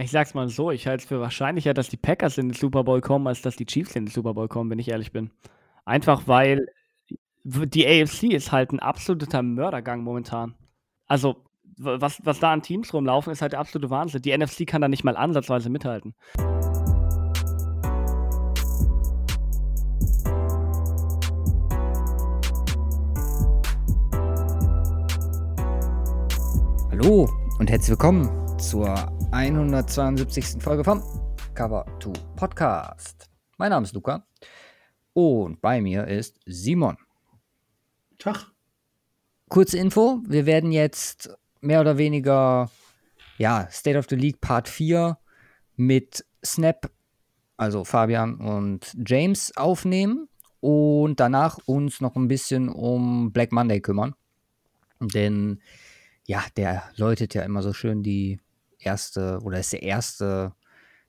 Ich sag's mal so, ich halte es für wahrscheinlicher, dass die Packers in den Super Bowl kommen, als dass die Chiefs in den Super Bowl kommen, wenn ich ehrlich bin. Einfach weil die AFC ist halt ein absoluter Mördergang momentan. Also, was, was da an Teams rumlaufen, ist halt der absolute Wahnsinn. Die NFC kann da nicht mal ansatzweise mithalten. Hallo und herzlich willkommen zur 172. Folge vom Cover 2 Podcast. Mein Name ist Luca und bei mir ist Simon. Tag. Kurze Info: Wir werden jetzt mehr oder weniger ja, State of the League Part 4 mit Snap, also Fabian und James aufnehmen und danach uns noch ein bisschen um Black Monday kümmern. Denn ja, der läutet ja immer so schön die erste oder ist der erste,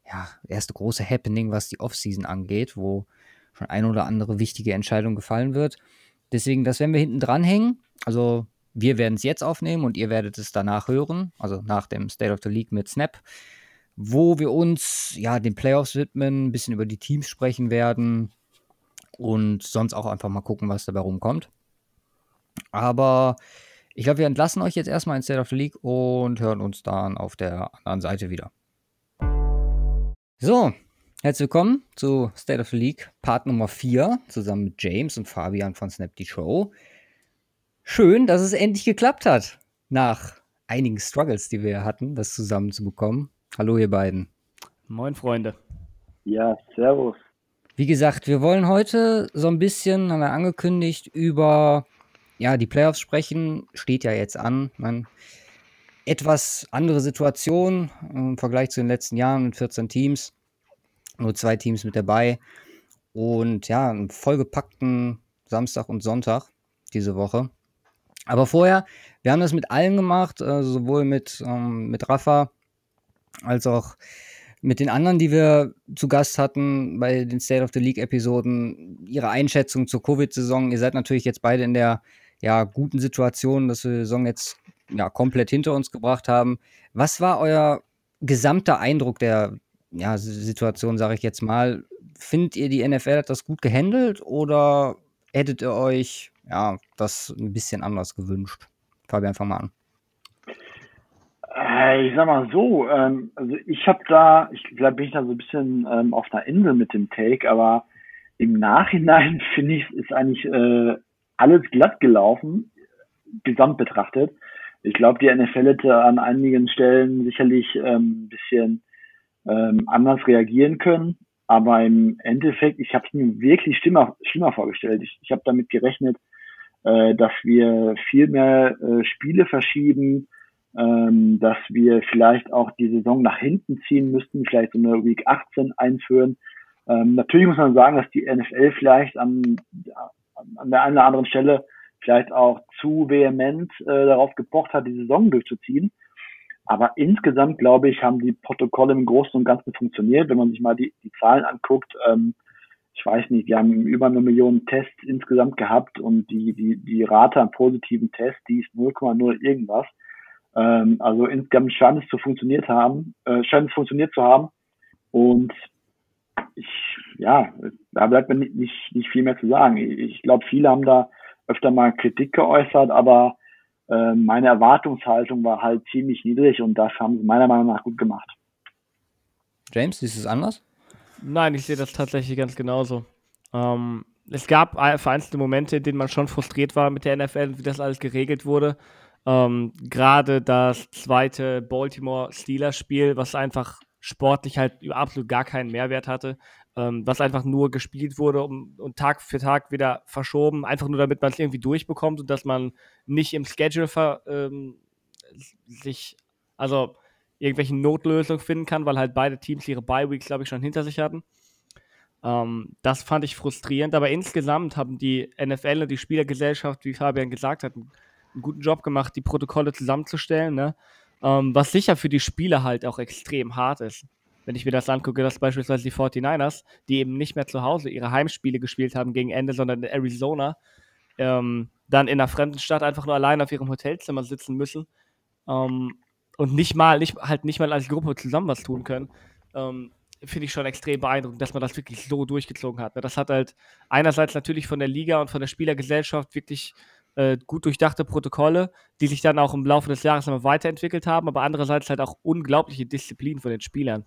ja, erste große Happening, was die Offseason angeht, wo schon ein oder andere wichtige Entscheidung gefallen wird. Deswegen, das werden wir hinten dranhängen. Also wir werden es jetzt aufnehmen und ihr werdet es danach hören, also nach dem State of the League mit Snap, wo wir uns ja den Playoffs widmen, ein bisschen über die Teams sprechen werden und sonst auch einfach mal gucken, was dabei rumkommt. Aber ich glaube, wir entlassen euch jetzt erstmal in State of the League und hören uns dann auf der anderen Seite wieder. So, herzlich willkommen zu State of the League, Part Nummer 4, zusammen mit James und Fabian von Snap the Show. Schön, dass es endlich geklappt hat, nach einigen Struggles, die wir hatten, das zusammenzubekommen. Hallo, ihr beiden. Moin, Freunde. Ja, servus. Wie gesagt, wir wollen heute so ein bisschen, haben wir angekündigt, über ja, die Playoffs sprechen, steht ja jetzt an. Man, etwas andere Situation im Vergleich zu den letzten Jahren mit 14 Teams. Nur zwei Teams mit dabei. Und ja, einen vollgepackten Samstag und Sonntag diese Woche. Aber vorher, wir haben das mit allen gemacht, äh, sowohl mit, ähm, mit Rafa als auch mit den anderen, die wir zu Gast hatten bei den State of the League Episoden, ihre Einschätzung zur Covid-Saison. Ihr seid natürlich jetzt beide in der ja, guten Situation, dass wir die Saison jetzt ja, komplett hinter uns gebracht haben. Was war euer gesamter Eindruck der ja, Situation, sage ich jetzt mal? Findet ihr, die NFL hat das gut gehandelt oder hättet ihr euch ja, das ein bisschen anders gewünscht? Fabian, fang mal an. Äh, ich sag mal so, ähm, also ich habe da, ich glaube, bin ich da so ein bisschen ähm, auf einer Insel mit dem Take, aber im Nachhinein finde ich, ist eigentlich äh, alles glatt gelaufen, gesamt betrachtet. Ich glaube, die NFL hätte an einigen Stellen sicherlich ähm, ein bisschen ähm, anders reagieren können. Aber im Endeffekt, ich habe es mir wirklich schlimmer, schlimmer vorgestellt. Ich, ich habe damit gerechnet, äh, dass wir viel mehr äh, Spiele verschieben, ähm, dass wir vielleicht auch die Saison nach hinten ziehen müssten, vielleicht so eine Week 18 einführen. Ähm, natürlich muss man sagen, dass die NFL vielleicht an, an der einen oder anderen Stelle vielleicht auch zu vehement äh, darauf gepocht hat, die Saison durchzuziehen. Aber insgesamt, glaube ich, haben die Protokolle im Großen und Ganzen funktioniert. Wenn man sich mal die, die Zahlen anguckt, ähm, ich weiß nicht, wir haben über eine Million Tests insgesamt gehabt und die, die, die Rate an positiven Tests, die ist 0,0 irgendwas. Ähm, also insgesamt scheint es zu funktioniert haben, äh, scheint es funktioniert zu haben. Und ich, ja, da bleibt mir nicht, nicht, nicht viel mehr zu sagen. Ich, ich glaube, viele haben da öfter mal Kritik geäußert, aber äh, meine Erwartungshaltung war halt ziemlich niedrig und das haben sie meiner Meinung nach gut gemacht. James, siehst du es anders? Nein, ich sehe das tatsächlich ganz genauso. Ähm, es gab vereinzelte Momente, in denen man schon frustriert war mit der NFL, wie das alles geregelt wurde. Ähm, Gerade das zweite Baltimore Steelers Spiel, was einfach sportlich halt absolut gar keinen Mehrwert hatte, ähm, was einfach nur gespielt wurde um, und Tag für Tag wieder verschoben, einfach nur damit man es irgendwie durchbekommt und dass man nicht im Schedule ver, ähm, sich, also irgendwelche Notlösungen finden kann, weil halt beide Teams ihre Bye-Weeks, glaube ich, schon hinter sich hatten. Ähm, das fand ich frustrierend, aber insgesamt haben die NFL und die Spielergesellschaft, wie Fabian gesagt hat, einen, einen guten Job gemacht, die Protokolle zusammenzustellen, ne? Ähm, was sicher für die Spieler halt auch extrem hart ist. Wenn ich mir das angucke, dass beispielsweise die 49ers, die eben nicht mehr zu Hause ihre Heimspiele gespielt haben gegen Ende, sondern in Arizona, ähm, dann in einer fremden Stadt einfach nur allein auf ihrem Hotelzimmer sitzen müssen. Ähm, und nicht mal, nicht, halt nicht mal als Gruppe zusammen was tun können, ähm, finde ich schon extrem beeindruckend, dass man das wirklich so durchgezogen hat. Ne? Das hat halt einerseits natürlich von der Liga und von der Spielergesellschaft wirklich äh, gut durchdachte Protokolle, die sich dann auch im Laufe des Jahres immer weiterentwickelt haben, aber andererseits halt auch unglaubliche Disziplin von den Spielern,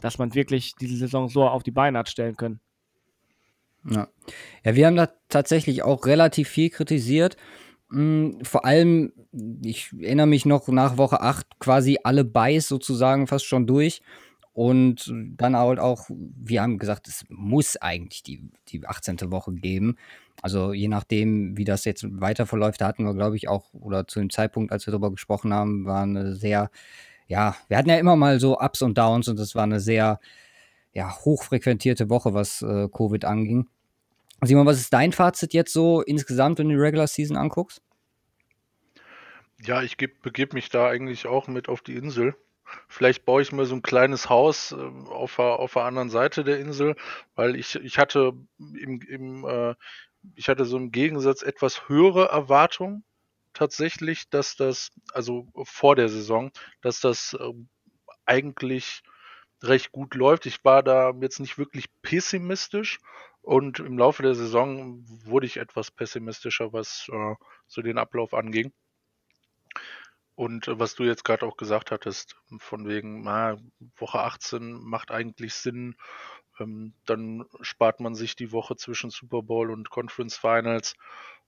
dass man wirklich diese Saison so auf die Beine hat stellen können. Ja. ja, wir haben da tatsächlich auch relativ viel kritisiert. Hm, vor allem, ich erinnere mich noch nach Woche 8 quasi alle Buys sozusagen fast schon durch. Und dann halt auch, wir haben gesagt, es muss eigentlich die, die 18. Woche geben. Also je nachdem, wie das jetzt weiter verläuft, da hatten wir, glaube ich, auch, oder zu dem Zeitpunkt, als wir darüber gesprochen haben, war eine sehr, ja, wir hatten ja immer mal so Ups und Downs und das war eine sehr, ja, hochfrequentierte Woche, was äh, Covid anging. Simon, was ist dein Fazit jetzt so insgesamt, wenn du die Regular Season anguckst? Ja, ich begebe mich da eigentlich auch mit auf die Insel. Vielleicht baue ich mir so ein kleines Haus äh, auf, der, auf der anderen Seite der Insel, weil ich, ich hatte im, im äh, ich hatte so im Gegensatz etwas höhere Erwartungen tatsächlich, dass das, also vor der Saison, dass das äh, eigentlich recht gut läuft. Ich war da jetzt nicht wirklich pessimistisch und im Laufe der Saison wurde ich etwas pessimistischer, was äh, so den Ablauf anging. Und äh, was du jetzt gerade auch gesagt hattest, von wegen, na, Woche 18 macht eigentlich Sinn, ähm, dann spart man sich die Woche zwischen Super Bowl und Conference Finals.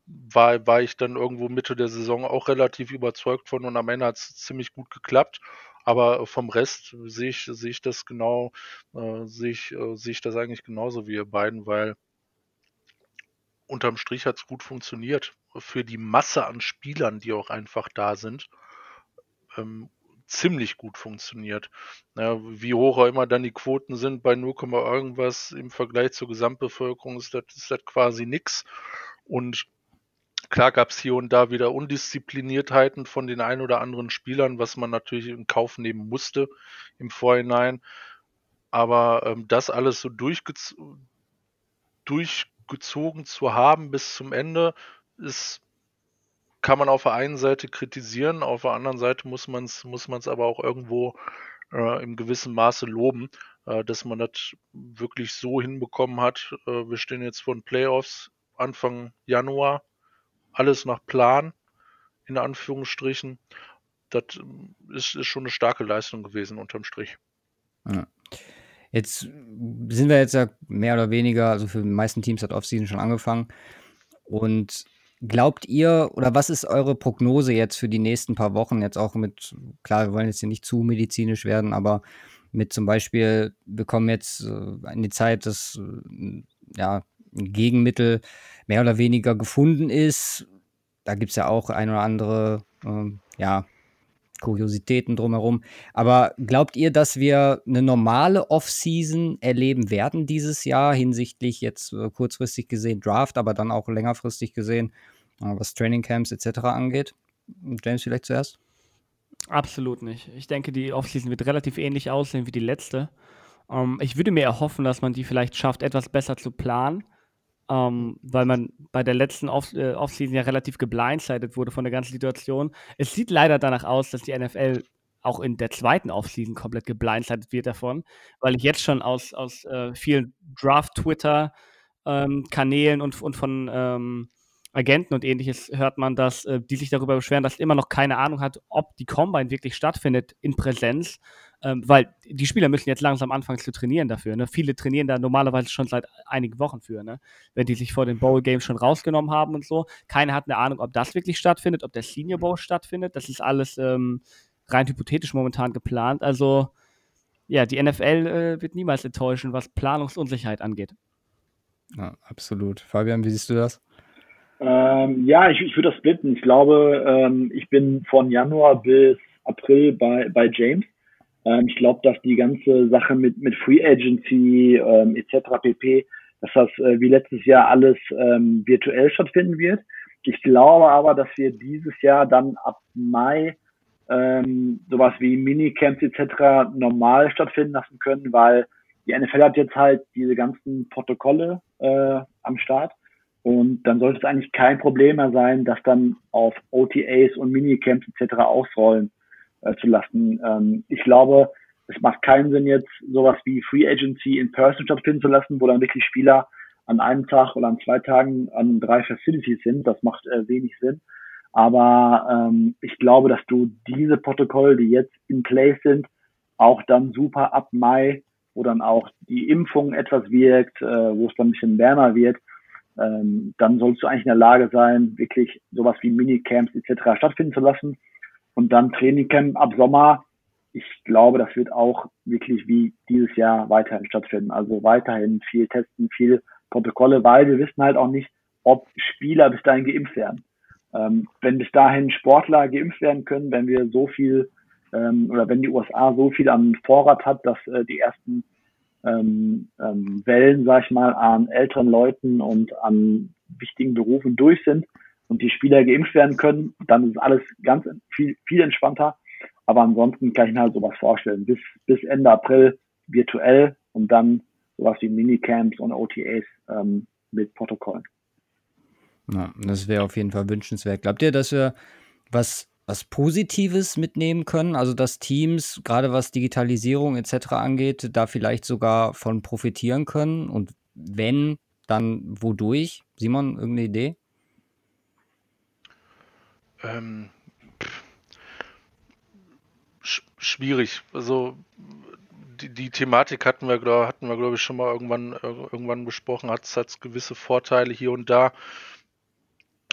War, war ich dann irgendwo Mitte der Saison auch relativ überzeugt von und am Ende hat es ziemlich gut geklappt. Aber vom Rest sehe ich, sehe ich das genau, äh, sehe ich, äh, sehe ich das eigentlich genauso wie ihr beiden, weil unterm Strich hat es gut funktioniert für die Masse an Spielern, die auch einfach da sind ähm, ziemlich gut funktioniert. Ja, wie hoch auch immer dann die Quoten sind bei 0, irgendwas im Vergleich zur Gesamtbevölkerung ist das, ist das quasi nix. Und klar gab es hier und da wieder Undiszipliniertheiten von den ein oder anderen Spielern, was man natürlich in Kauf nehmen musste im Vorhinein. Aber ähm, das alles so durchgez durchgezogen zu haben bis zum Ende, ist kann man auf der einen Seite kritisieren, auf der anderen Seite muss man es muss man's aber auch irgendwo äh, im gewissen Maße loben, äh, dass man das wirklich so hinbekommen hat. Äh, wir stehen jetzt vor den Playoffs Anfang Januar, alles nach Plan, in Anführungsstrichen. Das ist, ist schon eine starke Leistung gewesen unterm Strich. Jetzt sind wir jetzt ja mehr oder weniger, also für die meisten Teams hat Offseason schon angefangen. Und Glaubt ihr oder was ist eure Prognose jetzt für die nächsten paar Wochen? Jetzt auch mit, klar, wir wollen jetzt hier nicht zu medizinisch werden, aber mit zum Beispiel, wir kommen jetzt äh, in die Zeit, dass äh, ja, ein Gegenmittel mehr oder weniger gefunden ist. Da gibt es ja auch ein oder andere, äh, ja, Kuriositäten drumherum. Aber glaubt ihr, dass wir eine normale Off-Season erleben werden dieses Jahr hinsichtlich jetzt äh, kurzfristig gesehen Draft, aber dann auch längerfristig gesehen, äh, was Trainingcamps etc. angeht? James vielleicht zuerst? Absolut nicht. Ich denke, die Offseason wird relativ ähnlich aussehen wie die letzte. Ähm, ich würde mir erhoffen, dass man die vielleicht schafft, etwas besser zu planen ähm, weil man bei der letzten Off äh, Offseason ja relativ geblindsided wurde von der ganzen Situation. Es sieht leider danach aus, dass die NFL auch in der zweiten Offseason komplett geblindsided wird davon, weil ich jetzt schon aus, aus äh, vielen Draft-Twitter-Kanälen ähm, und, und von ähm, Agenten und ähnliches hört man, dass äh, die sich darüber beschweren, dass immer noch keine Ahnung hat, ob die Combine wirklich stattfindet in Präsenz ähm, weil die Spieler müssen jetzt langsam anfangen zu trainieren dafür. Ne? Viele trainieren da normalerweise schon seit einigen Wochen für, ne? wenn die sich vor den Bowl Games schon rausgenommen haben und so. Keiner hat eine Ahnung, ob das wirklich stattfindet, ob der Senior Bowl stattfindet. Das ist alles ähm, rein hypothetisch momentan geplant. Also ja, die NFL äh, wird niemals enttäuschen, was Planungsunsicherheit angeht. Ja, absolut. Fabian, wie siehst du das? Ähm, ja, ich, ich würde das splitten. Ich glaube, ähm, ich bin von Januar bis April bei, bei James. Ähm, ich glaube, dass die ganze Sache mit, mit Free Agency ähm, etc. pp, dass das äh, wie letztes Jahr alles ähm, virtuell stattfinden wird. Ich glaube aber, dass wir dieses Jahr dann ab Mai ähm, sowas wie Minicamps etc. normal stattfinden lassen können, weil die NFL hat jetzt halt diese ganzen Protokolle äh, am Start. Und dann sollte es eigentlich kein Problem mehr sein, dass dann auf OTAs und Minicamps etc. ausrollen äh, zu lassen. Ähm, ich glaube, es macht keinen Sinn, jetzt sowas wie Free Agency in Person stattfinden zu lassen, wo dann wirklich Spieler an einem Tag oder an zwei Tagen an drei Facilities sind. Das macht äh, wenig Sinn. Aber ähm, ich glaube, dass du diese Protokolle, die jetzt in place sind, auch dann super ab Mai, wo dann auch die Impfung etwas wirkt, äh, wo es dann ein bisschen wärmer wird, ähm, dann sollst du eigentlich in der Lage sein, wirklich sowas wie Minicamps etc. stattfinden zu lassen. Und dann Trainingcamp ab Sommer. Ich glaube, das wird auch wirklich wie dieses Jahr weiterhin stattfinden. Also weiterhin viel testen, viel Protokolle, weil wir wissen halt auch nicht, ob Spieler bis dahin geimpft werden. Ähm, wenn bis dahin Sportler geimpft werden können, wenn wir so viel ähm, oder wenn die USA so viel am Vorrat hat, dass äh, die ersten ähm, ähm, Wellen, sag ich mal, an älteren Leuten und an wichtigen Berufen durch sind und die Spieler geimpft werden können, dann ist alles ganz viel, viel entspannter. Aber ansonsten kann ich mir halt sowas vorstellen. Bis, bis Ende April virtuell und dann sowas wie Minicamps und OTAs ähm, mit Protokollen. Ja, das wäre auf jeden Fall wünschenswert. Glaubt ihr, dass wir was, was Positives mitnehmen können? Also, dass Teams, gerade was Digitalisierung etc. angeht, da vielleicht sogar von profitieren können? Und wenn, dann wodurch? Simon, irgendeine Idee? Ähm, schwierig. Also die, die Thematik hatten wir, hatten wir, glaube ich, schon mal irgendwann, irgendwann besprochen, hat es gewisse Vorteile hier und da.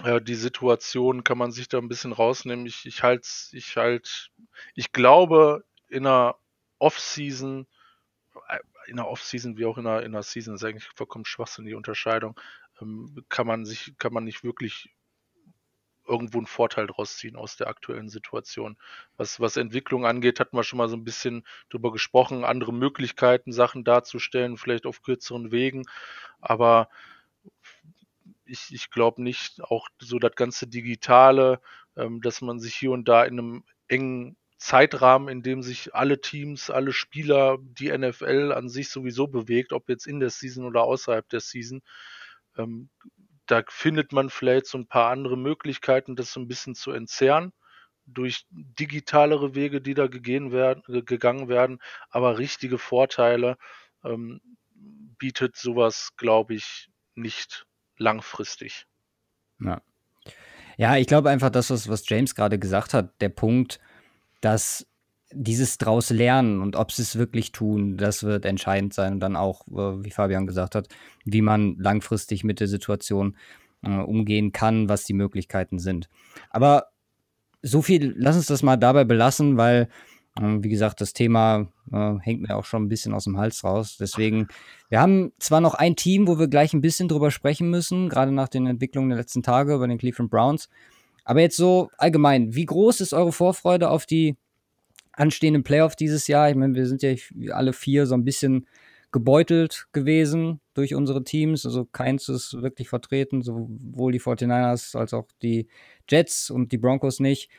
Äh, die Situation kann man sich da ein bisschen rausnehmen. Ich, ich halte, ich halt, ich glaube, in einer Off-Season, äh, in der Off-Season wie auch in der, in der Season, ist eigentlich vollkommen schwachsinnig die Unterscheidung, ähm, kann man sich, kann man nicht wirklich irgendwo einen Vorteil draus ziehen aus der aktuellen Situation. Was, was Entwicklung angeht, hatten wir schon mal so ein bisschen drüber gesprochen, andere Möglichkeiten, Sachen darzustellen, vielleicht auf kürzeren Wegen. Aber ich, ich glaube nicht, auch so das ganze Digitale, ähm, dass man sich hier und da in einem engen Zeitrahmen, in dem sich alle Teams, alle Spieler, die NFL an sich sowieso bewegt, ob jetzt in der Season oder außerhalb der Season, ähm, da findet man vielleicht so ein paar andere Möglichkeiten, das so ein bisschen zu entzerren durch digitalere Wege, die da werden, gegangen werden, aber richtige Vorteile ähm, bietet sowas, glaube ich, nicht langfristig. Ja. Ja, ich glaube einfach, das, was, was James gerade gesagt hat, der Punkt, dass dieses draus lernen und ob sie es wirklich tun, das wird entscheidend sein. Und dann auch, äh, wie Fabian gesagt hat, wie man langfristig mit der Situation äh, umgehen kann, was die Möglichkeiten sind. Aber so viel, lass uns das mal dabei belassen, weil, wie gesagt, das Thema äh, hängt mir auch schon ein bisschen aus dem Hals raus. Deswegen, wir haben zwar noch ein Team, wo wir gleich ein bisschen drüber sprechen müssen, gerade nach den Entwicklungen der letzten Tage bei den Cleveland Browns. Aber jetzt so allgemein, wie groß ist eure Vorfreude auf die anstehenden Playoff dieses Jahr. Ich meine, wir sind ja alle vier so ein bisschen gebeutelt gewesen durch unsere Teams. Also keins ist wirklich vertreten, sowohl die 49ers als auch die Jets und die Broncos nicht.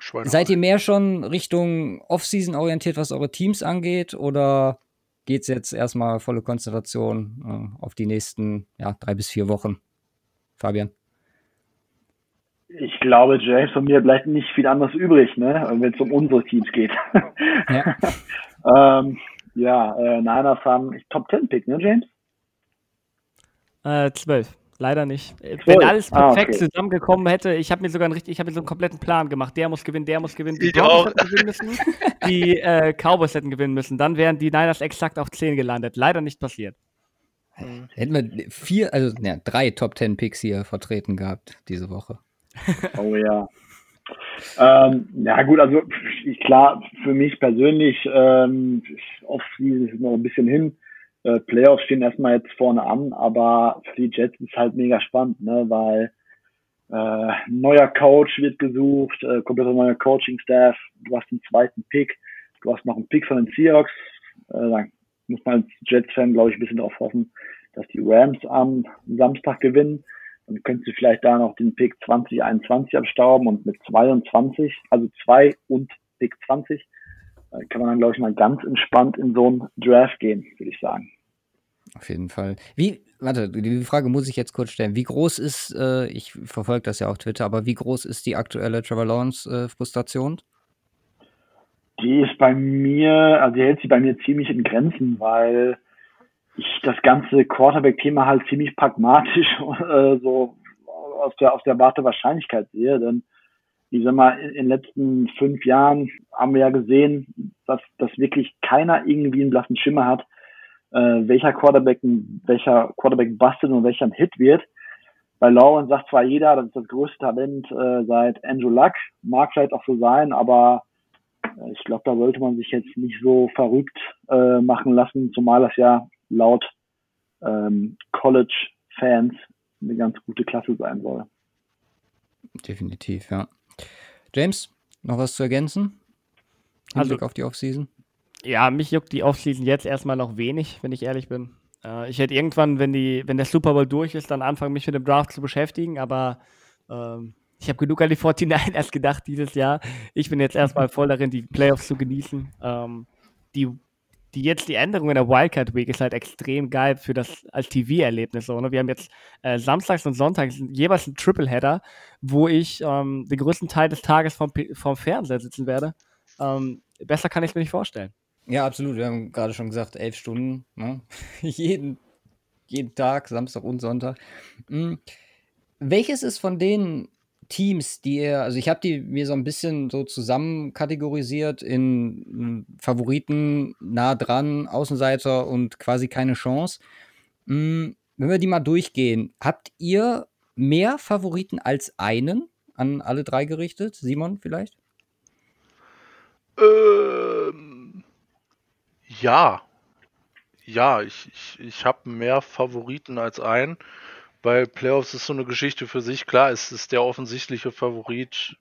Seid ihr mehr schon Richtung Offseason orientiert, was eure Teams angeht? Oder geht es jetzt erstmal volle Konzentration äh, auf die nächsten ja, drei bis vier Wochen? Fabian? ich glaube, James und mir bleibt nicht viel anderes übrig, ne, wenn es um unsere Teams geht. Ja, ähm, ja äh, Niners haben Top 10 Pick, ne, James? Äh, 12. Leider nicht. 12. Wenn alles ah, perfekt ah, okay. zusammengekommen hätte, ich habe mir sogar einen richtig, ich habe mir so einen kompletten Plan gemacht. Der muss gewinnen, der muss gewinnen. Die Broncos hätten gewinnen müssen, die äh, Cowboys hätten gewinnen müssen. Dann wären die Niners exakt auf 10 gelandet. Leider nicht passiert. Hätten wir vier, also ja, drei Top 10 Picks hier vertreten gehabt diese Woche. Oh ja. ähm, ja gut, also klar, für mich persönlich, ähm, Offseason ist noch ein bisschen hin. Äh, Playoffs stehen erstmal jetzt vorne an, aber für die Jets ist halt mega spannend, ne, weil äh, neuer Coach wird gesucht, äh, kompletter neuer Coaching-Staff, du hast einen zweiten Pick, du hast noch einen Pick von den Seahawks, äh, da muss man als Jets-Fan, glaube ich, ein bisschen darauf hoffen, dass die Rams am Samstag gewinnen. Dann könntest du vielleicht da noch den Pick 2021 abstauben und mit 22, also 2 und Pick 20, äh, kann man dann, glaube ich, mal ganz entspannt in so einen Draft gehen, würde ich sagen. Auf jeden Fall. Wie, warte, die Frage muss ich jetzt kurz stellen. Wie groß ist, äh, ich verfolge das ja auf Twitter, aber wie groß ist die aktuelle Trevor Lawrence äh, Frustration? Die ist bei mir, also die hält sie bei mir ziemlich in Grenzen, weil ich das ganze Quarterback-Thema halt ziemlich pragmatisch äh, so aus der, aus der Warte Wahrscheinlichkeit sehe. Denn ich sag mal, in, den letzten fünf Jahren haben wir ja gesehen, dass, dass wirklich keiner irgendwie einen blassen Schimmer hat, äh, welcher Quarterback, welcher Quarterback bastet und welcher ein Hit wird. Bei Lawrence sagt zwar jeder, das ist das größte Talent äh, seit Andrew Luck, mag vielleicht auch so sein, aber äh, ich glaube, da sollte man sich jetzt nicht so verrückt äh, machen lassen, zumal das ja laut ähm, College-Fans eine ganz gute Klasse sein soll. Definitiv, ja. James, noch was zu ergänzen? Also auf die Offseason? Ja, mich juckt die Offseason jetzt erstmal noch wenig, wenn ich ehrlich bin. Äh, ich hätte irgendwann, wenn, die, wenn der Super Bowl durch ist, dann anfangen, mich mit dem Draft zu beschäftigen, aber ähm, ich habe genug an die 49ers gedacht dieses Jahr. Ich bin jetzt erstmal voll darin, die Playoffs zu genießen. Ähm, die die jetzt die Änderung in der Wildcard Week ist halt extrem geil für das als TV-Erlebnis. So, ne? Wir haben jetzt äh, samstags und sonntags jeweils einen Tripleheader, wo ich ähm, den größten Teil des Tages vom, vom Fernseher sitzen werde. Ähm, besser kann ich es mir nicht vorstellen. Ja, absolut. Wir haben gerade schon gesagt, elf Stunden. Ne? jeden, jeden Tag, Samstag und Sonntag. Hm. Welches ist von denen Teams, die ihr, also ich habe die mir so ein bisschen so zusammen kategorisiert in hm, Favoriten, nah dran, Außenseiter und quasi keine Chance. Hm, wenn wir die mal durchgehen, habt ihr mehr Favoriten als einen an alle drei gerichtet? Simon vielleicht? Ähm, ja. Ja, ich, ich, ich habe mehr Favoriten als einen weil Playoffs ist so eine Geschichte für sich. Klar, es ist der offensichtliche Favorit,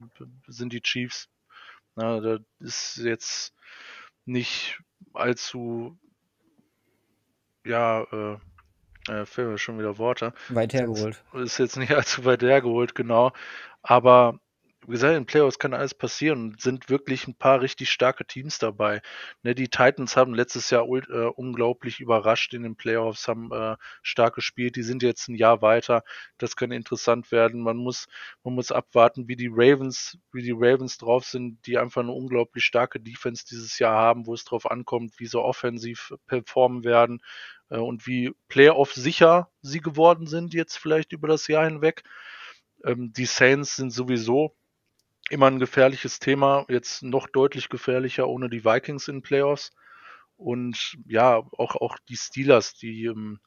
sind die Chiefs. Na, da ist jetzt nicht allzu, ja, äh, äh, fehlen mir schon wieder Worte. Weit hergeholt. Ist jetzt nicht allzu weit hergeholt, genau. Aber wie gesagt, in Playoffs kann alles passieren und sind wirklich ein paar richtig starke Teams dabei. Ne, die Titans haben letztes Jahr äh, unglaublich überrascht in den Playoffs, haben äh, stark gespielt. Die sind jetzt ein Jahr weiter. Das kann interessant werden. Man muss, man muss abwarten, wie die Ravens, wie die Ravens drauf sind, die einfach eine unglaublich starke Defense dieses Jahr haben, wo es drauf ankommt, wie sie offensiv performen werden äh, und wie Playoff sicher sie geworden sind jetzt vielleicht über das Jahr hinweg. Ähm, die Saints sind sowieso immer ein gefährliches Thema, jetzt noch deutlich gefährlicher ohne die Vikings in Playoffs. Und ja, auch, auch die Steelers, die, ähm,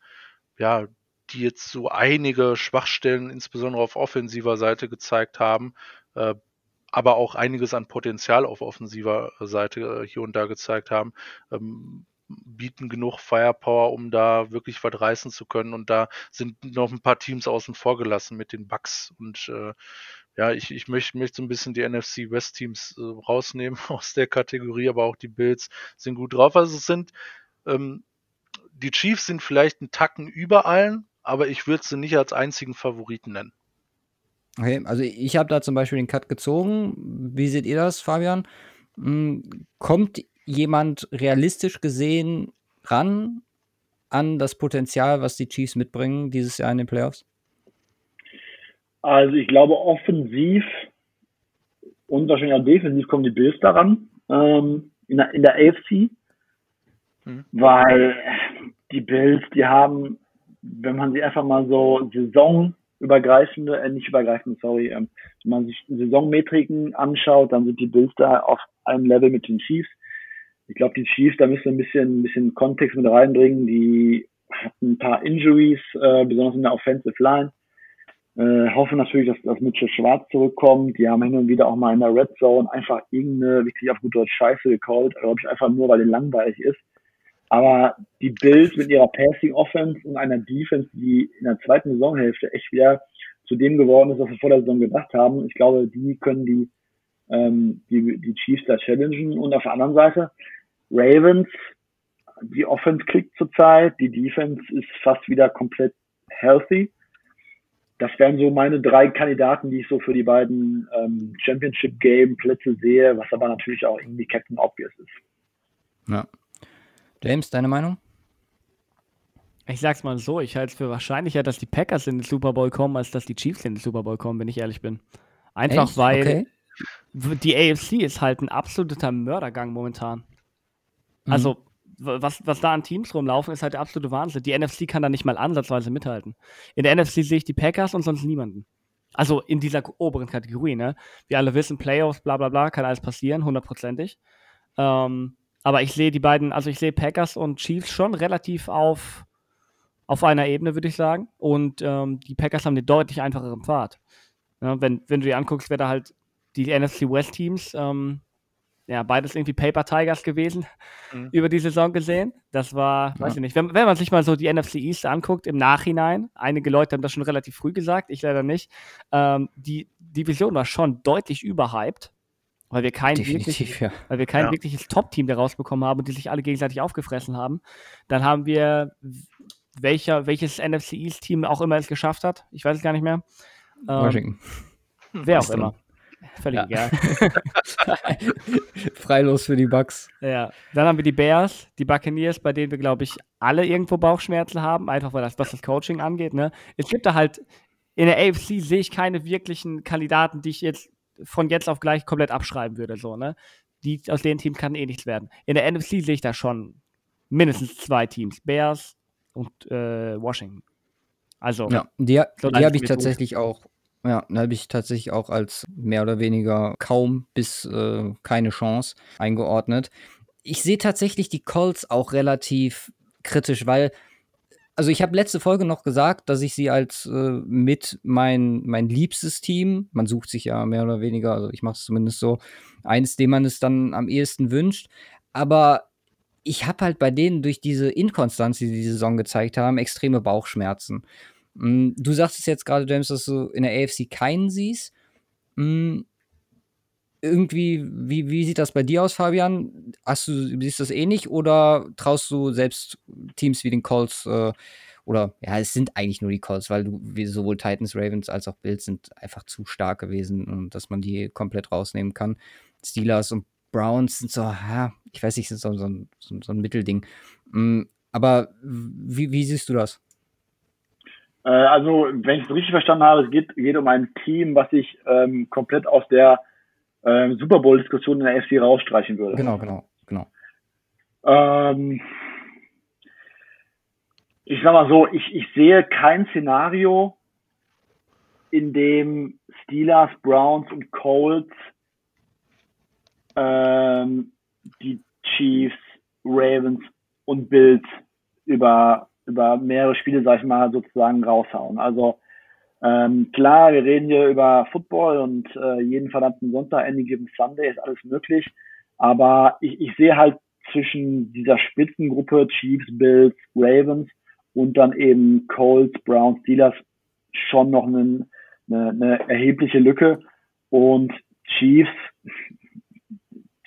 ja, die jetzt so einige Schwachstellen, insbesondere auf offensiver Seite gezeigt haben, äh, aber auch einiges an Potenzial auf offensiver Seite äh, hier und da gezeigt haben, ähm, bieten genug Firepower, um da wirklich was reißen zu können. Und da sind noch ein paar Teams außen vor gelassen mit den Bucks und äh, ja, ich, ich möchte, möchte so ein bisschen die NFC West Teams äh, rausnehmen aus der Kategorie, aber auch die Bills sind gut drauf. Also es sind, ähm, die Chiefs sind vielleicht ein Tacken über allen, aber ich würde sie nicht als einzigen Favoriten nennen. Okay, also ich habe da zum Beispiel den Cut gezogen. Wie seht ihr das, Fabian? Hm, kommt jemand realistisch gesehen ran an das Potenzial, was die Chiefs mitbringen dieses Jahr in den Playoffs? Also ich glaube offensiv und wahrscheinlich auch defensiv kommen die Bills daran ähm, in, der, in der AFC, mhm. weil die Bills, die haben, wenn man sie einfach mal so saisonübergreifende, äh, nicht übergreifende, sorry, ähm, wenn man sich Saisonmetriken anschaut, dann sind die Bills da auf einem Level mit den Chiefs. Ich glaube, die Chiefs, da müssen wir ein bisschen, ein bisschen Kontext mit reinbringen. Die hatten ein paar Injuries, äh, besonders in der Offensive Line. Äh, hoffe natürlich, dass, dass Mitchell Schwarz zurückkommt. Die haben hin und wieder auch mal in der Red Zone einfach irgendeine wirklich auf gut Deutsch Scheiße gecallt, glaube ich, einfach nur, weil den langweilig ist. Aber die Bills mit ihrer Passing Offense und einer Defense, die in der zweiten Saisonhälfte echt wieder zu dem geworden ist, was wir vor der Saison gedacht haben, ich glaube, die können die, ähm, die, die Chiefs da challengen. Und auf der anderen Seite, Ravens, die Offense klickt zurzeit, die Defense ist fast wieder komplett healthy das wären so meine drei Kandidaten, die ich so für die beiden ähm, Championship Game Plätze sehe, was aber natürlich auch irgendwie Captain Obvious ist. Ja. James, deine Meinung? Ich sag's mal so, ich halte es für wahrscheinlicher, dass die Packers in den Super Bowl kommen, als dass die Chiefs in den Super Bowl kommen, wenn ich ehrlich bin. Einfach Echt? weil. Okay. die AFC ist halt ein absoluter Mördergang momentan. Mhm. Also, was, was da an Teams rumlaufen, ist halt der absolute Wahnsinn. Die NFC kann da nicht mal ansatzweise mithalten. In der NFC sehe ich die Packers und sonst niemanden. Also in dieser oberen Kategorie, ne? Wir alle wissen, Playoffs, bla bla bla, kann alles passieren, hundertprozentig. Ähm, aber ich sehe die beiden, also ich sehe Packers und Chiefs schon relativ auf, auf einer Ebene, würde ich sagen. Und ähm, die Packers haben den deutlich einfacheren Pfad. Ja, wenn, wenn du dir anguckst, wer da halt die NFC West Teams, ähm, ja, beides irgendwie Paper Tigers gewesen, mhm. über die Saison gesehen. Das war, ja. weiß ich nicht, wenn, wenn, man sich mal so die NFC East anguckt im Nachhinein, einige Leute haben das schon relativ früh gesagt, ich leider nicht, ähm, die Division war schon deutlich überhyped, weil wir kein, wirklich, ja. weil wir kein ja. wirkliches Top-Team daraus bekommen haben und die sich alle gegenseitig aufgefressen haben. Dann haben wir, welcher, welches NFC East-Team auch immer es geschafft hat, ich weiß es gar nicht mehr. Ähm, Washington. Wer auch immer. Völlig ja. egal. Freilos für die Bucks. Ja. Dann haben wir die Bears, die Buccaneers, bei denen wir, glaube ich, alle irgendwo Bauchschmerzen haben, einfach weil das, was das Coaching angeht. Ne? Es gibt da halt, in der AFC sehe ich keine wirklichen Kandidaten, die ich jetzt von jetzt auf gleich komplett abschreiben würde. So, ne? Die, aus den Teams kann eh nichts werden. In der NFC sehe ich da schon mindestens zwei Teams: Bears und äh, Washington. Also, ja, die, die habe ich tatsächlich auch ja, da habe ich tatsächlich auch als mehr oder weniger kaum bis äh, keine Chance eingeordnet. Ich sehe tatsächlich die Colts auch relativ kritisch, weil, also ich habe letzte Folge noch gesagt, dass ich sie als äh, mit mein, mein liebstes Team, man sucht sich ja mehr oder weniger, also ich mache es zumindest so, eins, dem man es dann am ehesten wünscht. Aber ich habe halt bei denen durch diese Inkonstanz, die sie die Saison gezeigt haben, extreme Bauchschmerzen. Mm, du sagst es jetzt gerade, James, dass du in der AFC keinen siehst. Mm, irgendwie, wie, wie sieht das bei dir aus, Fabian? Hast du, siehst du das ähnlich oder traust du selbst Teams wie den Colts äh, oder ja, es sind eigentlich nur die Colts, weil du, sowohl Titans, Ravens als auch Bills sind einfach zu stark gewesen und dass man die komplett rausnehmen kann. Steelers und Browns sind so, ja, ich weiß nicht, sind so, so, ein, so, so ein Mittelding. Mm, aber wie, wie siehst du das? Äh, also, wenn ich es richtig verstanden habe, es geht, geht um ein Team, was sich ähm, komplett aus der ähm, Super Bowl-Diskussion in der FC rausstreichen würde. Genau, genau, genau. Ähm, ich sag mal so, ich, ich sehe kein Szenario, in dem Steelers, Browns und Colts ähm, die Chiefs, Ravens und Bills über über mehrere Spiele, sag ich mal, sozusagen raushauen. Also ähm, klar, wir reden hier über Football und äh, jeden verdammten Sonntag, Any Given Sunday ist alles möglich. Aber ich, ich sehe halt zwischen dieser Spitzengruppe Chiefs, Bills, Ravens und dann eben Colts, Browns, Steelers schon noch eine, eine, eine erhebliche Lücke. Und Chiefs,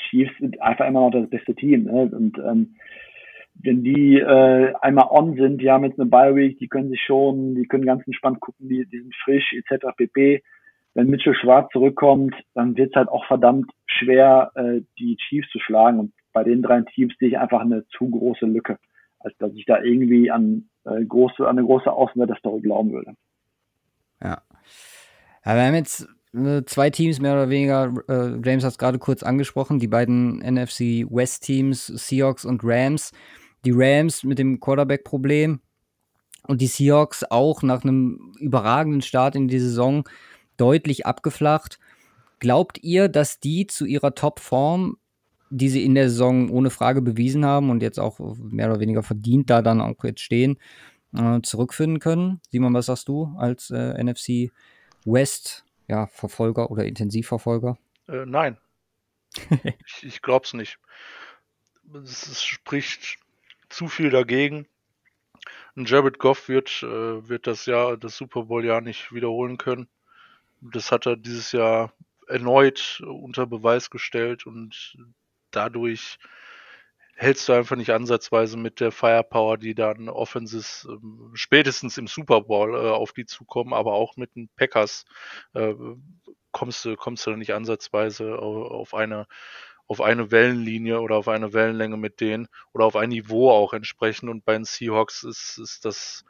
Chiefs sind einfach immer noch das beste Team. Ne? Und ähm, wenn die äh, einmal on sind, die haben jetzt eine Bye Week, die können sich schon, die können ganz entspannt gucken, die, die sind frisch etc. pp. Wenn Mitchell Schwarz zurückkommt, dann wird es halt auch verdammt schwer, äh, die Chiefs zu schlagen. Und bei den drei Teams sehe ich einfach eine zu große Lücke, als dass ich da irgendwie an äh, große, an eine große Außenwärter-Story glauben würde. Ja. ja. Wir haben jetzt äh, zwei Teams mehr oder weniger, äh, James hat es gerade kurz angesprochen, die beiden NFC West Teams, Seahawks und Rams die Rams mit dem Quarterback-Problem und die Seahawks auch nach einem überragenden Start in die Saison deutlich abgeflacht. Glaubt ihr, dass die zu ihrer Top-Form, die sie in der Saison ohne Frage bewiesen haben und jetzt auch mehr oder weniger verdient da dann auch jetzt stehen, äh, zurückfinden können? Simon, was sagst du als äh, NFC West ja, Verfolger oder Intensivverfolger? Äh, nein. ich ich glaube es nicht. Es spricht zu viel dagegen. Und Jared Goff wird, äh, wird das Jahr, das Super Bowl-Jahr nicht wiederholen können. Das hat er dieses Jahr erneut unter Beweis gestellt und dadurch hältst du einfach nicht ansatzweise mit der Firepower, die dann Offenses ähm, spätestens im Super Bowl äh, auf die zukommen, aber auch mit den Packers äh, kommst du kommst du nicht ansatzweise auf, auf eine auf eine Wellenlinie oder auf eine Wellenlänge mit denen oder auf ein Niveau auch entsprechend. Und bei den Seahawks ist, ist das,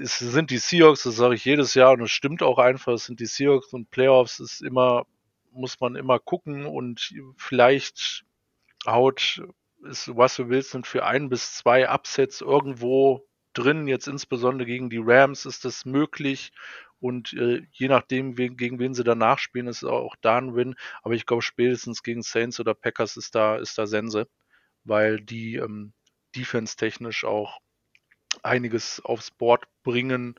es sind die Seahawks, das sage ich jedes Jahr und es stimmt auch einfach, es sind die Seahawks und Playoffs ist immer muss man immer gucken und vielleicht haut ist Russell Wilson für ein bis zwei Upsets irgendwo drin. Jetzt insbesondere gegen die Rams ist das möglich. Und äh, je nachdem, wen, gegen wen sie danach spielen, ist auch da ein Win. Aber ich glaube, spätestens gegen Saints oder Packers ist da, ist da Sense, weil die ähm, defense-technisch auch einiges aufs Board bringen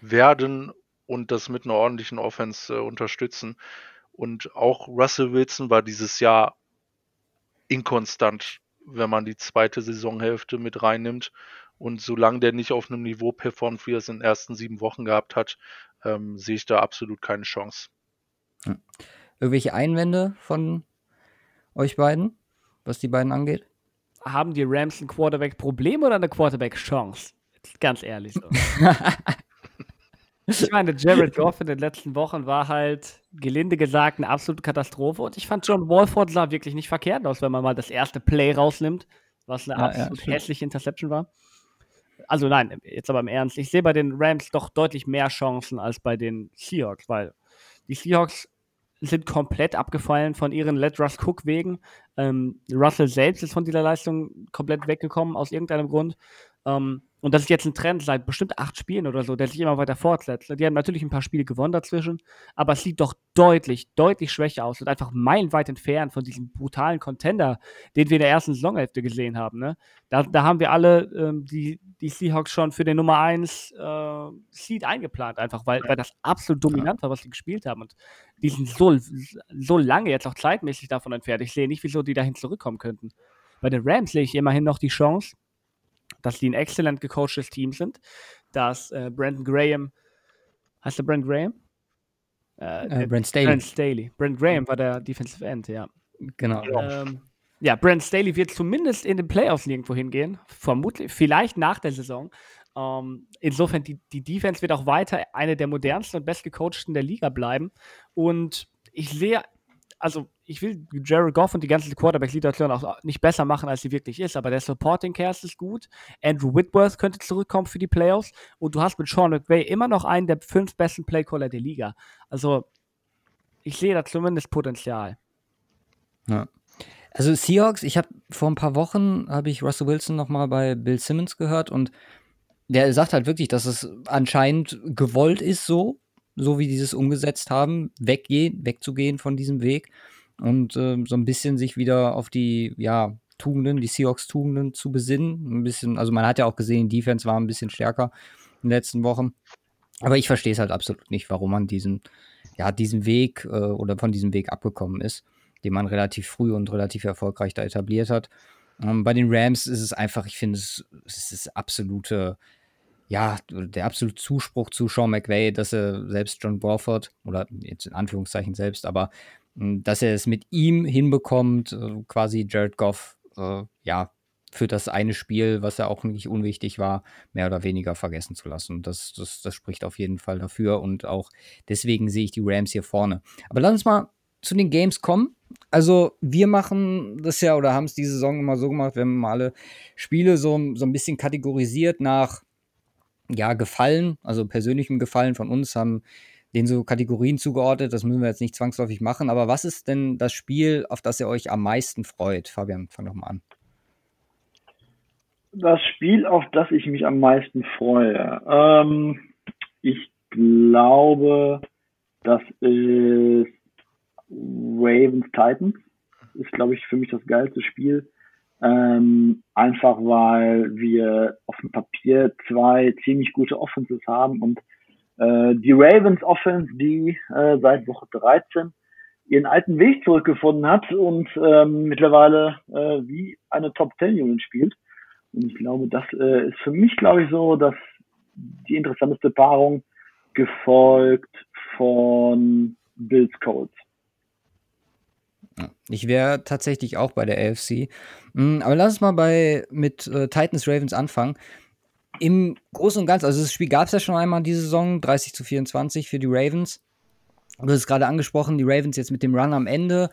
werden und das mit einer ordentlichen Offense äh, unterstützen. Und auch Russell Wilson war dieses Jahr inkonstant, wenn man die zweite Saisonhälfte mit reinnimmt. Und solange der nicht auf einem Niveau performt, wie er es in den ersten sieben Wochen gehabt hat, ähm, sehe ich da absolut keine Chance. Hm. Irgendwelche Einwände von euch beiden, was die beiden angeht? Haben die Rams ein Quarterback-Problem oder eine Quarterback-Chance? Ganz ehrlich so. Ich meine, Jared Goff in den letzten Wochen war halt, gelinde gesagt, eine absolute Katastrophe. Und ich fand John Walford sah wirklich nicht verkehrt aus, wenn man mal das erste Play rausnimmt, was eine ja, absolut ja, hässliche Interception war. Also nein, jetzt aber im Ernst. Ich sehe bei den Rams doch deutlich mehr Chancen als bei den Seahawks, weil die Seahawks sind komplett abgefallen von ihren Let Russ Cook wegen. Ähm, Russell selbst ist von dieser Leistung komplett weggekommen aus irgendeinem Grund. Ähm, und das ist jetzt ein Trend seit bestimmt acht Spielen oder so, der sich immer weiter fortsetzt. Die haben natürlich ein paar Spiele gewonnen dazwischen, aber es sieht doch deutlich, deutlich schwächer aus und einfach meilenweit entfernt von diesem brutalen Contender, den wir in der ersten Saisonhälfte gesehen haben. Ne? Da, da haben wir alle ähm, die, die Seahawks schon für den Nummer 1 äh, Seed eingeplant, einfach weil, weil das absolut dominant war, was sie gespielt haben. Und die sind so, so lange jetzt auch zeitmäßig davon entfernt. Ich sehe nicht, wieso die dahin zurückkommen könnten. Bei den Rams sehe ich immerhin noch die Chance, dass die ein exzellent gecoachtes Team sind, dass äh, Brandon Graham, heißt der Brandon Graham? Äh, äh, Brent Staley. Brent Staley. Brent Graham war der Defensive End, ja. Genau. Ähm, ja, Brent Staley wird zumindest in den Playoffs nirgendwo hingehen. Vermutlich, vielleicht nach der Saison. Ähm, insofern, die, die Defense wird auch weiter eine der modernsten und bestgecoachten der Liga bleiben. Und ich sehe also ich will Jared Goff und die ganze Quarterback-Situation auch nicht besser machen, als sie wirklich ist, aber der Supporting Cast ist gut. Andrew Whitworth könnte zurückkommen für die Playoffs und du hast mit Sean McVay immer noch einen der fünf besten Playcaller der Liga. Also ich sehe da zumindest Potenzial. Ja. Also Seahawks, ich habe vor ein paar Wochen habe ich Russell Wilson noch mal bei Bill Simmons gehört und der sagt halt wirklich, dass es anscheinend gewollt ist so, so wie die es umgesetzt haben, weggehen, wegzugehen von diesem Weg und äh, so ein bisschen sich wieder auf die, ja, Tugenden, die Seahawks-Tugenden zu besinnen. Ein bisschen, also man hat ja auch gesehen, die Defense war ein bisschen stärker in den letzten Wochen. Aber ich verstehe es halt absolut nicht, warum man diesen, ja, diesen Weg äh, oder von diesem Weg abgekommen ist, den man relativ früh und relativ erfolgreich da etabliert hat. Ähm, bei den Rams ist es einfach, ich finde, es, es ist absolute ja, der absolute Zuspruch zu Sean McVay, dass er selbst John Crawford, oder jetzt in Anführungszeichen selbst, aber dass er es mit ihm hinbekommt, äh, quasi Jared Goff, äh, ja, für das eine Spiel, was ja auch nicht unwichtig war, mehr oder weniger vergessen zu lassen. Das, das, das spricht auf jeden Fall dafür und auch deswegen sehe ich die Rams hier vorne. Aber lass uns mal zu den Games kommen. Also wir machen das ja oder haben es diese Saison immer so gemacht, wir haben mal alle Spiele so, so ein bisschen kategorisiert nach ja, Gefallen, also persönlichem Gefallen von uns, haben den so Kategorien zugeordnet. Das müssen wir jetzt nicht zwangsläufig machen. Aber was ist denn das Spiel, auf das ihr euch am meisten freut? Fabian, fang doch mal an. Das Spiel, auf das ich mich am meisten freue. Ähm, ich glaube, das ist Ravens Titans. Ist, glaube ich, für mich das geilste Spiel. Ähm, einfach weil wir auf dem Papier zwei ziemlich gute Offenses haben und äh, die Ravens Offense, die äh, seit Woche 13 ihren alten Weg zurückgefunden hat und ähm, mittlerweile äh, wie eine Top 10 Unit spielt. Und ich glaube, das äh, ist für mich, glaube ich, so, dass die interessanteste Paarung gefolgt von Bills Colts. Ich wäre tatsächlich auch bei der AFC. Hm, aber lass uns mal bei, mit äh, Titans Ravens anfangen. Im Großen und Ganzen, also das Spiel gab es ja schon einmal diese Saison, 30 zu 24 für die Ravens. Du hast es gerade angesprochen, die Ravens jetzt mit dem Run am Ende,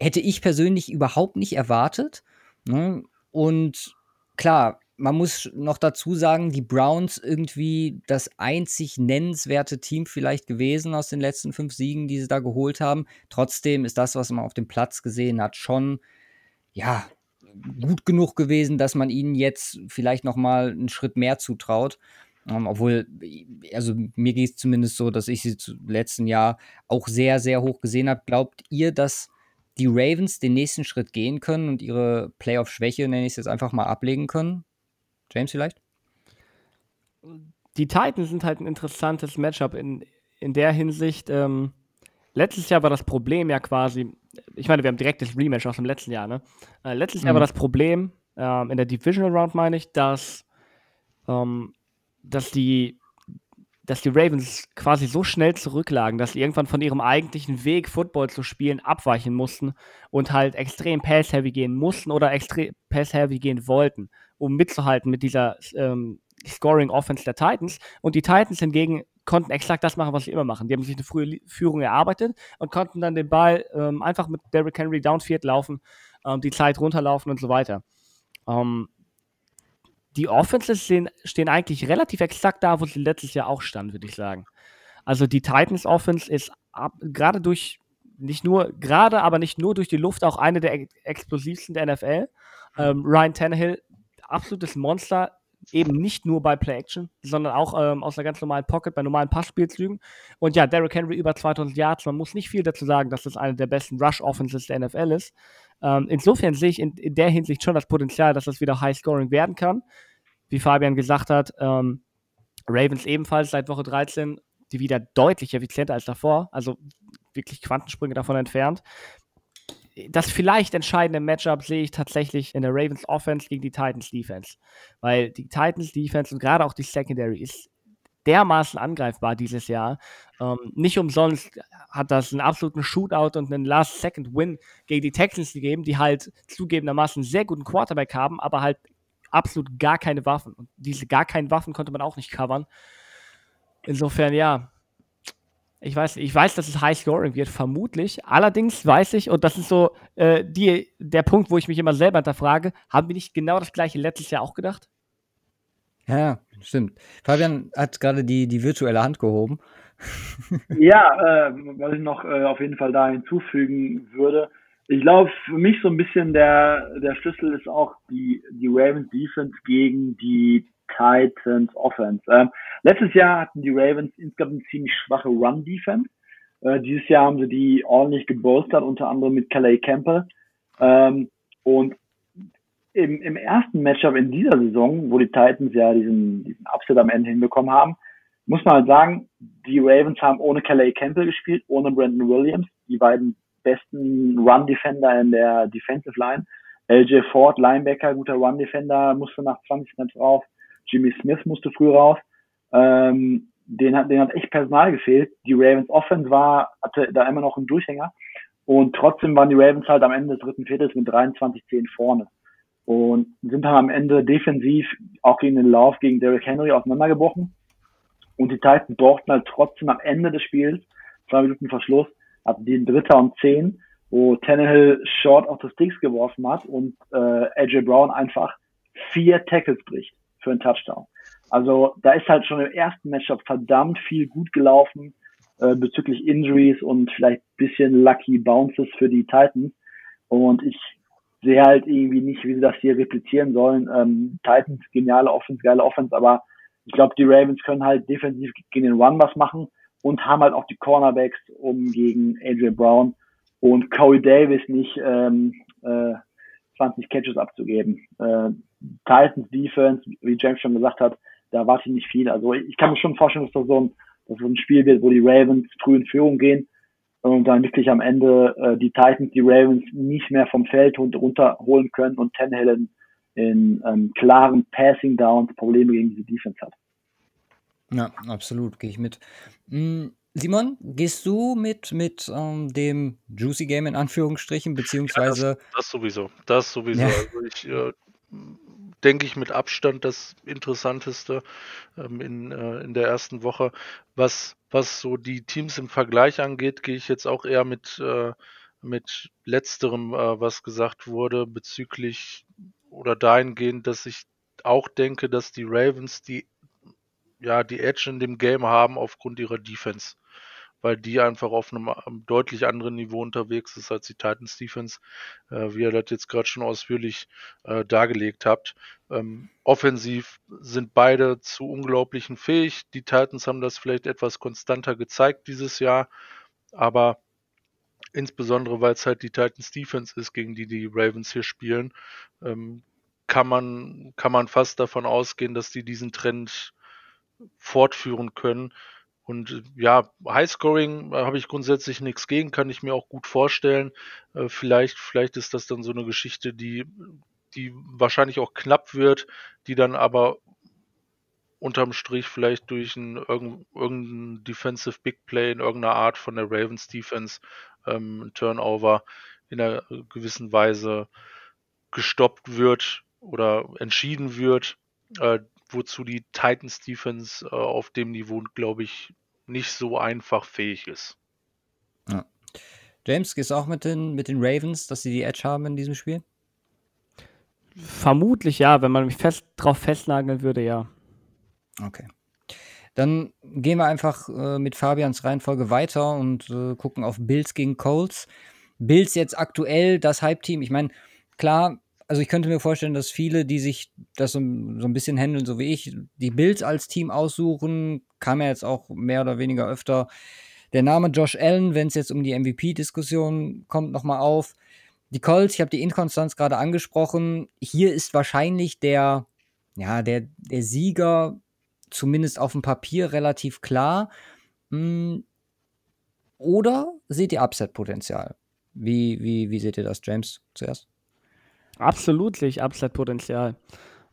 hätte ich persönlich überhaupt nicht erwartet. Ne? Und klar, man muss noch dazu sagen, die Browns irgendwie das einzig nennenswerte Team vielleicht gewesen aus den letzten fünf Siegen, die sie da geholt haben. Trotzdem ist das, was man auf dem Platz gesehen hat, schon ja gut genug gewesen, dass man ihnen jetzt vielleicht noch mal einen Schritt mehr zutraut. Ähm, obwohl, also mir geht es zumindest so, dass ich sie im letzten Jahr auch sehr, sehr hoch gesehen habe. Glaubt ihr, dass die Ravens den nächsten Schritt gehen können und ihre Playoff-Schwäche, nenne ich es jetzt einfach mal, ablegen können? James vielleicht? Die Titans sind halt ein interessantes Matchup in, in der Hinsicht. Ähm, letztes Jahr war das Problem ja quasi, ich meine, wir haben direkt das Rematch aus dem letzten Jahr, ne? Äh, letztes mhm. Jahr war das Problem, ähm, in der Divisional Round meine ich, dass, ähm, dass die dass die Ravens quasi so schnell zurücklagen, dass sie irgendwann von ihrem eigentlichen Weg, Football zu spielen, abweichen mussten und halt extrem pass-heavy gehen mussten oder extrem pass-heavy gehen wollten, um mitzuhalten mit dieser ähm, Scoring-Offense der Titans. Und die Titans hingegen konnten exakt das machen, was sie immer machen. Die haben sich eine frühe Führung erarbeitet und konnten dann den Ball ähm, einfach mit Derrick Henry downfield laufen, ähm, die Zeit runterlaufen und so weiter. Ähm, die Offenses stehen, stehen eigentlich relativ exakt da, wo sie letztes Jahr auch standen, würde ich sagen. Also die Titans Offense ist gerade durch, nicht nur, gerade aber nicht nur durch die Luft auch eine der explosivsten der NFL. Ähm, Ryan Tannehill, absolutes Monster, eben nicht nur bei Play Action, sondern auch ähm, aus einer ganz normalen Pocket bei normalen Passspielzügen. Und ja, Derrick Henry über 2000 Yards, man muss nicht viel dazu sagen, dass das eine der besten Rush Offenses der NFL ist. Ähm, insofern sehe ich in, in, der Hinsicht schon das Potenzial, dass das wieder High Scoring werden kann. Wie Fabian gesagt hat, ähm, Ravens ebenfalls seit Woche 13, die wieder deutlich effizienter als davor, also wirklich Quantensprünge davon entfernt. Das vielleicht entscheidende Matchup sehe ich tatsächlich in der Ravens Offense gegen die Titans Defense. Weil die Titans Defense und gerade auch die Secondary ist dermaßen angreifbar dieses Jahr. Ähm, nicht umsonst hat das einen absoluten Shootout und einen Last-Second-Win gegen die Texans gegeben, die halt zugegebenermaßen einen sehr guten Quarterback haben, aber halt absolut gar keine Waffen. Und diese gar keinen Waffen konnte man auch nicht covern. Insofern, ja. Ich weiß, ich weiß, dass es High Scoring wird, vermutlich. Allerdings weiß ich, und das ist so äh, die, der Punkt, wo ich mich immer selber hinterfrage, haben wir nicht genau das gleiche letztes Jahr auch gedacht? Ja, stimmt. Fabian hat gerade die, die virtuelle Hand gehoben. ja, äh, was ich noch äh, auf jeden Fall da hinzufügen würde, ich glaube, für mich so ein bisschen der, der Schlüssel ist auch die, die Ravens Defense gegen die Titans Offense. Ähm, letztes Jahr hatten die Ravens insgesamt eine ziemlich schwache Run Defense. Äh, dieses Jahr haben sie die ordentlich gebolstert, unter anderem mit Calais Campbell. Ähm, und im, im ersten Matchup in dieser Saison, wo die Titans ja diesen, diesen Upset am Ende hinbekommen haben, muss man halt sagen, die Ravens haben ohne Calais Campbell gespielt, ohne Brandon Williams. Die beiden besten Run-Defender in der Defensive Line. LJ Ford, Linebacker, guter Run-Defender, musste nach 20 Snaps drauf. Jimmy Smith musste früh raus. Ähm, den hat, den hat echt Personal gefehlt. Die Ravens Offense war, hatte da immer noch einen Durchhänger. Und trotzdem waren die Ravens halt am Ende des dritten Viertels mit 23-10 vorne. Und sind dann am Ende defensiv auch gegen den Lauf gegen Derrick Henry auseinandergebrochen. Und die Titans brauchten halt trotzdem am Ende des Spiels, zwei Minuten Verschluss, ab den Dritter und Zehn, wo Tannehill short auf das Sticks geworfen hat und äh, AJ Brown einfach vier Tackles bricht für einen Touchdown. Also da ist halt schon im ersten Matchup verdammt viel gut gelaufen äh, bezüglich Injuries und vielleicht bisschen lucky Bounces für die Titans. Und ich sehe halt irgendwie nicht, wie sie das hier replizieren sollen. Ähm, Titans, geniale Offense, geile Offense, aber ich glaube, die Ravens können halt defensiv gegen den Run was machen und haben halt auch die Cornerbacks, um gegen AJ Brown und Corey Davis nicht ähm, äh, 20 Catches abzugeben. Äh, Titans Defense, wie James schon gesagt hat, da erwarte ich nicht viel. Also ich kann mir schon vorstellen, dass das so ein, dass das ein Spiel wird, wo die Ravens früh in Führung gehen und dann wirklich am Ende äh, die Titans die Ravens nicht mehr vom Feld runterholen können und Tannehill in, in ähm, klaren Passing Downs Probleme gegen diese Defense hat. Ja, absolut, gehe ich mit. Hm, Simon, gehst du mit, mit ähm, dem Juicy Game in Anführungsstrichen, beziehungsweise. Ja, das, das, sowieso. Das sowieso. Ja. Also ich äh, denke ich mit Abstand das Interessanteste ähm, in, äh, in der ersten Woche. Was, was so die Teams im Vergleich angeht, gehe ich jetzt auch eher mit, äh, mit letzterem, äh, was gesagt wurde, bezüglich oder dahingehend, dass ich auch denke, dass die Ravens die, ja, die Edge in dem Game haben aufgrund ihrer Defense weil die einfach auf einem ähm, deutlich anderen Niveau unterwegs ist als die Titans Defense, äh, wie ihr das jetzt gerade schon ausführlich äh, dargelegt habt. Ähm, offensiv sind beide zu unglaublichen fähig. Die Titans haben das vielleicht etwas konstanter gezeigt dieses Jahr, aber insbesondere weil es halt die Titans Defense ist, gegen die die Ravens hier spielen, ähm, kann man, kann man fast davon ausgehen, dass die diesen Trend fortführen können. Und ja, Highscoring äh, habe ich grundsätzlich nichts gegen, kann ich mir auch gut vorstellen. Äh, vielleicht, vielleicht ist das dann so eine Geschichte, die, die wahrscheinlich auch knapp wird, die dann aber unterm Strich vielleicht durch ein, irgendein Defensive Big Play in irgendeiner Art von der Ravens Defense, ähm, Turnover in einer gewissen Weise gestoppt wird oder entschieden wird. Äh, wozu die Titans Defense äh, auf dem Niveau, glaube ich, nicht so einfach fähig ist. Ja. James, gehst du auch mit den, mit den Ravens, dass sie die Edge haben in diesem Spiel? Vermutlich ja, wenn man mich fest drauf festnageln würde, ja. Okay. Dann gehen wir einfach äh, mit Fabians Reihenfolge weiter und äh, gucken auf Bills gegen Colts. Bills jetzt aktuell das Hype-Team. Ich meine, klar, also ich könnte mir vorstellen, dass viele, die sich das so, so ein bisschen handeln, so wie ich, die Bills als Team aussuchen, kam ja jetzt auch mehr oder weniger öfter der Name Josh Allen, wenn es jetzt um die MVP-Diskussion kommt, nochmal auf. Die Colts, ich habe die Inkonstanz gerade angesprochen. Hier ist wahrscheinlich der, ja, der, der Sieger zumindest auf dem Papier relativ klar. Hm, oder seht ihr Upset-Potenzial? Wie, wie, wie seht ihr das, James, zuerst? Absolutlich Upside-Potenzial.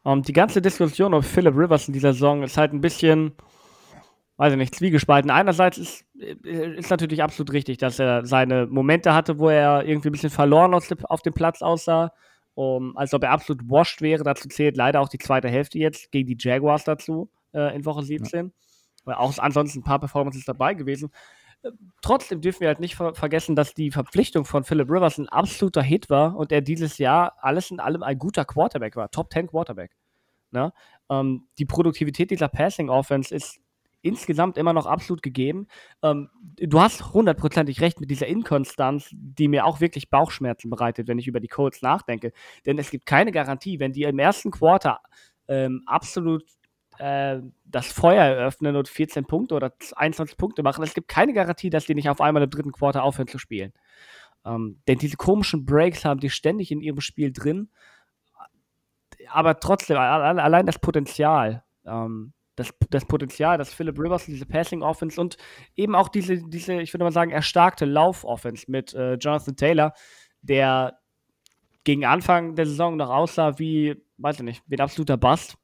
Um, ähm, die ganze Diskussion um Philip Rivers in dieser Saison ist halt ein bisschen, weiß ich nicht, zwiegespalten. Einerseits ist, ist natürlich absolut richtig, dass er seine Momente hatte, wo er irgendwie ein bisschen verloren auf dem Platz aussah, um, als ob er absolut washed wäre. Dazu zählt leider auch die zweite Hälfte jetzt gegen die Jaguars dazu äh, in Woche 17. Ja. Auch ansonsten ein paar Performances dabei gewesen. Trotzdem dürfen wir halt nicht ver vergessen, dass die Verpflichtung von Philip Rivers ein absoluter Hit war und er dieses Jahr alles in allem ein guter Quarterback war, Top 10 Quarterback. Ne? Ähm, die Produktivität dieser Passing Offense ist insgesamt immer noch absolut gegeben. Ähm, du hast hundertprozentig recht mit dieser Inkonstanz, die mir auch wirklich Bauchschmerzen bereitet, wenn ich über die Colts nachdenke. Denn es gibt keine Garantie, wenn die im ersten Quarter ähm, absolut äh, das Feuer eröffnen und 14 Punkte oder 21 Punkte machen. Es gibt keine Garantie, dass die nicht auf einmal im dritten Quarter aufhören zu spielen. Ähm, denn diese komischen Breaks haben die ständig in ihrem Spiel drin. Aber trotzdem, allein das Potenzial, ähm, das, das Potenzial, dass Philip Rivers diese Passing Offense und eben auch diese, diese ich würde mal sagen, erstarkte Lauf Offense mit äh, Jonathan Taylor, der gegen Anfang der Saison noch aussah wie, weiß ich nicht, wie ein absoluter Bust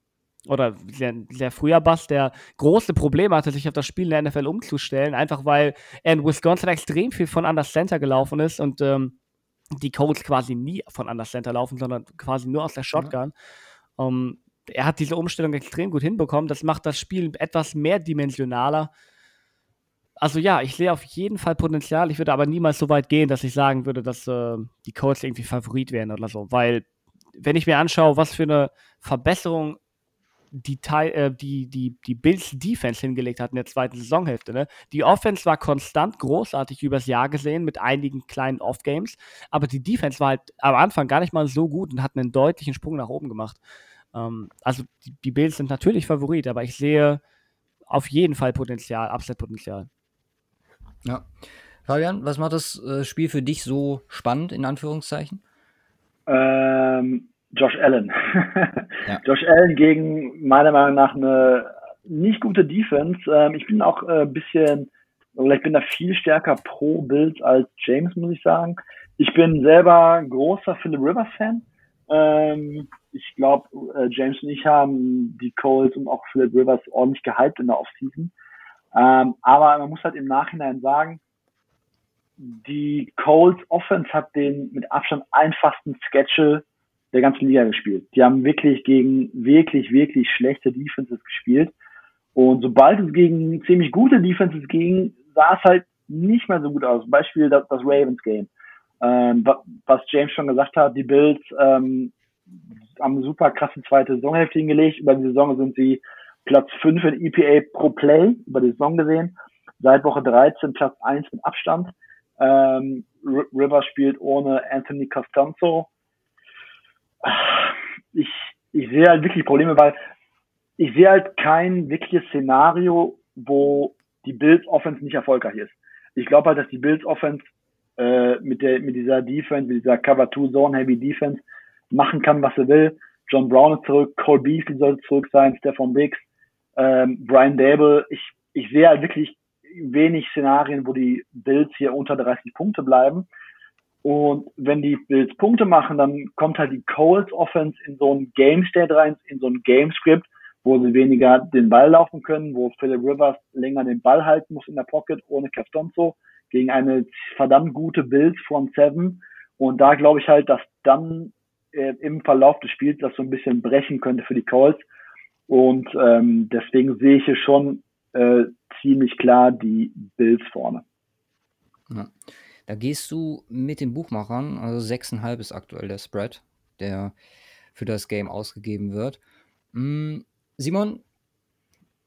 oder sehr, sehr früher Bass, der große Probleme hatte, sich auf das Spiel in der NFL umzustellen, einfach weil er in Wisconsin extrem viel von Under Center gelaufen ist und ähm, die Colts quasi nie von Under Center laufen, sondern quasi nur aus der Shotgun. Ja. Um, ähm, er hat diese Umstellung extrem gut hinbekommen. Das macht das Spiel etwas mehrdimensionaler. Also ja, ich sehe auf jeden Fall Potenzial. Ich würde aber niemals so weit gehen, dass ich sagen würde, dass äh, die Colts irgendwie Favorit wären oder so. Weil, wenn ich mir anschaue, was für eine Verbesserung die, äh, die, die, die Bills Defense hingelegt hat in der zweiten Saisonhälfte. Ne? Die Offense war konstant großartig übers Jahr gesehen mit einigen kleinen Off-Games, aber die Defense war halt am Anfang gar nicht mal so gut und hat einen deutlichen Sprung nach oben gemacht. Ähm, also die, die Bills sind natürlich Favorit, aber ich sehe auf jeden Fall Potenzial, Upset-Potenzial. Ja. Fabian, was macht das äh, Spiel für dich so spannend, in Anführungszeichen? Ähm, Josh Allen. ja. Josh Allen gegen meiner Meinung nach eine nicht gute Defense. Ähm, ich bin auch ein äh, bisschen, oder ich bin da viel stärker pro Bild als James, muss ich sagen. Ich bin selber großer Philip Rivers Fan. Ähm, ich glaube, äh, James und ich haben die Colts und auch Philip Rivers ordentlich gehypt in der Offseason. Ähm, aber man muss halt im Nachhinein sagen, die Colts Offense hat den mit Abstand einfachsten Schedule der ganzen Liga gespielt. Die haben wirklich gegen wirklich, wirklich schlechte Defenses gespielt. Und sobald es gegen ziemlich gute Defenses ging, sah es halt nicht mehr so gut aus. Beispiel das, das Ravens Game. Ähm, was James schon gesagt hat, die Bills ähm, haben super krasse zweite Saisonhälfte hingelegt. Über die Saison sind sie Platz 5 in EPA pro Play, über die Saison gesehen. Seit Woche 13 Platz 1 mit Abstand. Ähm, Rivers spielt ohne Anthony Costanzo. Ich, ich sehe halt wirklich Probleme, weil ich sehe halt kein wirkliches Szenario, wo die Bills Offense nicht erfolgreich ist. Ich glaube halt, dass die Bills Offense äh, mit der mit dieser Defense, mit dieser Cover 2 Zone Heavy Defense machen kann, was sie will. John Brown ist zurück, Cole Beasley sollte zurück sein, Stefan Diggs, ähm, Brian Dable. Ich ich sehe halt wirklich wenig Szenarien, wo die Bills hier unter 30 Punkte bleiben. Und wenn die Bills Punkte machen, dann kommt halt die Coles Offense in so ein Game State rein, in so ein Game Script, wo sie weniger den Ball laufen können, wo Philip Rivers länger den Ball halten muss in der Pocket ohne Castonzo gegen eine verdammt gute Bills von Seven. Und da glaube ich halt, dass dann äh, im Verlauf des Spiels das so ein bisschen brechen könnte für die Colts. Und ähm, deswegen sehe ich hier schon äh, ziemlich klar die Bills vorne. Ja. Da gehst du mit den Buchmachern, also 6,5 ist aktuell der Spread, der für das Game ausgegeben wird. Hm, Simon,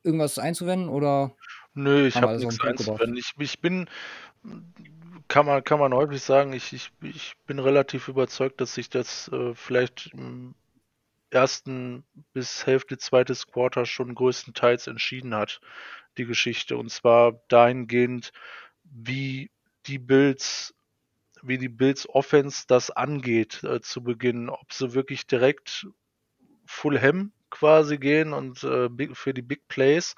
irgendwas einzuwenden oder? Nö, ich habe nichts einzuwenden. Ich, ich bin, kann man, kann man häufig sagen, ich, ich, ich bin relativ überzeugt, dass sich das äh, vielleicht im ersten bis Hälfte zweites Quarter schon größtenteils entschieden hat, die Geschichte. Und zwar dahingehend, wie die Bills, wie die Bills Offense das angeht äh, zu Beginn, ob sie wirklich direkt Full Hem quasi gehen und äh, für die Big Plays,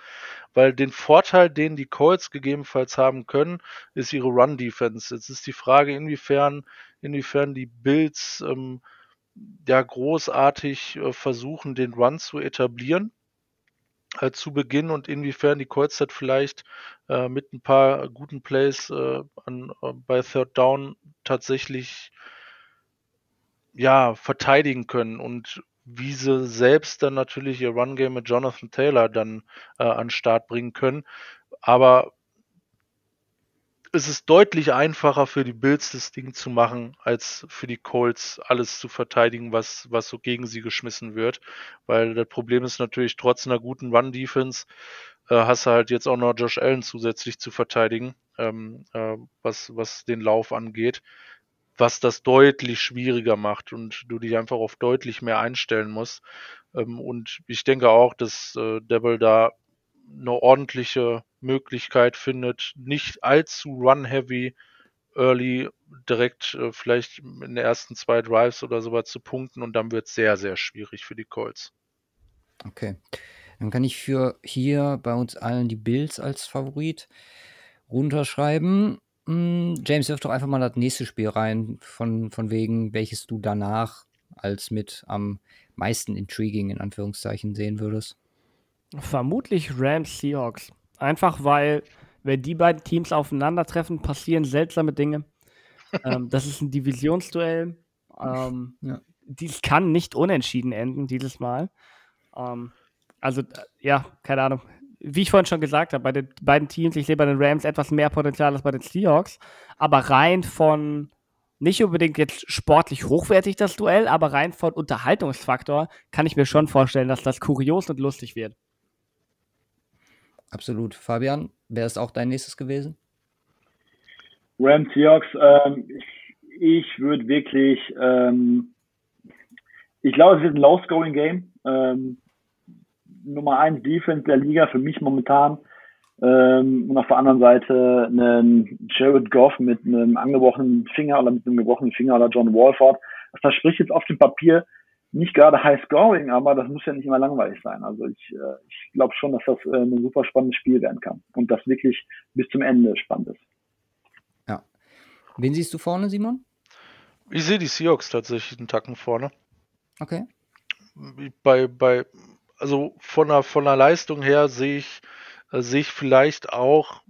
weil den Vorteil, den die Colts gegebenenfalls haben können, ist ihre Run Defense. Jetzt ist die Frage, inwiefern, inwiefern die Bills ähm, ja großartig äh, versuchen, den Run zu etablieren äh, zu Beginn und inwiefern die hat vielleicht äh, mit ein paar guten Plays äh, an, äh, bei Third Down tatsächlich ja verteidigen können und wie sie selbst dann natürlich ihr Run-Game mit Jonathan Taylor dann äh, an Start bringen können. Aber es ist deutlich einfacher für die Bills, das Ding zu machen, als für die Colts alles zu verteidigen, was, was so gegen sie geschmissen wird. Weil das Problem ist natürlich, trotz einer guten Run-Defense äh, hast du halt jetzt auch noch Josh Allen zusätzlich zu verteidigen, ähm, äh, was, was den Lauf angeht was das deutlich schwieriger macht und du dich einfach auf deutlich mehr einstellen musst. Ähm, und ich denke auch, dass äh, Devil da eine ordentliche Möglichkeit findet, nicht allzu run-heavy early direkt äh, vielleicht in den ersten zwei Drives oder sowas zu punkten und dann wird es sehr, sehr schwierig für die Colts. Okay. Dann kann ich für hier bei uns allen die Bills als Favorit runterschreiben. Hm, James, wirf doch einfach mal das nächste Spiel rein, von, von wegen, welches du danach als mit am meisten intriguing in Anführungszeichen sehen würdest. Vermutlich Rams Seahawks. Einfach weil, wenn die beiden Teams aufeinandertreffen, passieren seltsame Dinge. ähm, das ist ein Divisionsduell. Ähm, ja. Dies kann nicht unentschieden enden dieses Mal. Ähm, also, äh, ja, keine Ahnung wie ich vorhin schon gesagt habe, bei den beiden Teams, ich sehe bei den Rams etwas mehr Potenzial als bei den Seahawks, aber rein von nicht unbedingt jetzt sportlich hochwertig das Duell, aber rein von Unterhaltungsfaktor kann ich mir schon vorstellen, dass das kurios und lustig wird. Absolut. Fabian, wäre es auch dein nächstes gewesen? Rams Seahawks, ähm, ich, ich würde wirklich, ähm, ich glaube, es wird ein Low-Scoring-Game. Ähm, Nummer 1 Defense der Liga für mich momentan. Ähm, und auf der anderen Seite einen Jared Goff mit einem angebrochenen Finger oder mit einem gebrochenen Finger oder John Walford. Das verspricht jetzt auf dem Papier nicht gerade High Scoring, aber das muss ja nicht immer langweilig sein. Also ich, äh, ich glaube schon, dass das äh, ein super spannendes Spiel werden kann und das wirklich bis zum Ende spannend ist. Ja. Wen siehst du vorne, Simon? Ich sehe die Seahawks tatsächlich einen Tacken vorne. Okay. Bei, bei also von der, von der Leistung her sehe ich, äh, sehe ich vielleicht auch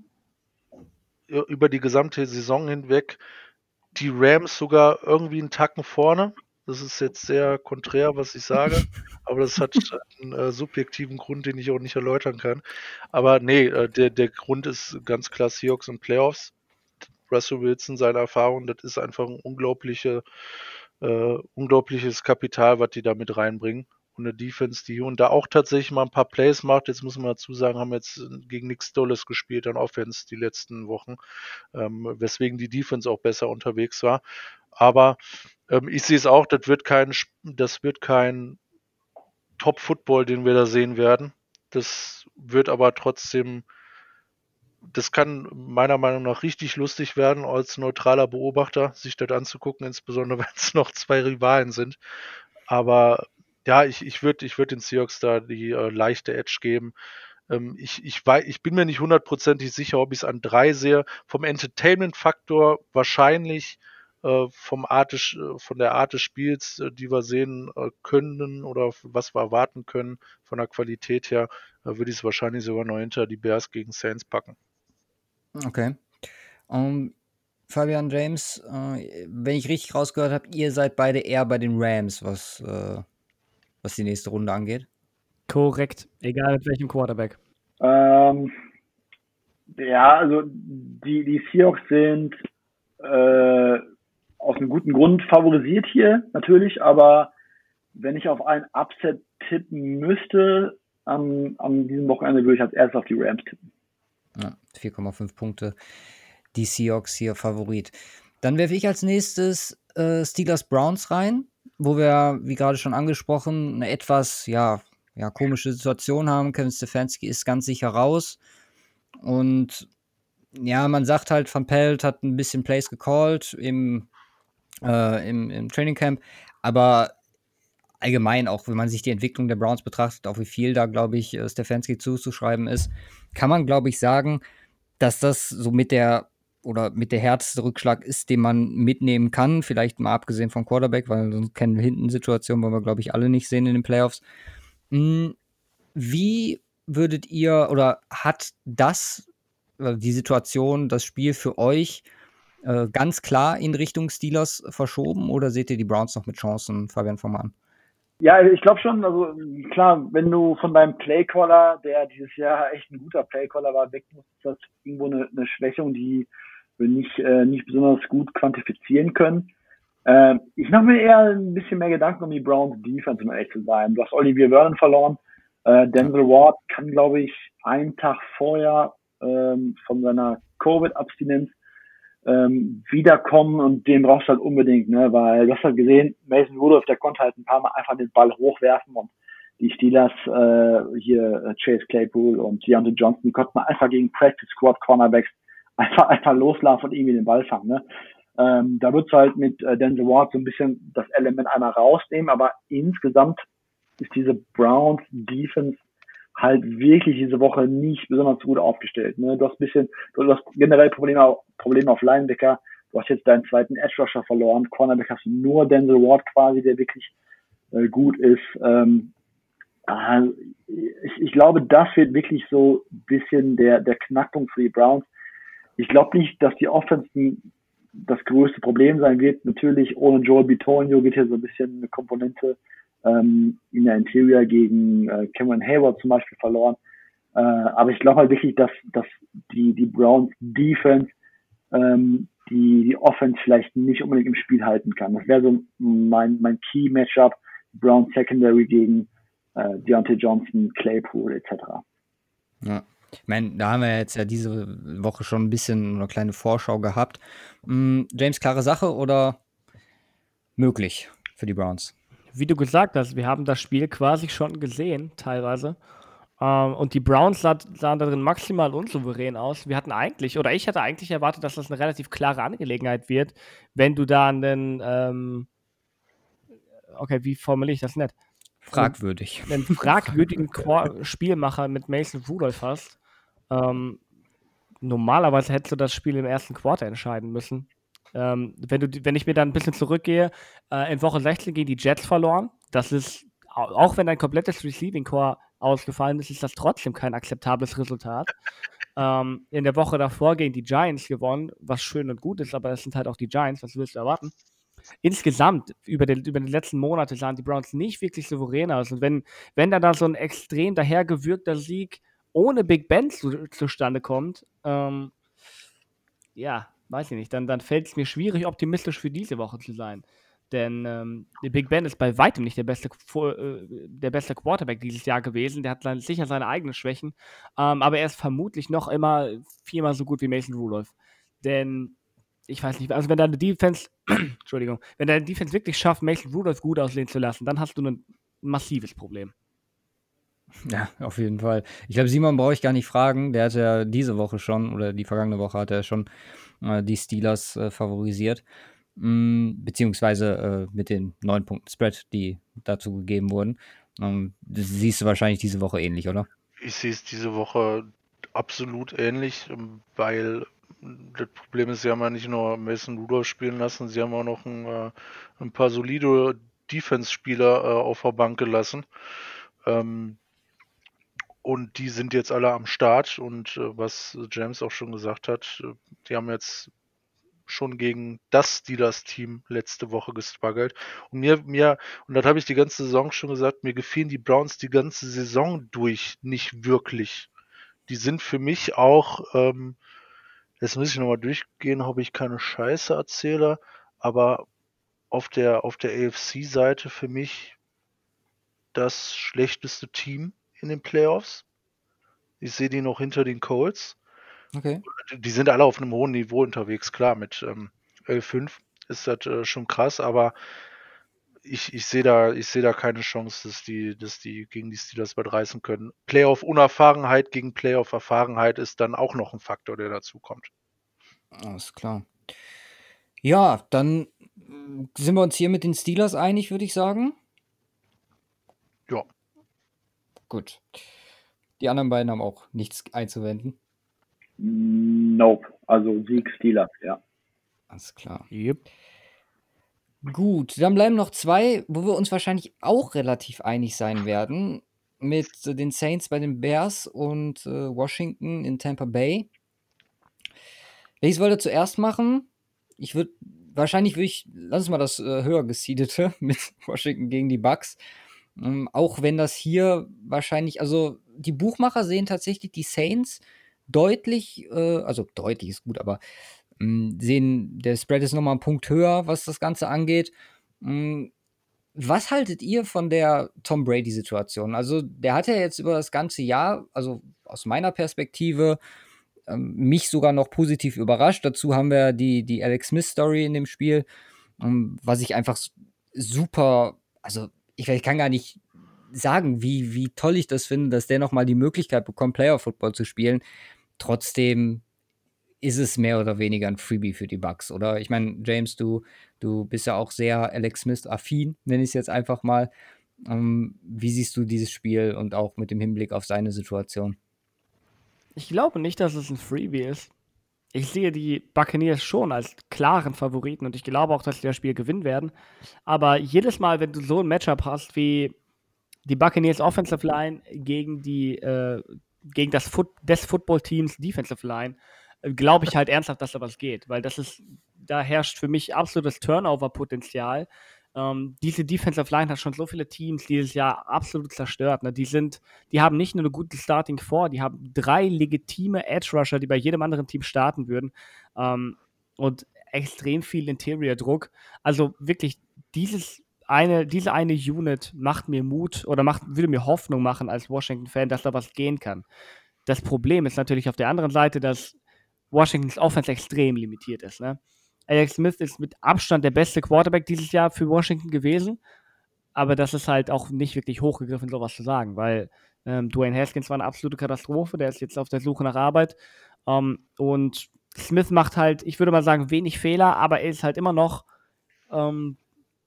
über die gesamte Saison hinweg die Rams sogar irgendwie einen Tacken vorne. Das ist jetzt sehr konträr, was ich sage, aber das hat einen äh, subjektiven Grund, den ich auch nicht erläutern kann. Aber nee, äh, der, der Grund ist ganz klar Seahawks und Playoffs. Russell Wilson, seine Erfahrung, das ist einfach ein unglaublicher äh, unglaubliches Kapital, was die da mit reinbringen. Und eine Defense, die hier und da auch tatsächlich mal ein paar Plays macht. Jetzt muss man dazu sagen, haben jetzt gegen nichts Dolles gespielt an Offense die letzten Wochen, ähm, weswegen die Defense auch besser unterwegs war. Aber ähm, ich sehe es auch, das wird kein, das wird kein Top-Football, den wir da sehen werden. Das wird aber trotzdem, das kann meiner Meinung nach richtig lustig werden, als neutraler Beobachter sich das anzugucken, insbesondere wenn es noch zwei Rivalen sind. Aber ja, ich, ich würde ich würd den Seahawks da die äh, leichte Edge geben. Ähm, ich, ich, weiß, ich bin mir nicht hundertprozentig sicher, ob ich es an drei sehe. Vom Entertainment-Faktor wahrscheinlich vom Art des, äh, von der Art des Spiels, äh, die wir sehen können oder was wir erwarten können von der Qualität her, würde ich es wahrscheinlich sogar noch hinter die Bears gegen Saints packen. Okay. Um, ähm, Fabian James, äh, wenn ich richtig rausgehört habe, ihr seid beide eher bei den Rams, was, äh, was die nächste Runde angeht. Korrekt, egal mit welchem Quarterback. Ähm, ja, also die, die Seahawks sind äh, aus einem guten Grund favorisiert hier natürlich, aber wenn ich auf ein Upset tippen müsste, an, an diesem Wochenende würde ich als erstes auf die Rams tippen. Ja, 4,5 Punkte. Die Seahawks hier Favorit. Dann werfe ich als nächstes äh, Steelers Browns rein, wo wir, wie gerade schon angesprochen, eine etwas ja, ja, komische Situation haben. Kevin Stefanski ist ganz sicher raus. Und ja, man sagt halt, Van Pelt hat ein bisschen Plays gecallt im äh, im, im Training Camp. Aber allgemein, auch wenn man sich die Entwicklung der Browns betrachtet, auch wie viel da, glaube ich, äh, Stefanski zuzuschreiben ist, kann man, glaube ich, sagen, dass das so mit der oder mit der härteste Rückschlag ist, den man mitnehmen kann. Vielleicht mal abgesehen vom Quarterback, weil sonst kennen wir hinten Situationen, wollen wir, glaube ich, alle nicht sehen in den Playoffs. Hm, wie würdet ihr oder hat das, äh, die Situation, das Spiel für euch äh, ganz klar in Richtung Steelers verschoben oder seht ihr die Browns noch mit Chancen, Fabian Forman? Ja, ich glaube schon, also klar, wenn du von deinem Playcaller, der dieses Jahr echt ein guter Playcaller war, weg musst, ist das irgendwo eine, eine Schwächung, die wir nicht, äh, nicht besonders gut quantifizieren können. Äh, ich mache mir eher ein bisschen mehr Gedanken um die Browns Defense, um ehrlich zu sein. Du hast Olivier Vernon verloren. Äh, Denzel Ward kann, glaube ich, einen Tag vorher ähm, von seiner Covid-Abstinenz ähm, wiederkommen und den brauchst du halt unbedingt, ne? Weil du hast halt gesehen, Mason Rudolph, der konnte halt ein paar Mal einfach den Ball hochwerfen und die Steelers, äh, hier äh, Chase Claypool und Deontay Johnson, die konnten einfach gegen Practice Squad Cornerbacks einfach einfach loslaufen und irgendwie den Ball fangen, ne? Ähm, da wird's halt mit äh, Denzel Ward so ein bisschen das Element einmal rausnehmen, aber insgesamt ist diese Browns Defense halt wirklich diese Woche nicht besonders gut aufgestellt. Ne? Du hast bisschen, du hast generell Probleme, Probleme auf Linebacker. Du hast jetzt deinen zweiten Edge Rusher verloren. Cornerback hast du nur Denzel Ward quasi, der wirklich äh, gut ist. Ähm, äh, ich, ich glaube, das wird wirklich so ein bisschen der, der Knackpunkt für die Browns. Ich glaube nicht, dass die Offense das größte Problem sein wird. Natürlich ohne Joel Bitonio geht hier so ein bisschen eine Komponente ähm, in der Interior gegen äh, Cameron Hayward zum Beispiel verloren. Äh, aber ich glaube halt wirklich, dass, dass die, die Browns Defense ähm, die, die Offense vielleicht nicht unbedingt im Spiel halten kann. Das wäre so mein, mein Key-Matchup, Brown Secondary gegen äh, Deontay Johnson, Claypool etc. Ja. Ich meine, da haben wir jetzt ja diese Woche schon ein bisschen eine kleine Vorschau gehabt. Mm, James, klare Sache oder möglich für die Browns? Wie du gesagt hast, wir haben das Spiel quasi schon gesehen, teilweise. Ähm, und die Browns sah, sahen darin maximal unsouverän aus. Wir hatten eigentlich, oder ich hatte eigentlich erwartet, dass das eine relativ klare Angelegenheit wird, wenn du da einen, ähm, okay, wie formuliere ich das nicht? Fragwürdig. Einen fragwürdigen Spielmacher mit Mason Rudolph hast. Ähm, normalerweise hättest du das Spiel im ersten Quarter entscheiden müssen. Ähm, wenn, du, wenn ich mir dann ein bisschen zurückgehe, äh, in Woche 16 gegen die Jets verloren. Das ist, auch wenn dein komplettes Receiving Core ausgefallen ist, ist das trotzdem kein akzeptables Resultat. Ähm, in der Woche davor gegen die Giants gewonnen, was schön und gut ist, aber das sind halt auch die Giants, was willst du erwarten? Insgesamt, über, den, über die letzten Monate sahen die Browns nicht wirklich souverän aus. Und wenn, wenn dann da so ein extrem dahergewürgter Sieg ohne Big Ben zu, zustande kommt, ähm, ja, weiß ich nicht, dann, dann fällt es mir schwierig, optimistisch für diese Woche zu sein. Denn ähm, Big Ben ist bei weitem nicht der beste, äh, der beste Quarterback dieses Jahr gewesen. Der hat sein, sicher seine eigenen Schwächen. Ähm, aber er ist vermutlich noch immer viermal so gut wie Mason Rudolph. Denn ich weiß nicht, also wenn deine Defense, Entschuldigung, wenn deine Defense wirklich schafft, Mason Rudolph gut aussehen zu lassen, dann hast du ein massives Problem. Ja, auf jeden Fall. Ich glaube, Simon brauche ich gar nicht fragen. Der hat ja diese Woche schon, oder die vergangene Woche hat er schon die Steelers äh, favorisiert. Mm, beziehungsweise äh, mit den neun Punkten Spread, die dazu gegeben wurden. Ähm, das siehst du wahrscheinlich diese Woche ähnlich, oder? Ich sehe es diese Woche absolut ähnlich, ähm, weil das Problem ist, sie haben ja nicht nur Mason Rudolph spielen lassen, sie haben auch noch ein, äh, ein paar solide Defense-Spieler äh, auf der Bank gelassen. Ähm, und die sind jetzt alle am Start und äh, was James auch schon gesagt hat, äh, die haben jetzt schon gegen das Steelers-Team letzte Woche gestruggelt. Und mir, mir, und das habe ich die ganze Saison schon gesagt, mir gefielen die Browns die ganze Saison durch nicht wirklich. Die sind für mich auch, ähm, jetzt muss ich nochmal durchgehen, ob ich keine Scheiße erzähle, aber auf der, auf der AFC-Seite für mich das schlechteste Team in den Playoffs. Ich sehe die noch hinter den Colts. Okay. Die sind alle auf einem hohen Niveau unterwegs, klar, mit ähm, L5 ist das äh, schon krass, aber ich, ich sehe da, ich da keine Chance, dass die, dass die gegen die Steelers was reißen können. Playoff-Unerfahrenheit gegen Playoff-Erfahrenheit ist dann auch noch ein Faktor, der dazu kommt. Alles klar. Ja, dann äh, sind wir uns hier mit den Steelers einig, würde ich sagen. Ja. Gut. Die anderen beiden haben auch nichts einzuwenden. Nope. Also Sieg Steelers, ja. Alles klar. Yep. Gut, dann bleiben noch zwei, wo wir uns wahrscheinlich auch relativ einig sein werden. Mit den Saints bei den Bears und äh, Washington in Tampa Bay. Welches wollt ihr zuerst machen? Ich würde, wahrscheinlich würde ich, lass uns mal das äh, höher gesiedete mit Washington gegen die Bucks. Ähm, auch wenn das hier wahrscheinlich, also die Buchmacher sehen tatsächlich die Saints deutlich, äh, also deutlich ist gut, aber mh, hm, sehen, der Spread ist nochmal ein Punkt höher, was das Ganze angeht. Mh, hm, was haltet ihr von der Tom Brady-Situation? Also, der hat ja jetzt über das ganze Jahr, also aus meiner Perspektive, ähm, mich sogar noch positiv überrascht. Dazu haben wir die, die Alex Smith-Story in dem Spiel, ähm, was ich einfach super, also ich, ich kann gar nicht sagen, wie, wie toll ich das finde, dass der nochmal die Möglichkeit bekommt, Player-Football zu spielen trotzdem ist es mehr oder weniger ein Freebie für die Bugs, oder? Ich meine, James, du, du bist ja auch sehr Alex Smith-affin, nenne ich es jetzt einfach mal. Ähm, wie siehst du dieses Spiel und auch mit dem Hinblick auf seine Situation? Ich glaube nicht, dass es ein Freebie ist. Ich sehe die Buccaneers schon als klaren Favoriten und ich glaube auch, dass sie das Spiel gewinnen werden. Aber jedes Mal, wenn du so ein Matchup hast wie die Buccaneers Offensive Line gegen die äh, gegen das Foot des Football-Teams Defensive Line, glaube ich halt ernsthaft, dass da was geht, weil das ist, da herrscht für mich absolutes Turnover-Potenzial. Ähm, diese Defensive Line hat schon so viele Teams dieses Jahr absolut zerstört. Ne? Die sind, die haben nicht nur eine gute Starting vor, die haben drei legitime Edge Rusher, die bei jedem anderen Team starten würden. Ähm, und extrem viel Interior-Druck. Also wirklich, dieses eine, diese eine Unit macht mir Mut oder macht, würde mir Hoffnung machen als Washington-Fan, dass da was gehen kann. Das Problem ist natürlich auf der anderen Seite, dass Washingtons Offense extrem limitiert ist. Ne? Alex Smith ist mit Abstand der beste Quarterback dieses Jahr für Washington gewesen, aber das ist halt auch nicht wirklich hochgegriffen, sowas zu sagen, weil ähm, Dwayne Haskins war eine absolute Katastrophe, der ist jetzt auf der Suche nach Arbeit. Ähm, und Smith macht halt, ich würde mal sagen, wenig Fehler, aber er ist halt immer noch ähm,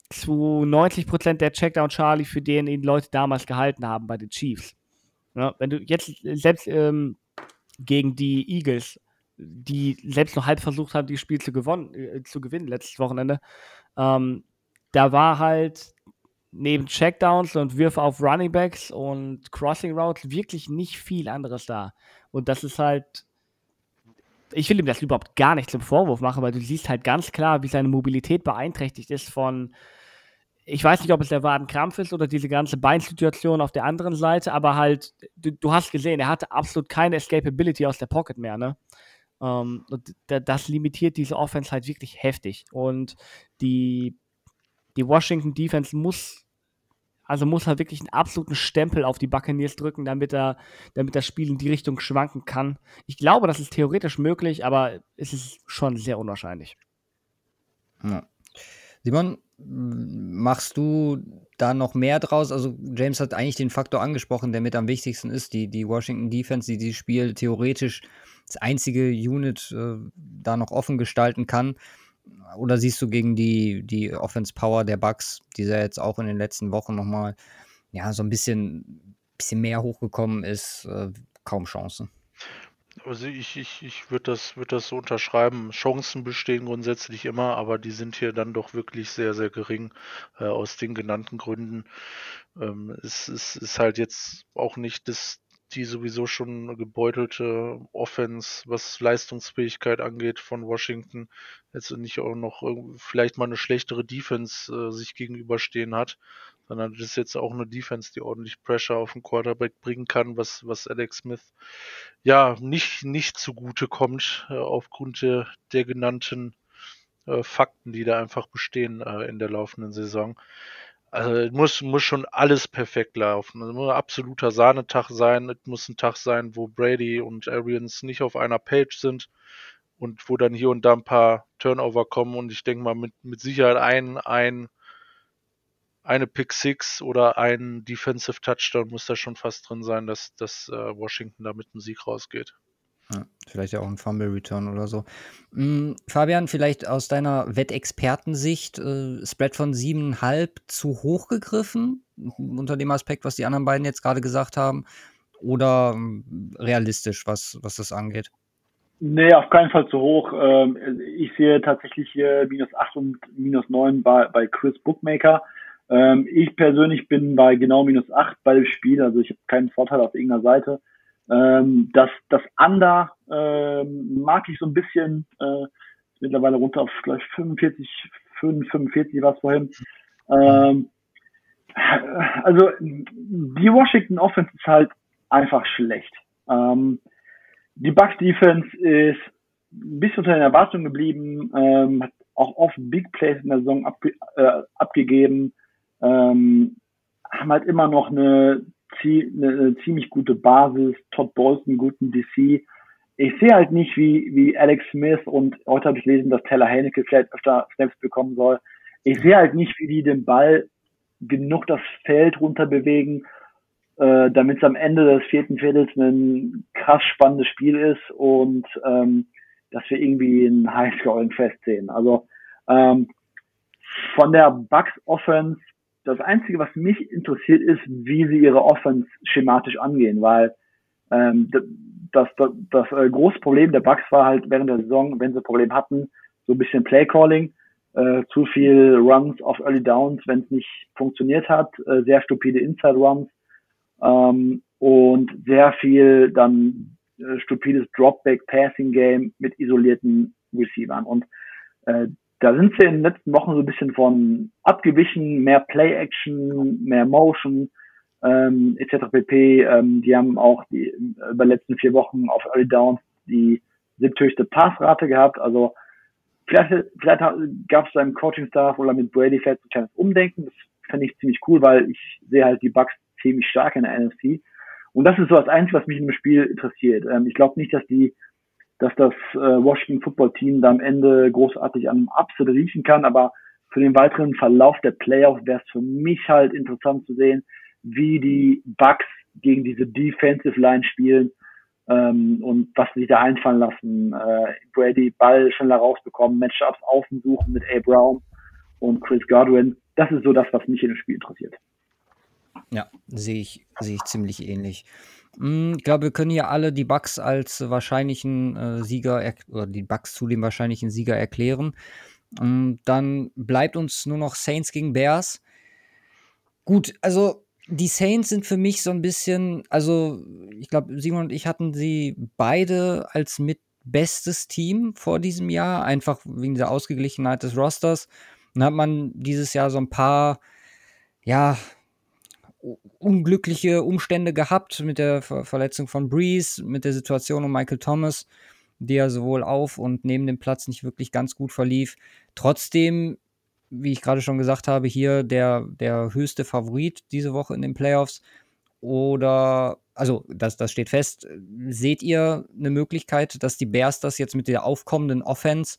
zu 90% der Checkdown Charlie, für den ihn Leute damals gehalten haben bei den Chiefs. Ja, wenn du jetzt selbst ähm, gegen die Eagles, die selbst noch halb versucht haben, das Spiel zu, gewonnen, äh, zu gewinnen letztes Wochenende, ähm, da war halt neben Checkdowns und Würfe auf Running Backs und Crossing Routes wirklich nicht viel anderes da. Und das ist halt ich will ihm das überhaupt gar nicht zum Vorwurf machen, weil du siehst halt ganz klar, wie seine Mobilität beeinträchtigt ist von ich weiß nicht, ob es der Wadenkrampf ist oder diese ganze Beinsituation auf der anderen Seite, aber halt, du, du hast gesehen, er hatte absolut keine Escapability aus der Pocket mehr, ne? Ähm, das limitiert diese Offense halt wirklich heftig. Und die die Washington Defense muss, also muss halt wirklich einen absoluten Stempel auf die Buccaneers drücken, damit, er, damit das Spiel in die Richtung schwanken kann. Ich glaube, das ist theoretisch möglich, aber es ist schon sehr unwahrscheinlich. Ja. Simon, machst du da noch mehr draus? Also James hat eigentlich den Faktor angesprochen, der mit am wichtigsten ist, die, die Washington Defense, die dieses Spiel theoretisch das einzige Unit äh, da noch offen gestalten kann. Oder siehst du gegen die, die Offense Power der Bucks, die ja jetzt auch in den letzten Wochen nochmal ja, so ein bisschen, bisschen mehr hochgekommen ist, äh, kaum Chancen? Also ich, ich, ich würde das, würd das so unterschreiben. Chancen bestehen grundsätzlich immer, aber die sind hier dann doch wirklich sehr, sehr gering äh, aus den genannten Gründen. Ähm, es, es ist halt jetzt auch nicht das, die sowieso schon gebeutelte Offense, was Leistungsfähigkeit angeht von Washington, jetzt nicht auch noch vielleicht mal eine schlechtere Defense äh, sich gegenüberstehen hat, sondern das ist jetzt auch eine Defense, die ordentlich Pressure auf den Quarterback bringen kann, was, was Alex Smith ja nicht, nicht zugute kommt, äh, aufgrund der, der genannten äh, Fakten, die da einfach bestehen äh, in der laufenden Saison. Also muss, muss schon alles perfekt laufen. Es muss ein absoluter Sahnetag sein. Es muss ein Tag sein, wo Brady und Arians nicht auf einer Page sind und wo dann hier und da ein paar Turnover kommen. Und ich denke mal, mit, mit Sicherheit ein, ein eine Pick Six oder ein Defensive Touchdown muss da schon fast drin sein, dass, dass äh, Washington da mit einem Sieg rausgeht. Ja, vielleicht ja auch ein Fumble Return oder so. Mhm, Fabian, vielleicht aus deiner Wettexpertensicht, äh, Spread von 7,5 zu hoch gegriffen, unter dem Aspekt, was die anderen beiden jetzt gerade gesagt haben, oder äh, realistisch, was, was das angeht? Nee, auf keinen Fall zu hoch. Ähm, ich sehe tatsächlich hier minus 8 und minus 9 bei, bei Chris Bookmaker. Ähm, ich persönlich bin bei genau minus 8 bei dem Spiel, also ich habe keinen Vorteil auf irgendeiner Seite. Ähm, das, das Under ähm, mag ich so ein bisschen, äh, mittlerweile runter auf gleich 45, 45 war es vorhin. Ähm, also die Washington Offense ist halt einfach schlecht. Ähm, die Bucks Defense ist ein bisschen unter den Erwartungen geblieben, ähm, hat auch oft Big Plays in der Saison abge äh, abgegeben, ähm, haben halt immer noch eine eine, ziemlich gute Basis, Todd einen guten DC. Ich sehe halt nicht, wie, wie Alex Smith und heute habe ich gelesen, dass Taylor Heineke vielleicht öfter Snaps bekommen soll. Ich sehe halt nicht, wie die den Ball genug das Feld runter bewegen, äh, damit es am Ende des vierten Viertels ein krass spannendes Spiel ist und ähm, dass wir irgendwie ein Highscoring-Fest sehen. Also ähm, von der Bucks Offense das Einzige, was mich interessiert, ist, wie sie ihre Offense schematisch angehen, weil ähm, das, das, das äh, große Problem der Bucks war halt während der Saison, wenn sie Probleme hatten, so ein bisschen Playcalling, äh, zu viel Runs auf Early Downs, wenn es nicht funktioniert hat, äh, sehr stupide Inside Runs ähm, und sehr viel dann äh, stupides Dropback Passing Game mit isolierten Receivern. Und äh, da sind sie in den letzten Wochen so ein bisschen von abgewichen, mehr Play-Action, mehr Motion, ähm, etc. pp. Ähm, die haben auch die, über die letzten vier Wochen auf Early Downs die siebthöchste Passrate gehabt. Also vielleicht, vielleicht gab es beim Coaching-Staff oder mit Brady vielleicht ein kleines Umdenken. Das fände ich ziemlich cool, weil ich sehe halt die Bucks ziemlich stark in der NFC. Und das ist so das Einzige, was mich dem Spiel interessiert. Ähm, ich glaube nicht, dass die dass das äh, Washington Football Team da am Ende großartig an Upset riechen kann, aber für den weiteren Verlauf der Playoffs wäre es für mich halt interessant zu sehen, wie die Bucks gegen diese Defensive Line spielen ähm, und was sie sich da einfallen lassen. Äh, Brady Ball schneller rausbekommen, Matchups außen suchen mit A. Brown und Chris Godwin. Das ist so das, was mich in dem Spiel interessiert. Ja, sehe ich, sehe ich ziemlich ähnlich. Hm, ich glaube, wir können hier alle die Bucks als wahrscheinlichen äh, Sieger oder die Bucks zu dem wahrscheinlichen Sieger erklären. Und dann bleibt uns nur noch Saints gegen Bears. Gut, also die Saints sind für mich so ein bisschen, also ich glaube, Simon und ich hatten sie beide als mit bestes Team vor diesem Jahr, einfach wegen der Ausgeglichenheit des Rosters. Dann hat man dieses Jahr so ein paar, ja, unglückliche Umstände gehabt mit der Ver Verletzung von Breeze, mit der Situation um Michael Thomas, der sowohl auf und neben dem Platz nicht wirklich ganz gut verlief. Trotzdem wie ich gerade schon gesagt habe, hier der, der höchste Favorit diese Woche in den Playoffs? Oder, also das, das steht fest, seht ihr eine Möglichkeit, dass die Bears das jetzt mit der aufkommenden Offense,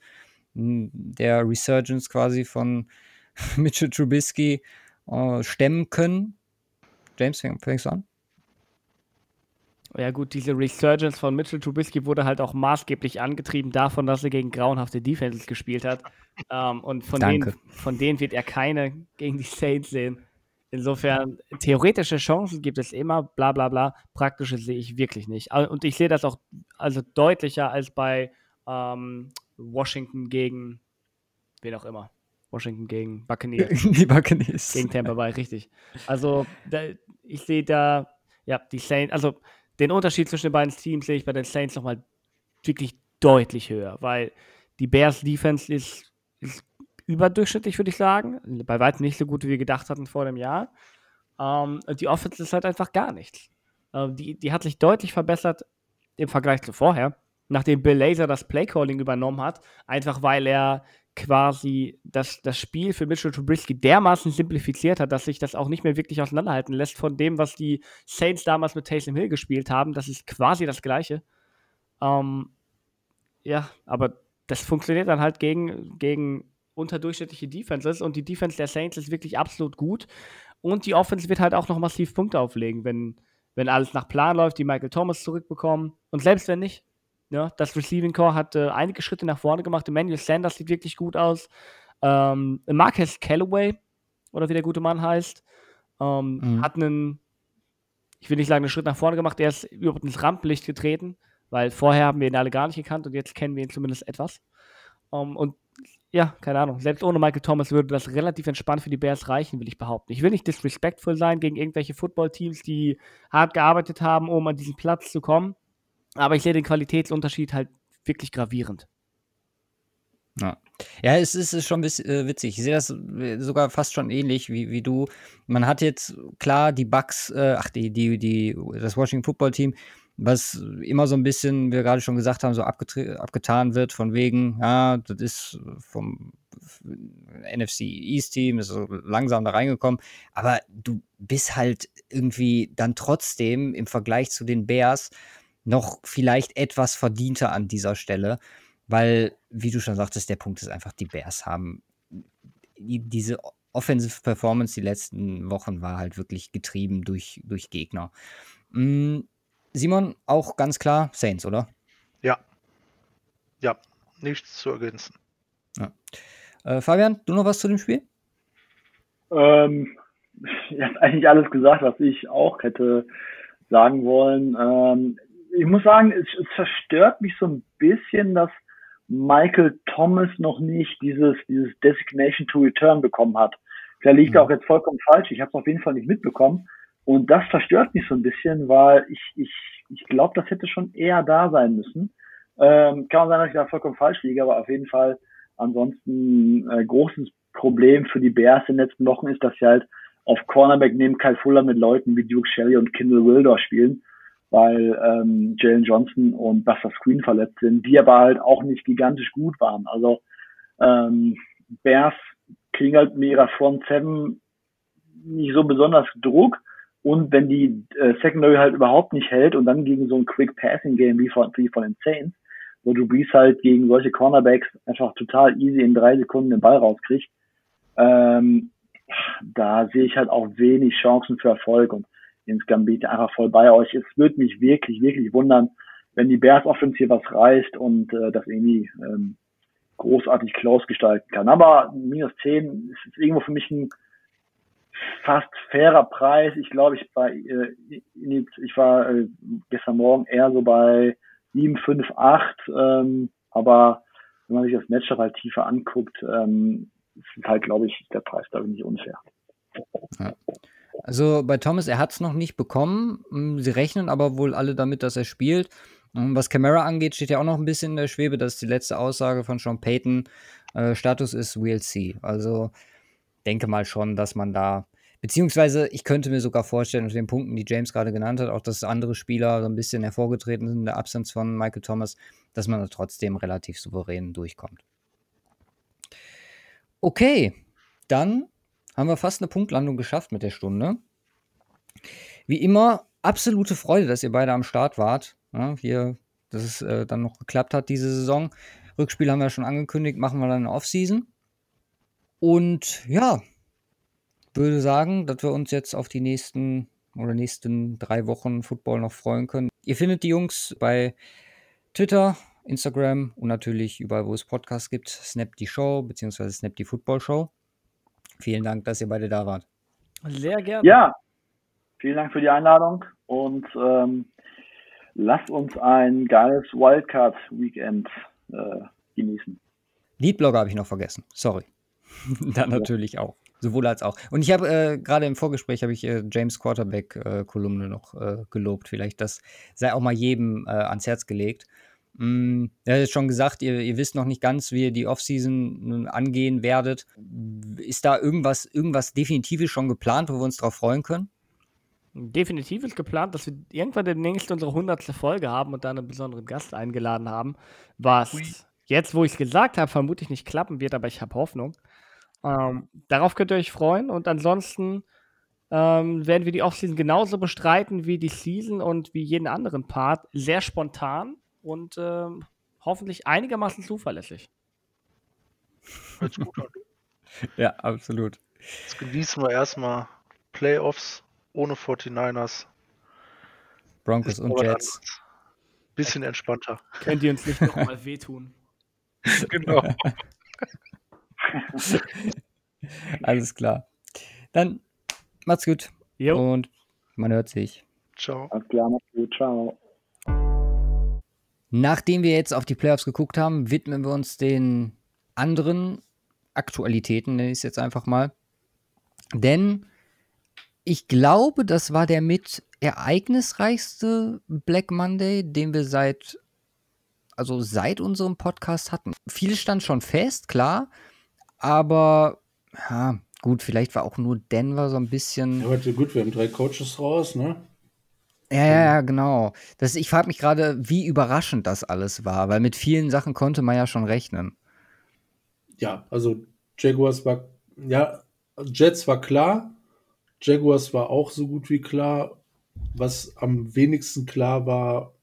der Resurgence quasi von Mitchell Trubisky, äh, stemmen können? James, fängst du an? Ja gut, diese Resurgence von Mitchell Trubisky wurde halt auch maßgeblich angetrieben davon, dass er gegen grauenhafte Defenses gespielt hat. ähm, und von denen, von denen wird er keine gegen die Saints sehen. Insofern, theoretische Chancen gibt es immer, bla bla bla. Praktische sehe ich wirklich nicht. Und ich sehe das auch also deutlicher als bei ähm, Washington gegen wen auch immer. Washington gegen Buccaneers. die Buccaneers. Gegen Tampa Bay, richtig. Also, da, ich sehe da, ja, die Saints, also den Unterschied zwischen den beiden Teams sehe ich bei den Saints nochmal wirklich deutlich höher, weil die Bears Defense ist, ist überdurchschnittlich, würde ich sagen. Bei weitem nicht so gut, wie wir gedacht hatten vor dem Jahr. Ähm, die Offense ist halt einfach gar nichts. Äh, die, die hat sich deutlich verbessert im Vergleich zu vorher, nachdem Bill Laser das Playcalling übernommen hat, einfach weil er quasi das, das Spiel für Mitchell Trubisky dermaßen simplifiziert hat, dass sich das auch nicht mehr wirklich auseinanderhalten lässt von dem, was die Saints damals mit Taysom Hill gespielt haben. Das ist quasi das Gleiche. Ähm, ja, aber das funktioniert dann halt gegen, gegen unterdurchschnittliche Defenses und die Defense der Saints ist wirklich absolut gut und die Offense wird halt auch noch massiv Punkte auflegen, wenn, wenn alles nach Plan läuft, die Michael Thomas zurückbekommen und selbst wenn nicht, ja, das Receiving Core hat äh, einige Schritte nach vorne gemacht. Emmanuel Sanders sieht wirklich gut aus. Ähm, Marcus Callaway, oder wie der gute Mann heißt, ähm, mhm. hat einen, ich will nicht sagen, einen Schritt nach vorne gemacht. Er ist überhaupt ins Rampenlicht getreten, weil vorher haben wir ihn alle gar nicht gekannt und jetzt kennen wir ihn zumindest etwas. Ähm, und ja, keine Ahnung. Selbst ohne Michael Thomas würde das relativ entspannt für die Bears reichen, will ich behaupten. Ich will nicht disrespectful sein gegen irgendwelche Footballteams, die hart gearbeitet haben, um an diesen Platz zu kommen. Aber ich sehe den Qualitätsunterschied halt wirklich gravierend. Ja. Ja, es ist, schon äh, witzig. Ich sehe das äh, sogar fast schon ähnlich wie, wie du. Man hat jetzt klar die Bugs, äh, ach, die, die, die, das Washington Football Team, was immer so ein bisschen, wie wir gerade schon gesagt haben, so abgetan wird, von wegen, ja, das ist vom NFC East Team, ist so langsam da reingekommen. Aber du bist halt irgendwie dann trotzdem im Vergleich zu den Bears noch vielleicht etwas verdienter an dieser Stelle, weil, wie du schon sagtest, der Punkt ist einfach, die Bears haben diese Offensive Performance die letzten Wochen war halt wirklich getrieben durch, durch Gegner. Hm, Simon, auch ganz klar Saints, oder? Ja. Ja, nichts zu ergänzen. Ja. Äh, Fabian, du noch was zu dem Spiel? Ähm, ihr habt eigentlich alles gesagt, was ich auch hätte sagen wollen. Ähm, ich muss sagen, es, es verstört mich so ein bisschen, dass Michael Thomas noch nicht dieses, dieses Designation to Return bekommen hat. Da liegt mhm. auch jetzt vollkommen falsch. Ich habe es auf jeden Fall nicht mitbekommen. Und das verstört mich so ein bisschen, weil ich, ich, ich glaube, das hätte schon eher da sein müssen. Ähm, kann man sein, dass ich da vollkommen falsch liege, aber auf jeden Fall ansonsten äh, großes Problem für die Bears in den letzten Wochen ist, dass sie halt auf Cornerback neben Kyle Fuller mit Leuten wie Duke Shelley und Kindle Wildor spielen weil ähm, Jalen Johnson und Buster Screen verletzt sind, die aber halt auch nicht gigantisch gut waren. Also ähm, Bears kriegen halt mit ihrer Front Seven nicht so besonders Druck und wenn die äh, Secondary halt überhaupt nicht hält und dann gegen so ein Quick Passing Game wie von, wie von den Saints, wo du Brees halt gegen solche Cornerbacks einfach total easy in drei Sekunden den Ball rauskriegt, ähm, da sehe ich halt auch wenig Chancen für Erfolg und insgesamt bin ich einfach voll bei euch. Es würde mich wirklich, wirklich wundern, wenn die Bears Offense hier was reißt und äh, das irgendwie ähm, großartig close gestalten kann. Aber minus 10 ist irgendwo für mich ein fast fairer Preis. Ich glaube, ich war, äh, ich war äh, gestern Morgen eher so bei 7, 5, 8. Ähm, aber wenn man sich das Matchup halt tiefer anguckt, ähm, ist halt, glaube ich, der Preis da nicht unfair. Ja. Also bei Thomas, er hat es noch nicht bekommen. Hm, sie rechnen aber wohl alle damit, dass er spielt. Hm, was Camara angeht, steht ja auch noch ein bisschen in der Schwebe. Das ist die letzte Aussage von Sean Payton. Äh, Status ist We'll see. Also denke mal schon, dass man da, beziehungsweise ich könnte mir sogar vorstellen, unter den Punkten, die James gerade genannt hat, auch dass andere Spieler so ein bisschen hervorgetreten sind in der Absence von Michael Thomas, dass man da trotzdem relativ souverän durchkommt. Okay, dann haben wir fast eine Punktlandung geschafft mit der Stunde. Wie immer, absolute Freude, dass ihr beide am Start wart. Ja, hier, dass es äh, dann noch geklappt hat diese Saison. Rückspiel haben wir schon angekündigt, machen wir dann in Offseason. Und ja, würde sagen, dass wir uns jetzt auf die nächsten oder nächsten drei Wochen Football noch freuen können. Ihr findet die Jungs bei Twitter, Instagram und natürlich überall, wo es Podcasts gibt. Snap die Show bzw. Snap die Football Show. Vielen Dank, dass ihr beide da wart. Sehr gerne. Ja, vielen Dank für die Einladung und ähm, lasst uns ein geiles Wildcard-Weekend äh, genießen. Leadblogger habe ich noch vergessen. Sorry. Dann natürlich auch. Sowohl als auch. Und ich habe äh, gerade im Vorgespräch habe ich äh, James Quarterback äh, Kolumne noch äh, gelobt. Vielleicht das sei auch mal jedem äh, ans Herz gelegt. Mm, er hat schon gesagt, ihr, ihr, wisst noch nicht ganz, wie ihr die Offseason angehen werdet. Ist da irgendwas, irgendwas Definitives schon geplant, wo wir uns darauf freuen können? Definitiv ist geplant, dass wir irgendwann demnächst unsere 100. Folge haben und da einen besonderen Gast eingeladen haben, was Ui. jetzt, wo ich es gesagt habe, vermutlich nicht klappen wird, aber ich habe Hoffnung. Ähm, darauf könnt ihr euch freuen und ansonsten ähm, werden wir die Offseason genauso bestreiten wie die Season und wie jeden anderen Part. Sehr spontan und ähm, hoffentlich einigermaßen zuverlässig. Hört gut an. Ja, absolut. Jetzt genießen wir erstmal Playoffs ohne 49ers. Broncos und Jets. Bisschen entspannter. Könnt ihr uns nicht nochmal wehtun? genau. Alles klar. Dann macht's gut. Jo. Und man hört sich. Ciao. Alles klar, macht's gut. Ciao. Nachdem wir jetzt auf die Playoffs geguckt haben, widmen wir uns den anderen Aktualitäten, nenne ich es jetzt einfach mal. Denn ich glaube, das war der mit ereignisreichste Black Monday, den wir seit, also seit unserem Podcast hatten. Viel stand schon fest, klar, aber ja, gut, vielleicht war auch nur Denver so ein bisschen. Ja, gut, wir haben drei Coaches raus, ne? Ja, ja, ja, genau. Das, ich frage mich gerade, wie überraschend das alles war, weil mit vielen Sachen konnte man ja schon rechnen. Ja, also Jaguars war, ja, Jets war klar, Jaguars war auch so gut wie klar. Was am wenigsten klar war,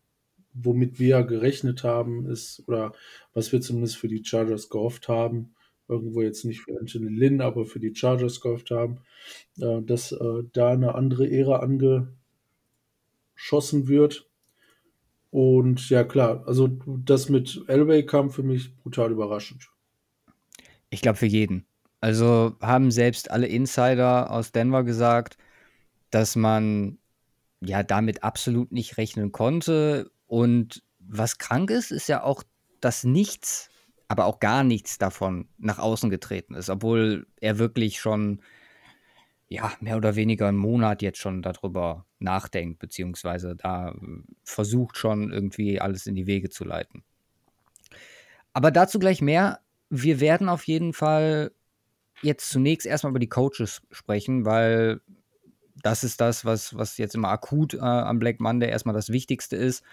womit wir gerechnet haben, ist, oder was wir zumindest für die Chargers gehofft haben, irgendwo jetzt nicht für Anthony Lynn, aber für die Chargers gehofft haben, äh, dass äh, da eine andere Ära ange geschossen wird. Und ja, klar, also das mit Elway kam für mich brutal überraschend. Ich glaube für jeden. Also haben selbst alle Insider aus Denver gesagt, dass man ja damit absolut nicht rechnen konnte. Und was krank ist, ist ja auch, dass nichts, aber auch gar nichts davon nach außen getreten ist, obwohl er wirklich schon ja, mehr oder weniger einen Monat jetzt schon darüber nachdenkt, beziehungsweise da äh, versucht schon irgendwie alles in die Wege zu leiten. Aber dazu gleich mehr. Wir werden auf jeden Fall jetzt zunächst erstmal über die Coaches sprechen, weil das ist das, was, was jetzt immer akut äh, am Black Monday erstmal das Wichtigste ist.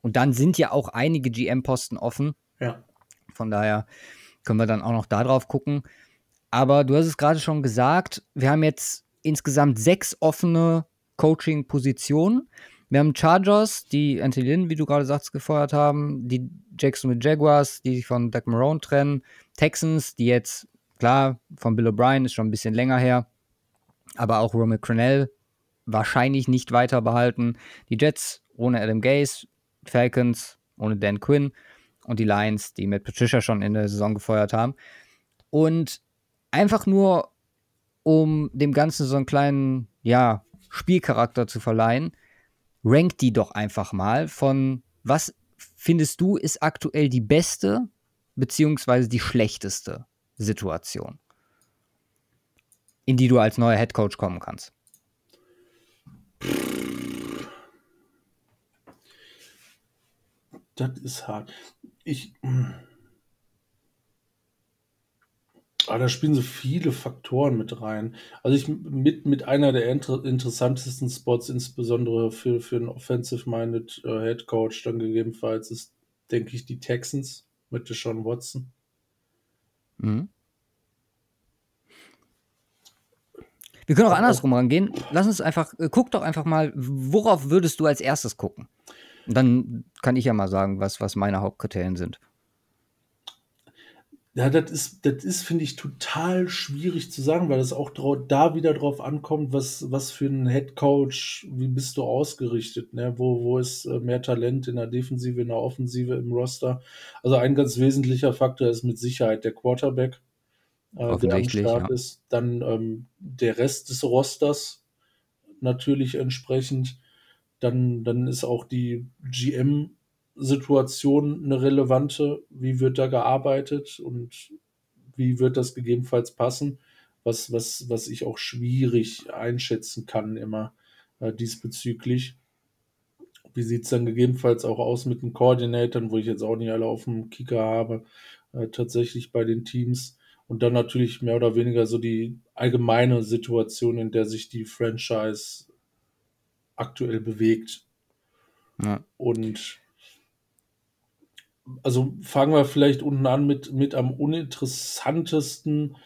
Und dann sind ja auch einige GM-Posten offen. Ja. Von daher können wir dann auch noch darauf gucken. Aber du hast es gerade schon gesagt, wir haben jetzt insgesamt sechs offene Coaching-Positionen. Wir haben Chargers, die Anthony Lynn, wie du gerade sagst, gefeuert haben, die Jacksonville Jaguars, die sich von Doug Marone trennen, Texans, die jetzt, klar, von Bill O'Brien ist schon ein bisschen länger her, aber auch Romeo Crenell wahrscheinlich nicht weiter behalten, die Jets ohne Adam Gase, Falcons ohne Dan Quinn und die Lions, die mit Patricia schon in der Saison gefeuert haben. Und einfach nur, um dem Ganzen so einen kleinen, ja, Spielcharakter zu verleihen, rank die doch einfach mal von was findest du ist aktuell die beste beziehungsweise die schlechteste Situation, in die du als neuer Headcoach kommen kannst? Das ist hart. Ich. Ah, da spielen so viele Faktoren mit rein. Also ich mit, mit einer der inter interessantesten Spots, insbesondere für, für einen offensive-minded äh, Head Coach, dann gegebenenfalls ist, denke ich, die Texans mit Deshaun Watson. Mhm. Wir können auch andersrum rangehen. Lass uns einfach, äh, guck doch einfach mal, worauf würdest du als erstes gucken? Und dann kann ich ja mal sagen, was, was meine Hauptkriterien sind. Ja, das ist, das ist, finde ich, total schwierig zu sagen, weil es auch da wieder drauf ankommt, was, was für ein Headcoach, wie bist du ausgerichtet, ne? Wo, wo ist äh, mehr Talent in der Defensive, in der Offensive, im Roster? Also ein ganz wesentlicher Faktor ist mit Sicherheit der Quarterback, äh, der am Start ja. ist. Dann ähm, der Rest des Rosters natürlich entsprechend. Dann, dann ist auch die GM Situation eine relevante? Wie wird da gearbeitet und wie wird das gegebenenfalls passen? Was, was, was ich auch schwierig einschätzen kann immer äh, diesbezüglich. Wie sieht es dann gegebenenfalls auch aus mit den Koordinatoren, wo ich jetzt auch nicht alle auf dem Kicker habe, äh, tatsächlich bei den Teams. Und dann natürlich mehr oder weniger so die allgemeine Situation, in der sich die Franchise aktuell bewegt. Ja. Und also fangen wir vielleicht unten an mit, mit am uninteressantesten.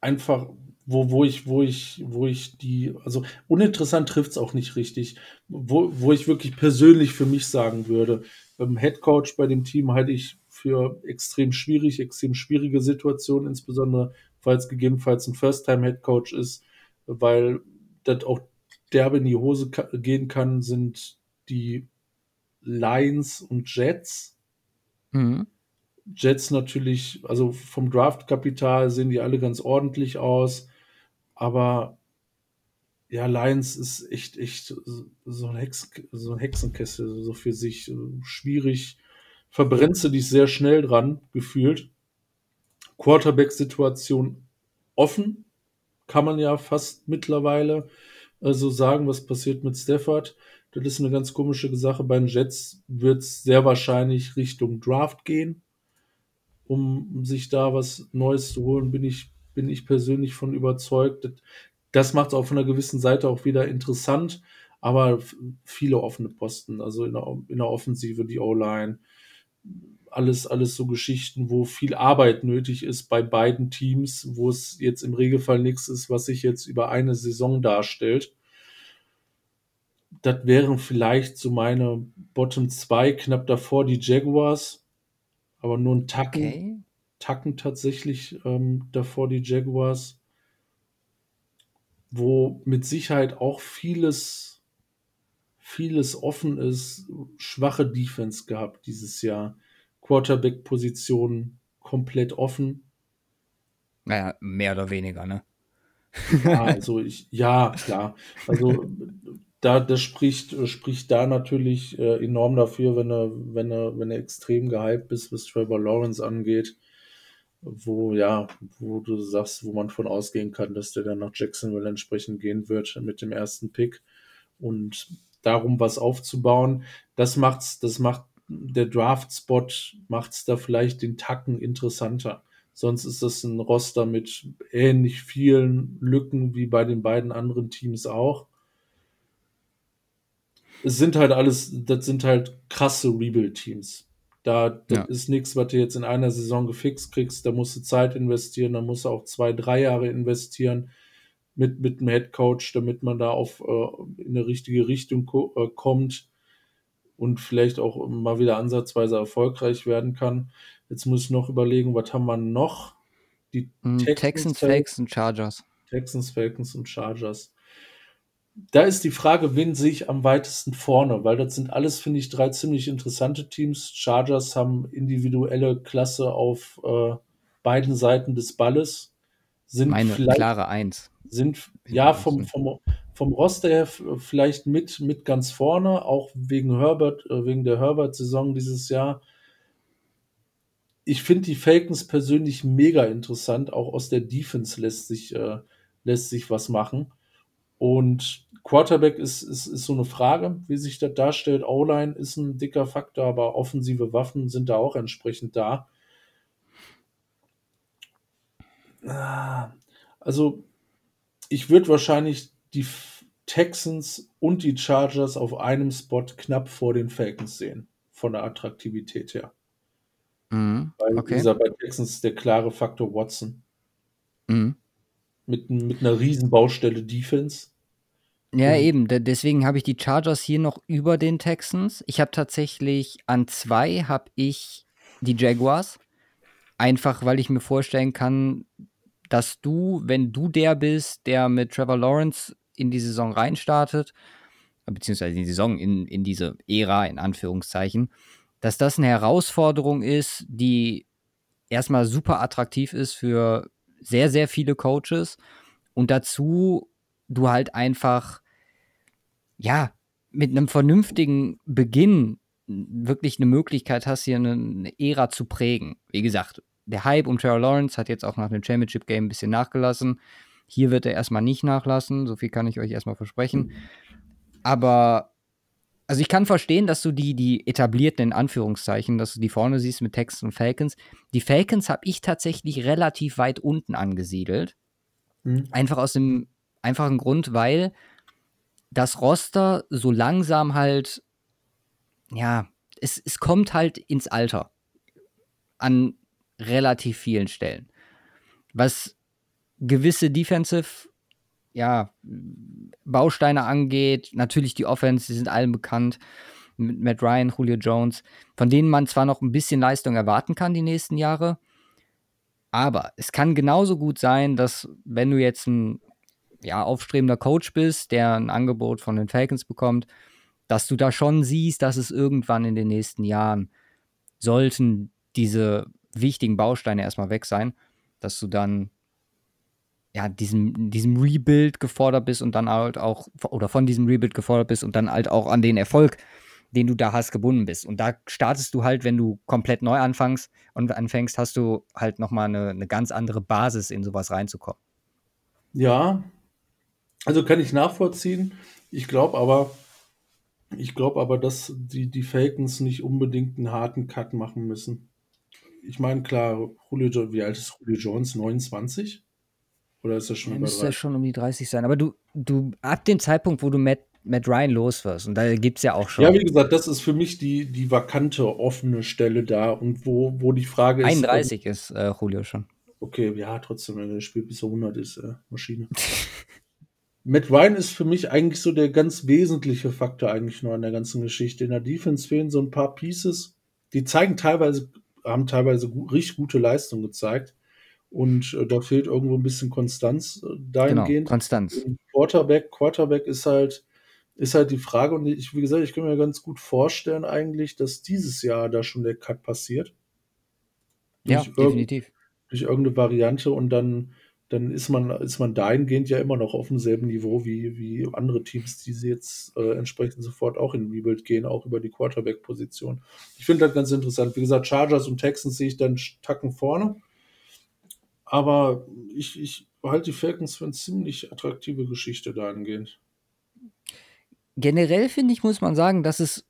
Einfach, wo, wo ich, wo ich, wo ich die, also uninteressant trifft es auch nicht richtig, wo, wo ich wirklich persönlich für mich sagen würde, ähm, Head Coach bei dem Team halte ich für extrem schwierig, extrem schwierige Situation, insbesondere falls gegebenenfalls ein First-Time-Head Coach ist, weil das auch derbe in die Hose gehen kann, sind die Lions und Jets. Mhm. Jets natürlich, also vom Draftkapital sehen die alle ganz ordentlich aus, aber ja, Lions ist echt, echt so ein, Hex, so ein Hexenkessel, so für sich schwierig. Verbrennst du dich sehr schnell dran, gefühlt. Quarterback-Situation offen, kann man ja fast mittlerweile äh, so sagen, was passiert mit Stafford. Das ist eine ganz komische Sache. Bei den Jets wird es sehr wahrscheinlich Richtung Draft gehen, um sich da was Neues zu holen, bin ich, bin ich persönlich von überzeugt. Das, macht es auch von einer gewissen Seite auch wieder interessant, aber viele offene Posten, also in der, in der Offensive, die O-Line, alles, alles so Geschichten, wo viel Arbeit nötig ist bei beiden Teams, wo es jetzt im Regelfall nichts ist, was sich jetzt über eine Saison darstellt das wären vielleicht so meine Bottom 2, knapp davor die Jaguars, aber nur ein Tacken, okay. Tacken tatsächlich ähm, davor die Jaguars, wo mit Sicherheit auch vieles, vieles offen ist, schwache Defense gehabt dieses Jahr, Quarterback-Position komplett offen. Naja, mehr oder weniger, ne? Ja, also ich, ja, klar. Also da, das spricht, spricht da natürlich äh, enorm dafür, wenn er, wenn er, wenn er extrem gehypt ist, was Trevor Lawrence angeht, wo, ja, wo du sagst, wo man von ausgehen kann, dass der dann nach Jacksonville entsprechend gehen wird mit dem ersten Pick. Und darum was aufzubauen, das macht's, das macht der Draft-Spot macht's da vielleicht den Tacken interessanter. Sonst ist das ein Roster mit ähnlich vielen Lücken wie bei den beiden anderen Teams auch es sind halt alles, das sind halt krasse Rebuild-Teams. Da ja. ist nichts, was du jetzt in einer Saison gefixt kriegst. Da musst du Zeit investieren, da musst du auch zwei, drei Jahre investieren mit, mit dem Head Coach, damit man da auf äh, in eine richtige Richtung äh, kommt und vielleicht auch mal wieder ansatzweise erfolgreich werden kann. Jetzt muss ich noch überlegen, was haben wir noch? Die hm, Texans, Texans Falcons und Chargers. Texans, Falcons und Chargers da ist die Frage, wen sehe ich am weitesten vorne, weil das sind alles, finde ich, drei ziemlich interessante Teams. Chargers haben individuelle Klasse auf äh, beiden Seiten des Balles. Sind Meine klare Eins. Sind ja vom, vom, vom Roster her vielleicht mit, mit ganz vorne, auch wegen Herbert, äh, wegen der Herbert-Saison dieses Jahr. Ich finde die Falcons persönlich mega interessant. Auch aus der Defense lässt sich, äh, lässt sich was machen. Und Quarterback ist, ist, ist so eine Frage, wie sich das darstellt. O-Line ist ein dicker Faktor, aber offensive Waffen sind da auch entsprechend da. Ah, also, ich würde wahrscheinlich die Texans und die Chargers auf einem Spot knapp vor den Falcons sehen, von der Attraktivität her. Mhm. Weil okay. dieser bei Texans der klare Faktor Watson. Mhm. Mit, mit einer riesen Baustelle Defense. Ja, eben. deswegen habe ich die Chargers hier noch über den Texans. Ich habe tatsächlich an zwei habe ich die Jaguars. Einfach, weil ich mir vorstellen kann, dass du, wenn du der bist, der mit Trevor Lawrence in die Saison reinstartet, beziehungsweise in die Saison, in, in diese Ära, in Anführungszeichen, dass das eine Herausforderung ist, die erstmal super attraktiv ist für sehr, sehr viele Coaches und dazu du halt einfach, ja, mit einem vernünftigen Beginn wirklich eine Möglichkeit hast, hier eine, Ära zu prägen. Wie gesagt, der Hype um Trevor Lawrence hat jetzt auch nach dem Championship Game ein bisschen nachgelassen. Hier wird er erstmal nicht nachlassen, so viel kann ich euch erstmal versprechen. Aber also ich kann verstehen, dass du die, die etablierten in Anführungszeichen, dass du die vorne siehst mit Texans und Falcons. Die Falcons habe ich tatsächlich relativ weit unten angesiedelt. Mhm. Einfach aus dem einfachen Grund, weil das Roster so langsam halt, ja, es, es kommt halt ins Alter. An relativ vielen Stellen. Was gewisse Defensive ja, Bausteine angeht, natürlich die Offense, die sind allen bekannt, mit Matt Ryan, Julio Jones, von denen man zwar noch ein bisschen Leistung erwarten kann die nächsten Jahre, aber es kann genauso gut sein, dass wenn du jetzt ein ja, aufstrebender Coach bist, der ein Angebot von den Falcons bekommt, dass du da schon siehst, dass es irgendwann in den nächsten Jahren sollten diese wichtigen Bausteine erstmal weg sein, dass du dann ja, diesem, diesem Rebuild gefordert bist und dann halt auch, oder von diesem Rebuild gefordert bist und dann halt auch an den Erfolg, den du da hast, gebunden bist. Und da startest du halt, wenn du komplett neu anfängst und anfängst, hast du halt nochmal eine, eine ganz andere Basis, in sowas reinzukommen. Ja, also kann ich nachvollziehen. Ich glaube aber, ich glaube aber, dass die, die Falcons nicht unbedingt einen harten Cut machen müssen. Ich meine, klar, Julio, wie alt ist Julio Jones? 29? Oder ist er schon ja, müsste schon um die 30 sein. Aber du, du, ab dem Zeitpunkt, wo du Matt, Matt Ryan loswirst, und da gibt es ja auch schon. Ja, wie gesagt, das ist für mich die, die vakante, offene Stelle da und wo, wo die Frage ist. 31 ist äh, Julio schon. Okay, ja, trotzdem, wenn er spielt bis er 100 ist, äh, Maschine. Matt Ryan ist für mich eigentlich so der ganz wesentliche Faktor eigentlich nur an der ganzen Geschichte. In der Defense fehlen so ein paar Pieces, die zeigen teilweise, haben teilweise gut, richtig gute Leistung gezeigt. Und äh, da fehlt irgendwo ein bisschen Konstanz äh, dahingehend. Genau, Konstanz. Quarterback, Quarterback ist halt, ist halt die Frage. Und ich, wie gesagt, ich kann mir ganz gut vorstellen eigentlich, dass dieses Jahr da schon der Cut passiert. Ja, definitiv. Durch irgendeine Variante und dann, dann ist man, ist man dahingehend ja immer noch auf demselben Niveau wie, wie andere Teams, die sie jetzt äh, entsprechend sofort auch in Rebuild gehen, auch über die Quarterback-Position. Ich finde das ganz interessant. Wie gesagt, Chargers und Texans sehe ich dann Tacken vorne. Aber ich, ich halte die Falcons für eine ziemlich attraktive Geschichte dahingehend. Generell finde ich, muss man sagen, dass es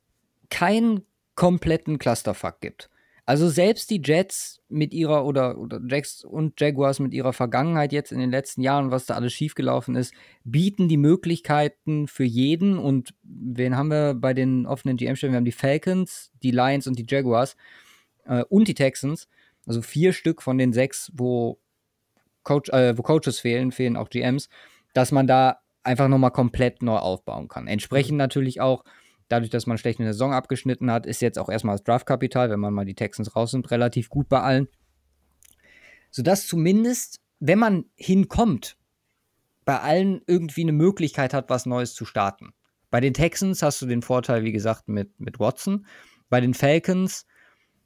keinen kompletten Clusterfuck gibt. Also selbst die Jets mit ihrer oder, oder Jacks und Jaguars mit ihrer Vergangenheit jetzt in den letzten Jahren, was da alles schiefgelaufen ist, bieten die Möglichkeiten für jeden. Und wen haben wir bei den offenen GM-Stellen? Wir haben die Falcons, die Lions und die Jaguars äh, und die Texans. Also vier Stück von den sechs, wo Coach, äh, wo Coaches fehlen, fehlen auch GMs, dass man da einfach nochmal komplett neu aufbauen kann. Entsprechend mhm. natürlich auch, dadurch, dass man schlecht in der Saison abgeschnitten hat, ist jetzt auch erstmal das Draftkapital, wenn man mal die Texans raus sind, relativ gut bei allen. Sodass zumindest, wenn man hinkommt, bei allen irgendwie eine Möglichkeit hat, was Neues zu starten. Bei den Texans hast du den Vorteil, wie gesagt, mit, mit Watson. Bei den Falcons,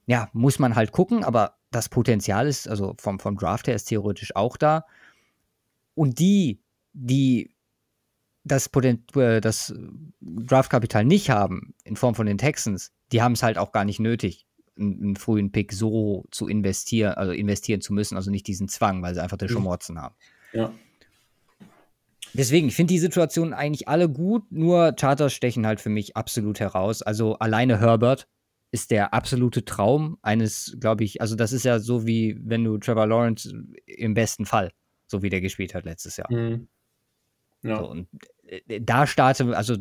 ja, muss man halt gucken, aber das Potenzial ist, also vom, vom Draft her ist theoretisch auch da. Und die, die das, Potent, äh, das Draftkapital nicht haben, in Form von den Texans, die haben es halt auch gar nicht nötig, einen, einen, frühen Pick so zu investieren, also investieren zu müssen, also nicht diesen Zwang, weil sie einfach Deshaun mhm. Haben. Ja. Deswegen, ich finde die Situation eigentlich alle gut, nur Charters stechen halt für mich absolut heraus. Also alleine Herbert ist der absolute Traum eines, glaube ich, also das ist ja so wie wenn du Trevor Lawrence im besten Fall, so wie der gespielt hat letztes Jahr. Mhm. Ja. So, und äh, da starte, also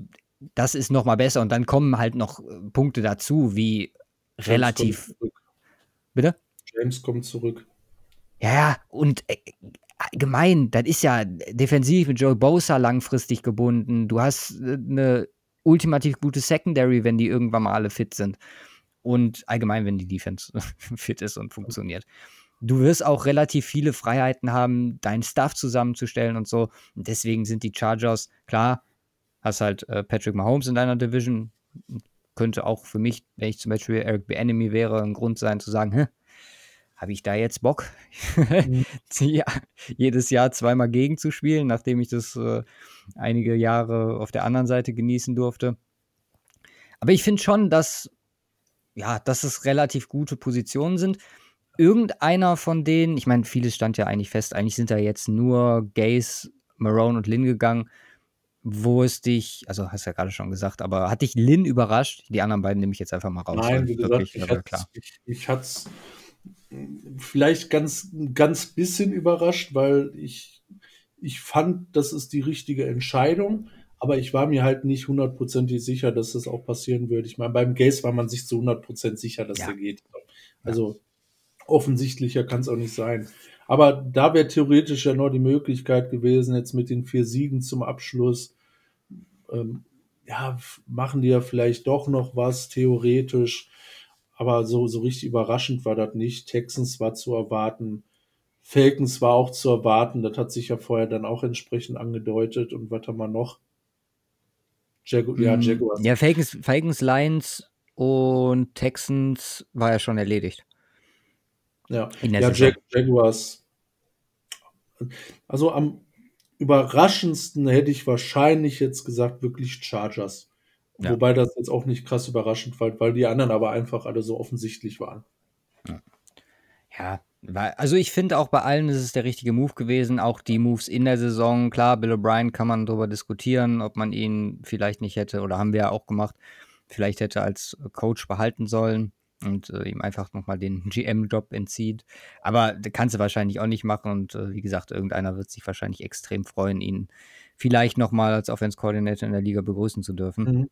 das ist noch mal besser und dann kommen halt noch äh, Punkte dazu, wie relativ Bitte? James kommt zurück. Ja, und äh, allgemein, das ist ja defensiv mit Joe Bosa langfristig gebunden. Du hast eine ultimativ gute Secondary, wenn die irgendwann mal alle fit sind. Und allgemein, wenn die Defense fit ist und funktioniert. Du wirst auch relativ viele Freiheiten haben, deinen Stuff zusammenzustellen und so. Und deswegen sind die Chargers, klar, hast halt äh, Patrick Mahomes in deiner Division. Könnte auch für mich, wenn ich zum Beispiel Eric B. Enemy wäre, ein Grund sein zu sagen, habe ich da jetzt Bock, mhm. ja, jedes Jahr zweimal gegenzuspielen, nachdem ich das äh, einige Jahre auf der anderen Seite genießen durfte. Aber ich finde schon, dass, ja, dass es relativ gute Positionen sind. Irgendeiner von denen, ich meine, vieles stand ja eigentlich fest, eigentlich sind da jetzt nur Gaze, Marone und Lin gegangen, wo es dich, also hast ja gerade schon gesagt, aber hat dich Lin überrascht? Die anderen beiden nehme ich jetzt einfach mal raus. Nein, wie gesagt, wirklich, ich, hatte, ich, ich hatte es vielleicht ganz, ganz bisschen überrascht, weil ich, ich fand, das ist die richtige Entscheidung, aber ich war mir halt nicht hundertprozentig sicher, dass das auch passieren würde. Ich meine, beim Gaze war man sich zu hundertprozentig sicher, dass ja. der geht. Also. Offensichtlicher kann es auch nicht sein. Aber da wäre theoretisch ja noch die Möglichkeit gewesen, jetzt mit den vier Siegen zum Abschluss, ähm, ja, machen die ja vielleicht doch noch was, theoretisch. Aber so, so richtig überraschend war das nicht. Texans war zu erwarten. Falcons war auch zu erwarten. Das hat sich ja vorher dann auch entsprechend angedeutet. Und was haben wir noch? Jagu ja, mm, Jaguars. Ja, Falcons, Falcons, Lions und Texans war ja schon erledigt. Ja, ja Jag Jaguars. Also am überraschendsten hätte ich wahrscheinlich jetzt gesagt, wirklich Chargers. Ja. Wobei das jetzt auch nicht krass überraschend war, weil die anderen aber einfach alle so offensichtlich waren. Ja, also ich finde auch bei allen ist es der richtige Move gewesen. Auch die Moves in der Saison. Klar, Bill O'Brien kann man darüber diskutieren, ob man ihn vielleicht nicht hätte, oder haben wir ja auch gemacht, vielleicht hätte als Coach behalten sollen und äh, ihm einfach nochmal den GM-Job entzieht. Aber kannst du wahrscheinlich auch nicht machen. Und äh, wie gesagt, irgendeiner wird sich wahrscheinlich extrem freuen, ihn vielleicht nochmal als Offense-Coordinator in der Liga begrüßen zu dürfen. Mhm.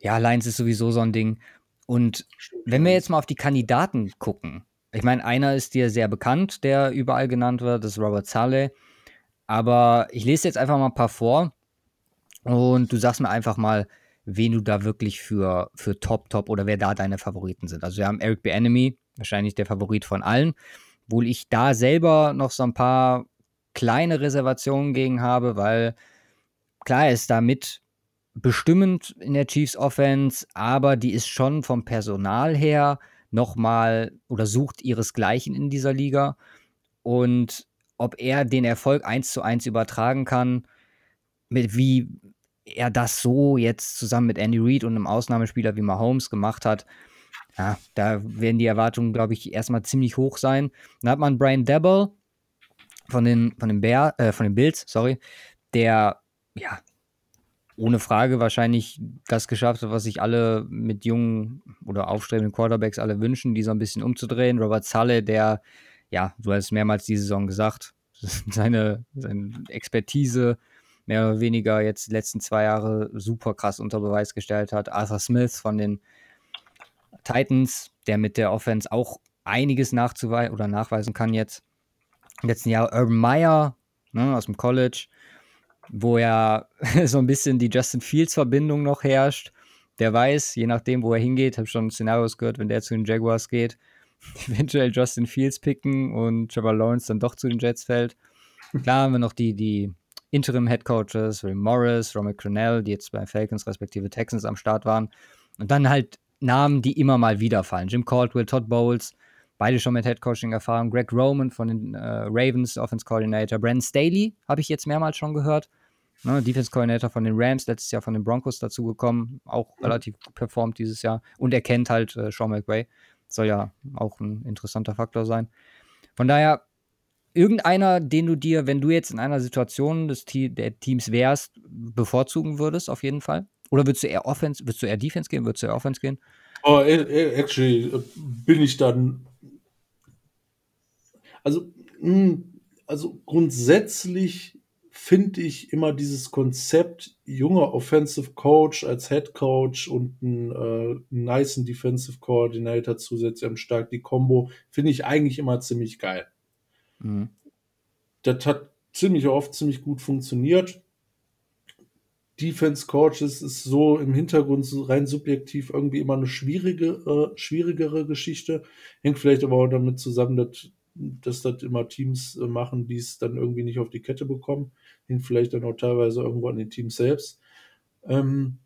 Ja, Lions ist sowieso so ein Ding. Und wenn wir jetzt mal auf die Kandidaten gucken, ich meine, einer ist dir sehr bekannt, der überall genannt wird, das ist Robert Saleh. Aber ich lese jetzt einfach mal ein paar vor und du sagst mir einfach mal, wen du da wirklich für, für Top, Top oder wer da deine Favoriten sind. Also wir haben Eric B. Enemy, wahrscheinlich der Favorit von allen, obwohl ich da selber noch so ein paar kleine Reservationen gegen habe, weil klar, er ist da mit bestimmend in der Chiefs Offense, aber die ist schon vom Personal her nochmal oder sucht ihresgleichen in dieser Liga. Und ob er den Erfolg eins zu eins übertragen kann, mit wie er das so jetzt zusammen mit Andy Reid und einem Ausnahmespieler wie Mahomes gemacht hat, ja, da werden die Erwartungen, glaube ich, erstmal ziemlich hoch sein. Dann hat man Brian Debble von den, von den, Bear, äh, von den Bills, sorry, der ja ohne Frage wahrscheinlich das geschafft hat, was sich alle mit jungen oder aufstrebenden Quarterbacks alle wünschen, die so ein bisschen umzudrehen. Robert Saleh, der, ja, du hast es mehrmals die Saison gesagt, seine, seine Expertise mehr oder weniger jetzt die letzten zwei Jahre super krass unter Beweis gestellt hat. Arthur Smith von den Titans, der mit der Offense auch einiges nachzuweisen oder nachweisen kann jetzt. Im letzten Jahr Urban Meyer ne, aus dem College wo ja so ein bisschen die Justin Fields-Verbindung noch herrscht. Der weiß, je nachdem, wo er hingeht, habe schon Szenarios gehört, wenn der zu den Jaguars geht, eventuell Justin Fields picken und Trevor Lawrence dann doch zu den Jets fällt. Klar haben wir noch die, die Interim-Head-Coaches, Will Morris, Romeo Crennel, die jetzt bei Falcons respektive Texans am Start waren. Und dann halt Namen, die immer mal wieder fallen. Jim Caldwell, Todd Bowles, beide schon mit Head-Coaching-Erfahrung. Greg Roman von den äh, Ravens, Offense Coordinator. Brandon Staley habe ich jetzt mehrmals schon gehört. Ne, Defense Coordinator von den Rams, letztes Jahr von den Broncos dazugekommen, auch relativ gut performt dieses Jahr. Und er kennt halt äh, Sean McVay. Soll ja auch ein interessanter Faktor sein. Von daher, irgendeiner, den du dir, wenn du jetzt in einer Situation des der Teams wärst, bevorzugen würdest, auf jeden Fall? Oder würdest du eher Offense, würdest du eher Defense gehen, würdest du eher Offense gehen? Oh, actually bin ich dann. Also, hm, also grundsätzlich finde ich immer dieses Konzept junger Offensive Coach als Head Coach und einen äh, nice Defensive Coordinator zusätzlich am Start, die Combo, finde ich eigentlich immer ziemlich geil. Mhm. Das hat ziemlich oft ziemlich gut funktioniert. Defense Coaches ist so im Hintergrund so rein subjektiv irgendwie immer eine schwierige, äh, schwierigere Geschichte. Hängt vielleicht aber auch damit zusammen, dass, dass das immer Teams äh, machen, die es dann irgendwie nicht auf die Kette bekommen ihn vielleicht dann auch teilweise irgendwo an den Teams selbst. Ähm,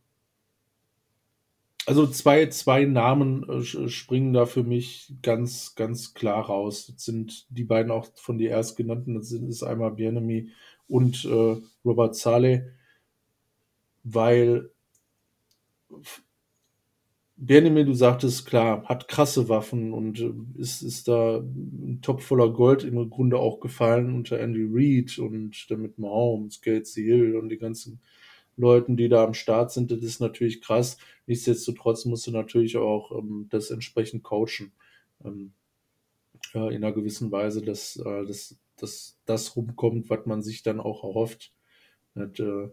also zwei, zwei Namen äh, springen da für mich ganz, ganz klar raus. Das sind die beiden auch von dir erst genannten, das ist einmal Bienemy und äh, Robert Saleh, weil Benjamin, du sagtest, klar, hat krasse Waffen und äh, ist, ist da ein Topf voller Gold im Grunde auch gefallen unter Andy Reid und damit Mahomes, Gates Hill und die ganzen Leuten, die da am Start sind. Das ist natürlich krass. Nichtsdestotrotz musst du natürlich auch ähm, das entsprechend coachen. Ähm, äh, in einer gewissen Weise, dass, äh, dass, dass das rumkommt, was man sich dann auch erhofft. Das, äh,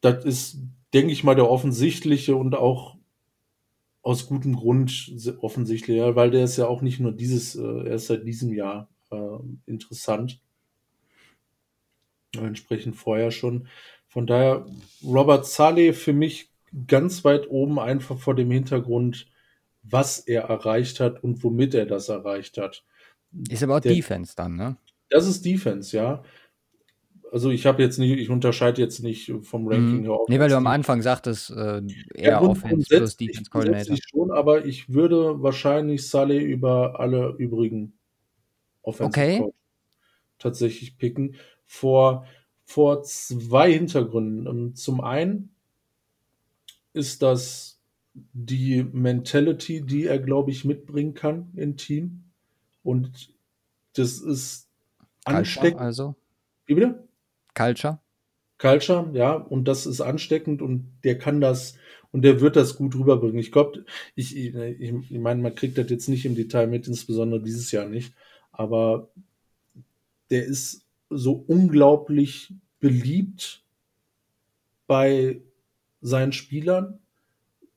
das ist denke ich mal, der offensichtliche und auch aus gutem Grund offensichtlich, ja, weil der ist ja auch nicht nur dieses, äh, er ist seit diesem Jahr äh, interessant. Entsprechend vorher schon. Von daher, Robert Saleh für mich ganz weit oben, einfach vor dem Hintergrund, was er erreicht hat und womit er das erreicht hat. Ist aber auch der, Defense dann, ne? Das ist Defense, ja also ich habe jetzt nicht, ich unterscheide jetzt nicht vom mhm. Ranking her. Nee, weil du am Anfang sagtest, äh, eher ja, Offense plus Defense Coordinator. schon, aber ich würde wahrscheinlich Sully über alle übrigen Offensive okay. Tatsächlich picken. Vor, vor zwei Hintergründen. Ähm, zum einen ist das die Mentality, die er, glaube ich, mitbringen kann im Team. Und das ist ansteckend. Also. Wie bitte? Culture. Culture, ja, und das ist ansteckend und der kann das und der wird das gut rüberbringen. Ich glaube, ich, ich, ich meine, man kriegt das jetzt nicht im Detail mit, insbesondere dieses Jahr nicht, aber der ist so unglaublich beliebt bei seinen Spielern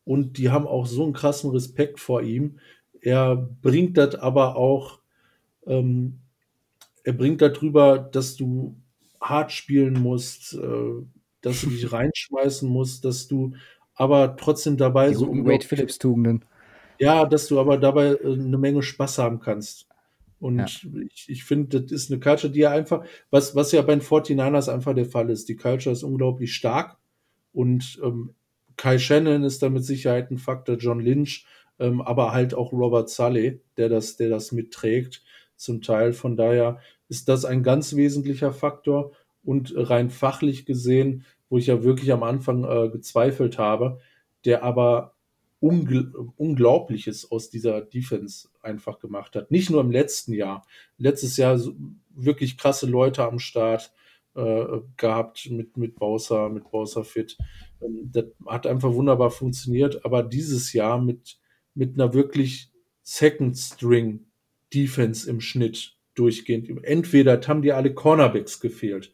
und die haben auch so einen krassen Respekt vor ihm. Er bringt das aber auch, ähm, er bringt darüber, dass du hart spielen musst, äh, dass du dich reinschmeißen musst, dass du aber trotzdem dabei Die so Wade Phillips Tugenden. Ja, dass du aber dabei äh, eine Menge Spaß haben kannst. Und ja. ich, ich finde, das ist eine Culture, die ja einfach, was, was ja bei den 49ers einfach der Fall ist. Die Culture ist unglaublich stark und ähm, Kai Shannon ist da mit Sicherheit ein Faktor, John Lynch, ähm, aber halt auch Robert Sully, der das, der das mitträgt zum Teil. Von daher ist das ein ganz wesentlicher Faktor. Und rein fachlich gesehen, wo ich ja wirklich am Anfang äh, gezweifelt habe, der aber ungl Unglaubliches aus dieser Defense einfach gemacht hat. Nicht nur im letzten Jahr. Letztes Jahr wirklich krasse Leute am Start äh, gehabt mit, mit Bowser, mit Bowser Fit. Ähm, das hat einfach wunderbar funktioniert. Aber dieses Jahr mit, mit einer wirklich Second String Defense im Schnitt durchgehend. Entweder haben dir alle Cornerbacks gefehlt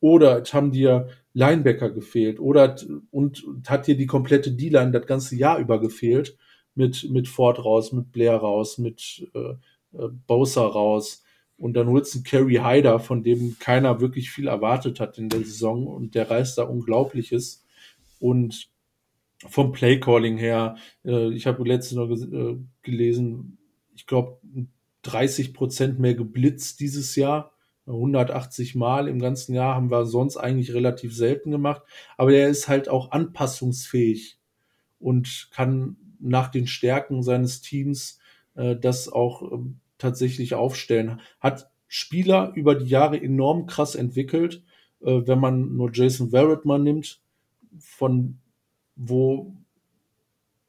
oder haben dir Linebacker gefehlt oder und hat dir die komplette D-Line das ganze Jahr über gefehlt mit, mit Ford raus, mit Blair raus, mit äh, äh, Bowser raus und dann holst du Kerry Hyder, von dem keiner wirklich viel erwartet hat in der Saison und der reißt da Unglaubliches und vom Playcalling her, äh, ich habe letztens noch äh, gelesen, ich glaube, 30 Prozent mehr geblitzt dieses Jahr. 180 Mal im ganzen Jahr haben wir sonst eigentlich relativ selten gemacht. Aber er ist halt auch anpassungsfähig und kann nach den Stärken seines Teams äh, das auch äh, tatsächlich aufstellen. Hat Spieler über die Jahre enorm krass entwickelt. Äh, wenn man nur Jason Verrett mal nimmt, von wo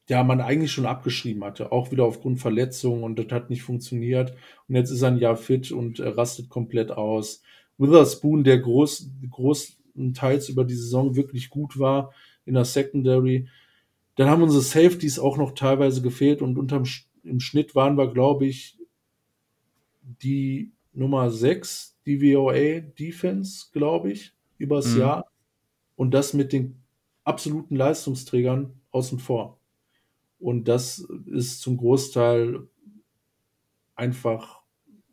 ja man eigentlich schon abgeschrieben hatte, auch wieder aufgrund Verletzungen und das hat nicht funktioniert. Und jetzt ist er ein Jahr fit und er rastet komplett aus. Witherspoon, der groß, großenteils über die Saison wirklich gut war in der Secondary. Dann haben unsere Safeties auch noch teilweise gefehlt und unterm im Schnitt waren wir, glaube ich, die Nummer 6, DVOA Defense, glaube ich, übers Mhm. Jahr. Und das mit den absoluten Leistungsträgern außen vor. Und das ist zum Großteil einfach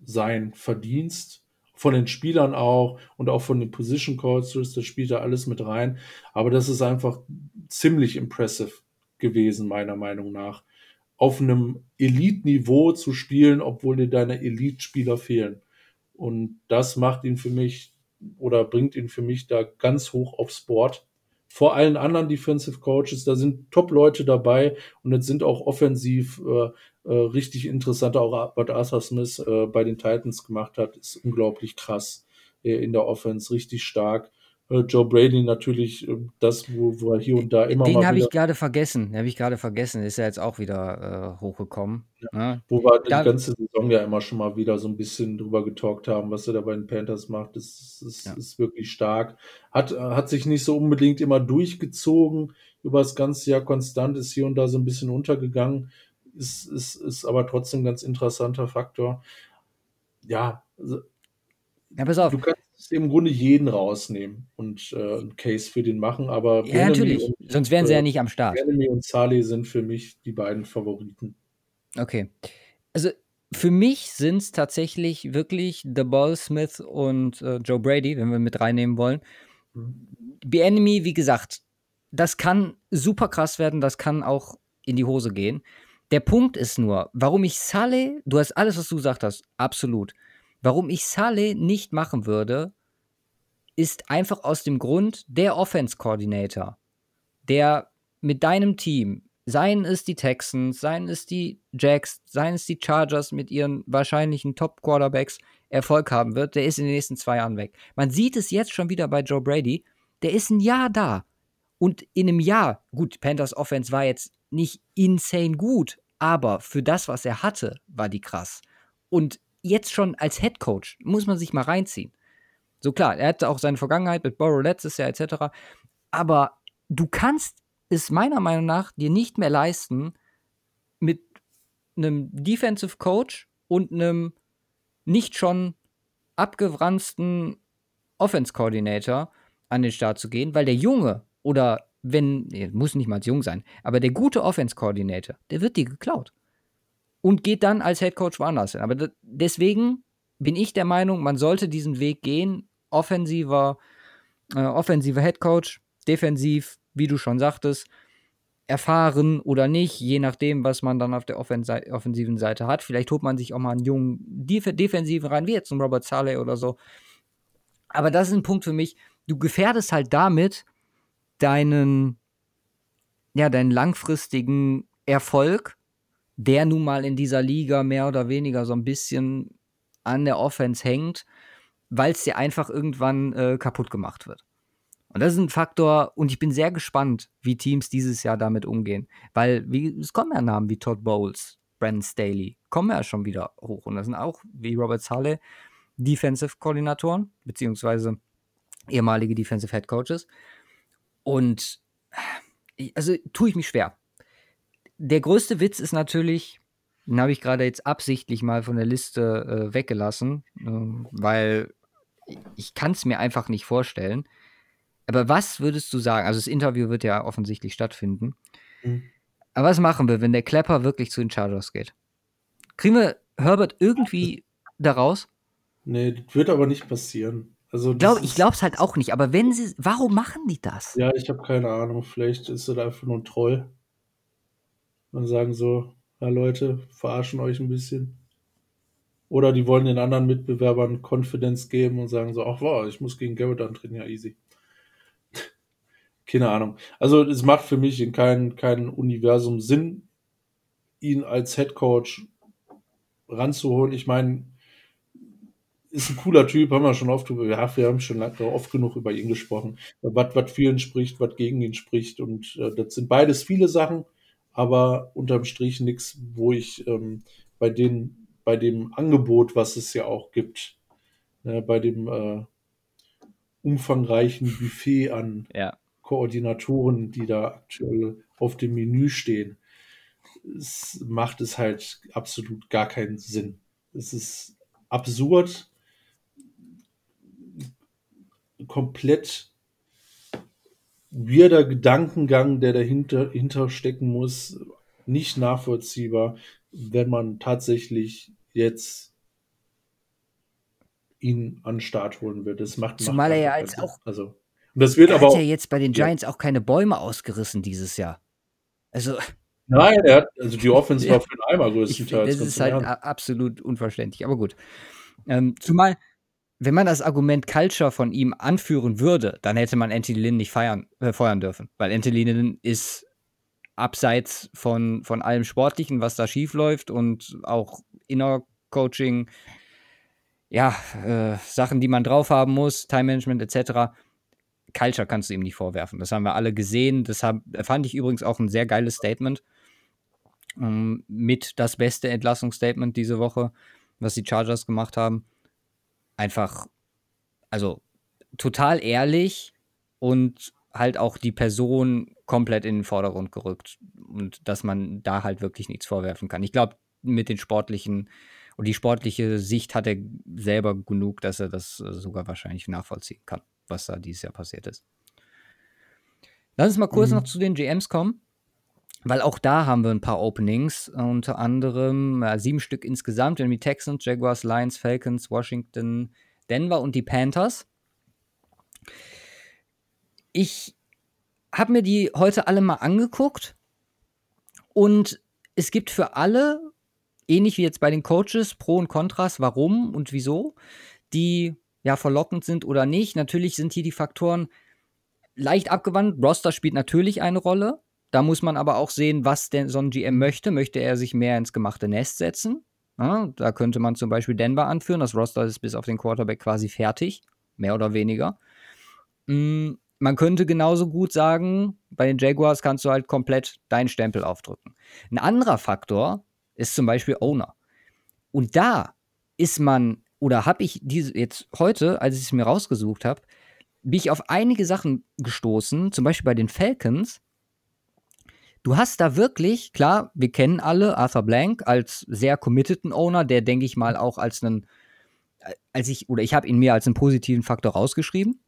sein Verdienst. Von den Spielern auch und auch von den Position Coaches, das spielt da alles mit rein. Aber das ist einfach ziemlich impressive gewesen, meiner Meinung nach. Auf einem Elite-Niveau zu spielen, obwohl dir deine Elite-Spieler fehlen. Und das macht ihn für mich oder bringt ihn für mich da ganz hoch aufs Board. Vor allen anderen Defensive Coaches, da sind Top-Leute dabei und jetzt sind auch offensiv äh, äh, richtig interessant. Auch was Arthur Smith äh, bei den Titans gemacht hat, ist unglaublich krass äh, in der Offense, richtig stark. Äh, Joe Brady natürlich äh, das, wo, wo er hier und da immer Den mal habe wieder, ich gerade vergessen. Den habe ich gerade vergessen. Ist ja jetzt auch wieder äh, hochgekommen. Ne? wo wir Da- die ganze Saison ja immer schon mal wieder so ein bisschen drüber getalkt haben, was er da bei den Panthers macht. Das, ist, Ja. ist wirklich stark. Hat, äh, hat sich nicht so unbedingt immer durchgezogen über das ganze Jahr konstant, ist hier und da so ein bisschen untergegangen, ist, ist, ist aber trotzdem ein ganz interessanter Faktor. Ja, also Ja, pass auf. du kannst im Grunde jeden rausnehmen und äh, einen Case für den machen, aber Ja, Bieniemy natürlich. und, Sonst wären sie äh, ja nicht am Start. Bieniemy und Saleh sind für mich die beiden Favoriten. Okay. Also für mich sind es tatsächlich wirklich The Ball Smith und äh, Joe Brady, wenn wir mit reinnehmen wollen. The Enemy, wie gesagt, das kann super krass werden, das kann auch in die Hose gehen. Der Punkt ist nur, warum ich Saleh, du hast alles, was du gesagt hast, absolut. Warum ich Saleh nicht machen würde, ist einfach aus dem Grund, der Offense Coordinator, der mit deinem Team, seien es die Texans, seien es die Jacks, seien es die Chargers mit ihren wahrscheinlichen Top-Quarterbacks Erfolg haben wird, der ist in den nächsten zwei Jahren weg. Man sieht es jetzt schon wieder bei Joe Brady, der ist ein Jahr da. Und in einem Jahr, gut, Panthers Offense war jetzt nicht insane gut, aber für das, was er hatte, war die krass. Und jetzt schon als Head Coach muss man sich mal reinziehen. So klar, er hatte auch seine Vergangenheit mit Burrow letztes Jahr etc. Aber du kannst es meiner Meinung nach dir nicht mehr leisten, mit einem Defensive Coach und einem nicht schon abgewransten Offense Coordinator an den Start zu gehen, weil der Junge oder wenn, nee, muss nicht mal jung sein, aber der gute Offense Coordinator, der wird dir geklaut und geht dann als Head Coach woanders hin. Aber deswegen bin ich der Meinung, man sollte diesen Weg gehen, offensiver, äh, offensiver Head Coach, defensiv, wie du schon sagtest, erfahren oder nicht, je nachdem, was man dann auf der Offen offensiven Seite hat. Vielleicht holt man sich auch mal einen jungen Def Defensiven rein, wie jetzt ein Robert Saleh oder so. Aber das ist ein Punkt für mich. Du gefährdest halt damit deinen, ja, deinen langfristigen Erfolg, der nun mal in dieser Liga mehr oder weniger so ein bisschen an der Offense hängt, weil es dir einfach irgendwann äh, kaputt gemacht wird. Und das ist ein Faktor, und ich bin sehr gespannt, wie Teams dieses Jahr damit umgehen. Weil wie, es kommen ja Namen wie Todd Bowles, Brandon Staley, kommen ja schon wieder hoch. Und das sind auch, wie Robert Saleh, Defensive Koordinatoren, beziehungsweise ehemalige Defensive Head Coaches. Und ich- also tue ich mich schwer. Der größte Witz ist natürlich, den habe ich gerade jetzt absichtlich mal von der Liste äh, weggelassen, ähm, weil ich kann es mir einfach nicht vorstellen. Aber was würdest du sagen? Also das Interview wird ja offensichtlich stattfinden. Mhm. Aber was machen wir, wenn der Klepper wirklich zu den Chargers geht? Kriegen wir Herbert irgendwie da raus? Nee, das wird aber nicht passieren. Also Glaub, ich glaube es halt auch nicht. Aber wenn sie, warum machen die das? Ja, ich habe keine Ahnung. Vielleicht ist er einfach nur ein Troll. Und sagen so, ja Leute, verarschen euch ein bisschen. Oder die wollen den anderen Mitbewerbern Confidence geben und sagen so, ach wow, ich muss gegen Garrett antreten, ja easy. Keine Ahnung. Also es macht für mich in keinem kein Universum Sinn, ihn als Head Coach ranzuholen. Ich meine, ist ein cooler Typ, haben wir schon oft ja, wir haben schon lang, oft genug über ihn gesprochen. Was, was für ihn spricht, was gegen ihn spricht. Und äh, das sind beides viele Sachen, aber unterm Strich nichts, wo ich ähm, bei den, bei dem Angebot, was es ja auch gibt, ne, bei dem äh, umfangreichen Buffet an Ja. Koordinatoren, die da aktuell auf dem Menü stehen, es macht es halt absolut gar keinen Sinn. Es ist absurd. komplett weirder Gedankengang, der dahinter, dahinter stecken muss, nicht nachvollziehbar, wenn man tatsächlich jetzt ihn an den Start holen wird. Das macht Zumal macht er ja keinen auch-. Also, und das wird er aber hat auch, ja jetzt bei den ja. Giants auch keine Bäume ausgerissen dieses Jahr. Also, nein, er hat, also die Offense Ja. war für den Eimer ich, größtenteils. das ganz ist halt absolut unverständlich. Aber gut. Ähm, zumal, wenn man das Argument Culture von ihm anführen würde, dann hätte man Anthony Lynn nicht feiern, äh, feuern dürfen. Weil Anthony Lynn ist abseits von, von allem Sportlichen, was da schief läuft und auch Inner Coaching, ja, äh, Sachen, die man drauf haben muss, Time Management etc. Culture kannst du ihm nicht vorwerfen. Das haben wir alle gesehen. Das hab, fand ich übrigens auch ein sehr geiles Statement. Ähm, mit das beste Entlassungsstatement diese Woche, was die Chargers gemacht haben. Einfach, also total ehrlich und halt auch die Person komplett in den Vordergrund gerückt. Und dass man da halt wirklich nichts vorwerfen kann. Ich glaube, mit den sportlichen und die sportliche Sicht hat er selber genug, dass er das äh, sogar wahrscheinlich nachvollziehen kann, was da dieses Jahr passiert ist. Lass uns mal kurz Mhm. noch zu den GMs kommen, weil auch da haben wir ein paar Openings, unter anderem äh, sieben Stück insgesamt, die Texans, Jaguars, Lions, Falcons, Washington, Denver und die Panthers. Ich habe mir die heute alle mal angeguckt und es gibt für alle, ähnlich wie jetzt bei den Coaches, Pro und Kontras, warum und wieso, die ja verlockend sind oder nicht. Natürlich sind hier die Faktoren leicht abgewandt. Roster spielt natürlich eine Rolle. Da muss man aber auch sehen, was denn so ein GM möchte. Möchte er sich mehr ins gemachte Nest setzen? Ja, da könnte man zum Beispiel Denver anführen. Das Roster ist bis auf den Quarterback quasi fertig, mehr oder weniger. Mm, man könnte genauso gut sagen, bei den Jaguars kannst du halt komplett deinen Stempel aufdrücken. Ein anderer Faktor ist zum Beispiel Owner. Und da ist man, oder habe ich diese jetzt heute, als ich es mir rausgesucht habe, bin ich auf einige Sachen gestoßen, zum Beispiel bei den Falcons. Du hast da wirklich, klar, wir kennen alle Arthur Blank als sehr committeden Owner, der denke ich mal auch als einen, als ich, oder ich habe ihn mir als einen positiven Faktor rausgeschrieben.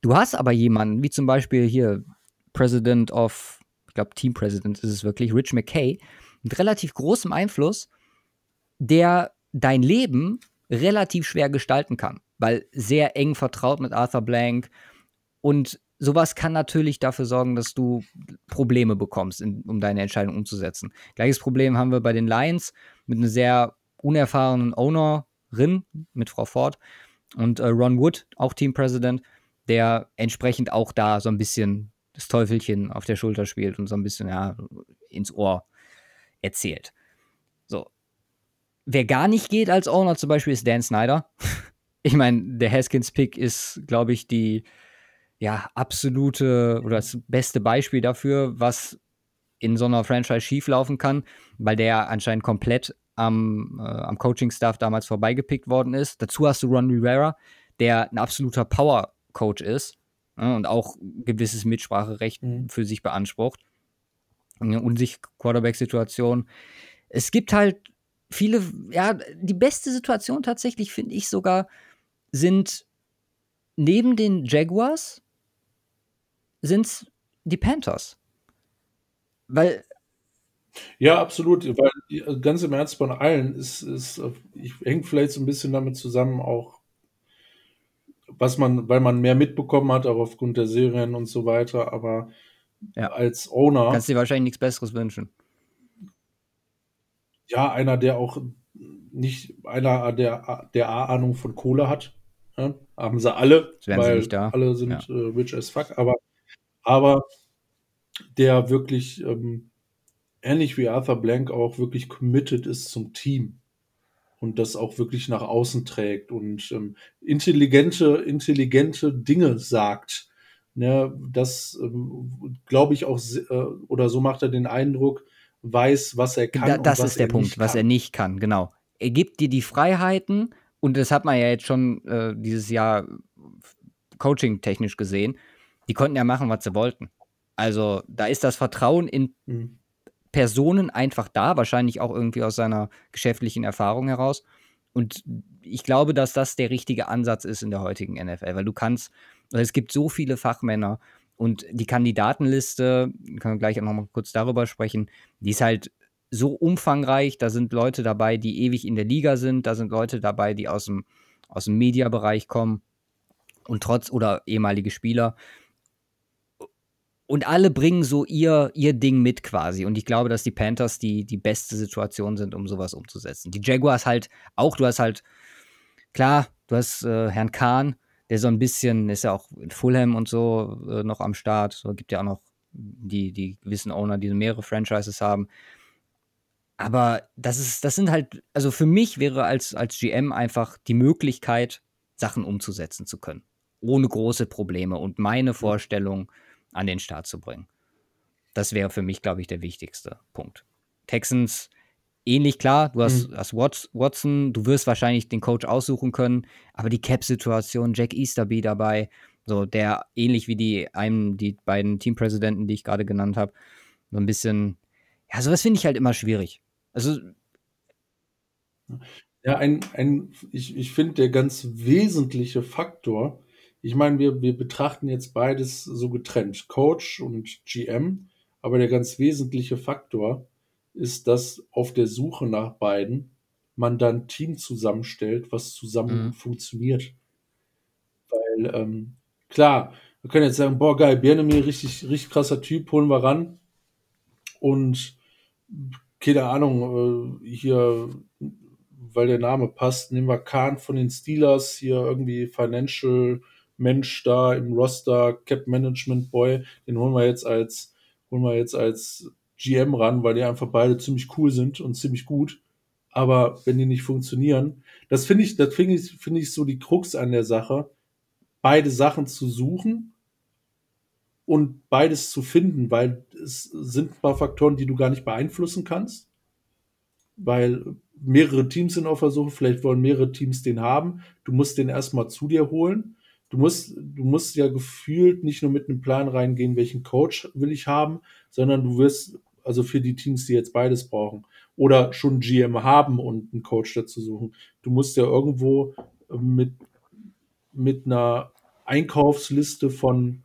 Du hast aber jemanden, wie zum Beispiel hier President of, ich glaube Team President ist es wirklich, Rich McKay, mit relativ großem Einfluss, der dein Leben relativ schwer gestalten kann, weil sehr eng vertraut mit Arthur Blank und sowas kann natürlich dafür sorgen, dass du Probleme bekommst, in, um deine Entscheidung umzusetzen. Gleiches Problem haben wir bei den Lions mit einer sehr unerfahrenen Ownerin, mit Frau Ford und äh, Ron Wood, auch Team President, der entsprechend auch da so ein bisschen das Teufelchen auf der Schulter spielt und so ein bisschen ja, ins Ohr erzählt. So. Wer gar nicht geht als Owner zum Beispiel ist Dan Snyder. Ich meine, der Haskins-Pick ist, glaube ich, die ja, absolute oder das beste Beispiel dafür, was in so einer Franchise schieflaufen kann, weil der anscheinend komplett am, äh, am Coaching-Staff damals vorbeigepickt worden ist. Dazu hast du Ron Rivera, der ein absoluter Power-Coach ist ja, und auch gewisses Mitspracherecht Mhm. für sich beansprucht. Eine unsicher Quarterback-Situation. Es gibt halt viele, ja, die beste Situation tatsächlich finde ich sogar sind neben den Jaguars sind es die Panthers. Weil Ja, absolut, weil die- ganz im Ernst von allen ist, ist äh, ich hängt vielleicht so ein bisschen damit zusammen auch, was man, weil man mehr mitbekommen hat, auch aufgrund der Serien und so weiter, aber Ja. als Owner, kannst dir wahrscheinlich nichts Besseres wünschen. ja, einer, der auch nicht, einer, der, der A-Ahnung von Kohle hat, ja, haben sie alle, weil alle sind äh, rich as fuck, aber, aber der wirklich, ähm, ähnlich wie Arthur Blank auch wirklich committed ist zum Team und das auch wirklich nach außen trägt und ähm, intelligente, intelligente Dinge sagt. Ne, das ähm, glaube ich auch, äh, oder so macht er den Eindruck, weiß, was er kann. Da, das was ist der er Punkt, was er nicht kann, genau. Er gibt dir die Freiheiten und das hat man ja jetzt schon äh, dieses Jahr coaching-technisch gesehen. Die konnten ja machen, was sie wollten. Also da ist das Vertrauen in Mhm. Personen einfach da, wahrscheinlich auch irgendwie aus seiner geschäftlichen Erfahrung heraus. und ich glaube, dass das der richtige Ansatz ist in der heutigen NFL, weil du kannst, es gibt so viele Fachmänner und die Kandidatenliste, können wir gleich auch noch mal kurz darüber sprechen, die ist halt so umfangreich. Da sind Leute dabei, die ewig in der Liga sind, da sind Leute dabei, die aus dem, aus dem Mediabereich kommen und trotz oder ehemalige Spieler. Und alle bringen so ihr, ihr Ding mit quasi. Und ich glaube, dass die Panthers die, die beste Situation sind, um sowas umzusetzen. Die Jaguars halt auch, du hast halt, klar, du hast äh, Herrn Kahn, der so ein bisschen, ist ja auch in Fulham und so äh, noch am Start. So gibt ja auch noch die, die gewissen Owner, die mehrere Franchises haben. Aber das ist, das sind halt, also für mich wäre als, als GM einfach die Möglichkeit, Sachen umzusetzen zu können. Ohne große Probleme und meine Vorstellung an den Start zu bringen. Das wäre für mich, glaube ich, der wichtigste Punkt. Texans ähnlich klar, du hast, mhm. hast Watson, du wirst wahrscheinlich den Coach aussuchen können, aber die Cap-Situation, Jack Easterby dabei, so der ähnlich wie die einem, die beiden Teampräsidenten, die ich gerade genannt habe, so ein bisschen, ja, sowas finde ich halt immer schwierig. Also. Ja, ein, ein ich, ich finde, der ganz wesentliche Faktor, ich meine, wir, wir betrachten jetzt beides so getrennt, Coach und GM, aber der ganz wesentliche Faktor ist, dass auf der Suche nach beiden man dann ein Team zusammenstellt, was zusammen mhm. funktioniert. Weil, ähm, klar, wir können jetzt sagen, boah, geil, Biernemir, richtig, richtig krasser Typ, holen wir ran. Und keine Ahnung, äh, hier, weil der Name passt, nehmen wir Kahn von den Steelers, hier irgendwie Financial Mensch da im Roster, Cap Management Boy, den holen wir jetzt als, holen wir jetzt als GM ran, weil die einfach beide ziemlich cool sind und ziemlich gut. Aber wenn die nicht funktionieren, das finde ich, das finde ich, finde ich so die Krux an der Sache, beide Sachen zu suchen und beides zu finden, weil es sind ein paar Faktoren, die du gar nicht beeinflussen kannst, weil mehrere Teams sind auf der Suche, vielleicht wollen mehrere Teams den haben, du musst den erstmal zu dir holen. Du musst, du musst ja gefühlt nicht nur mit einem Plan reingehen, welchen Coach will ich haben, sondern du wirst, also für die Teams, die jetzt beides brauchen, oder schon GM haben und einen Coach dazu suchen, du musst ja irgendwo mit, mit einer Einkaufsliste von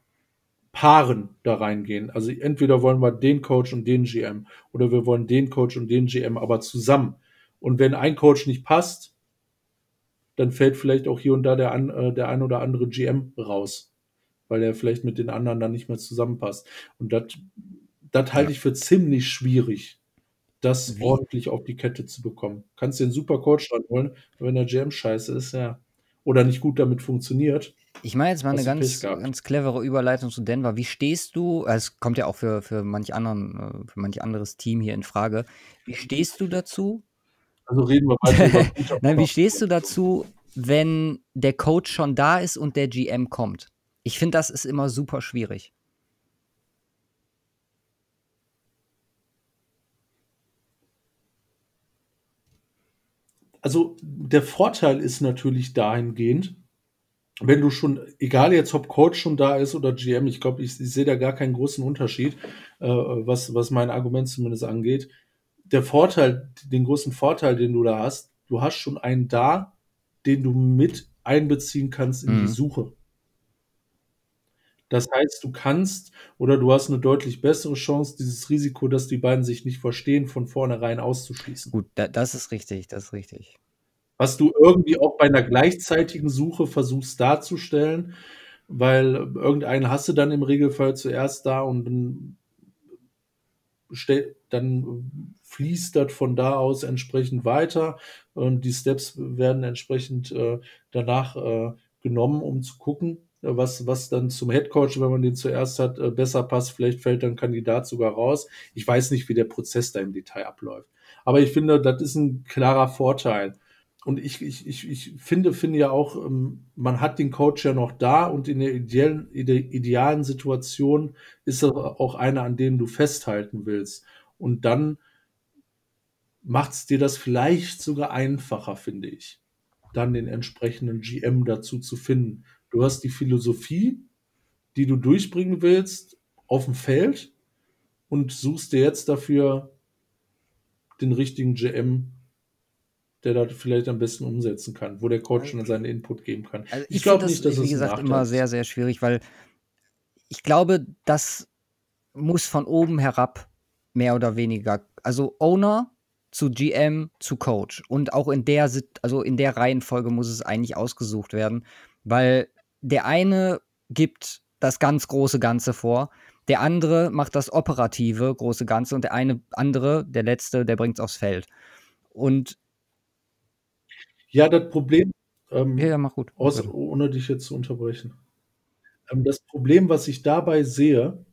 Paaren da reingehen. Also entweder wollen wir den Coach und den GM oder wir wollen den Coach und den GM, aber zusammen. Und wenn ein Coach nicht passt, dann fällt vielleicht auch hier und da der, äh, der ein oder andere GM raus, weil er vielleicht mit den anderen dann nicht mehr zusammenpasst. Und das halte ich für ziemlich schwierig, das Wie? ordentlich auf die Kette zu bekommen. Kannst den super Coach holen, wenn der GM scheiße ist, ja. Oder nicht gut damit funktioniert, ich meine jetzt mal eine ganz, ganz clevere Überleitung zu Denver. Wie stehst du, es kommt ja auch für, für manch anderen, äh, für manch anderes Team hier in Frage. Wie stehst du dazu? Also reden wir weiter über Nein, wie stehst du dazu, wenn der Coach schon da ist und der GM kommt? Ich finde, das ist immer super schwierig. Also der Vorteil ist natürlich dahingehend, wenn du schon, egal jetzt ob Coach schon da ist oder GM, ich glaube, ich, ich sehe da gar keinen großen Unterschied, äh, was, was mein Argument zumindest angeht. Der Vorteil, den großen Vorteil, den du da hast, du hast schon einen da, den du mit einbeziehen kannst in mhm. die Suche. Das heißt, du kannst oder du hast eine deutlich bessere Chance, dieses Risiko, dass die beiden sich nicht verstehen, von vornherein auszuschließen. Gut, da, das ist richtig, das ist richtig was du irgendwie auch bei einer gleichzeitigen Suche versuchst darzustellen, weil irgendeinen hast du dann im Regelfall zuerst da und dann, dann fließt das von da aus entsprechend weiter und die Steps werden entsprechend äh, danach äh, genommen, um zu gucken, was, was dann zum Headcoach, wenn man den zuerst hat, äh, besser passt. Vielleicht fällt dann Kandidat sogar raus. Ich weiß nicht, wie der Prozess da im Detail abläuft. Aber ich finde, das ist ein klarer Vorteil und ich, ich, ich, ich finde, finde ja auch, ähm, man hat den Coach ja noch da und in der ideellen, idealen Situation ist er auch einer, an dem du festhalten willst. Und dann macht es dir das vielleicht sogar einfacher, finde ich, dann den entsprechenden GM dazu zu finden. Du hast die Philosophie, die du durchbringen willst, auf dem Feld und suchst dir jetzt dafür den richtigen GM, der da vielleicht am besten umsetzen kann, wo der Coach dann seinen Input geben kann. Also ich, ich glaube nicht, dass es wie gesagt immer sehr sehr schwierig, weil ich glaube, das muss von oben herab mehr oder weniger, also Owner zu GM zu Coach und auch in der also in der Reihenfolge muss es eigentlich ausgesucht werden, weil der eine gibt das ganz große Ganze vor, der andere macht das operative große Ganze und der eine andere, der letzte, der bringt es aufs Feld. Und ja, das Problem, ähm, ja, ja, mach gut. Aus, ohne dich jetzt zu unterbrechen. Ähm, das Problem, was ich dabei sehe,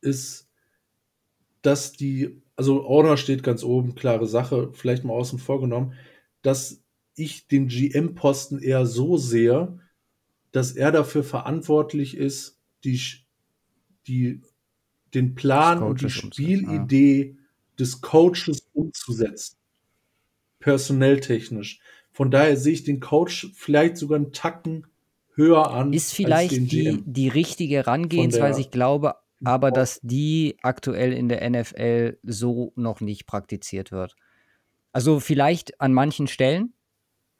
ist, dass die, also Owner steht ganz oben, klare Sache, vielleicht mal außen vor genommen, dass ich den GM-Posten eher so sehe, dass er dafür verantwortlich ist, die, die, den Plan und die Spielidee des Coaches umzusetzen. Personell technisch. Von daher sehe ich den Coach vielleicht sogar einen Tacken höher an. Ist vielleicht die, die richtige Herangehensweise. Ich glaube aber, dass die aktuell in der NFL so noch nicht praktiziert wird. Also vielleicht an manchen Stellen,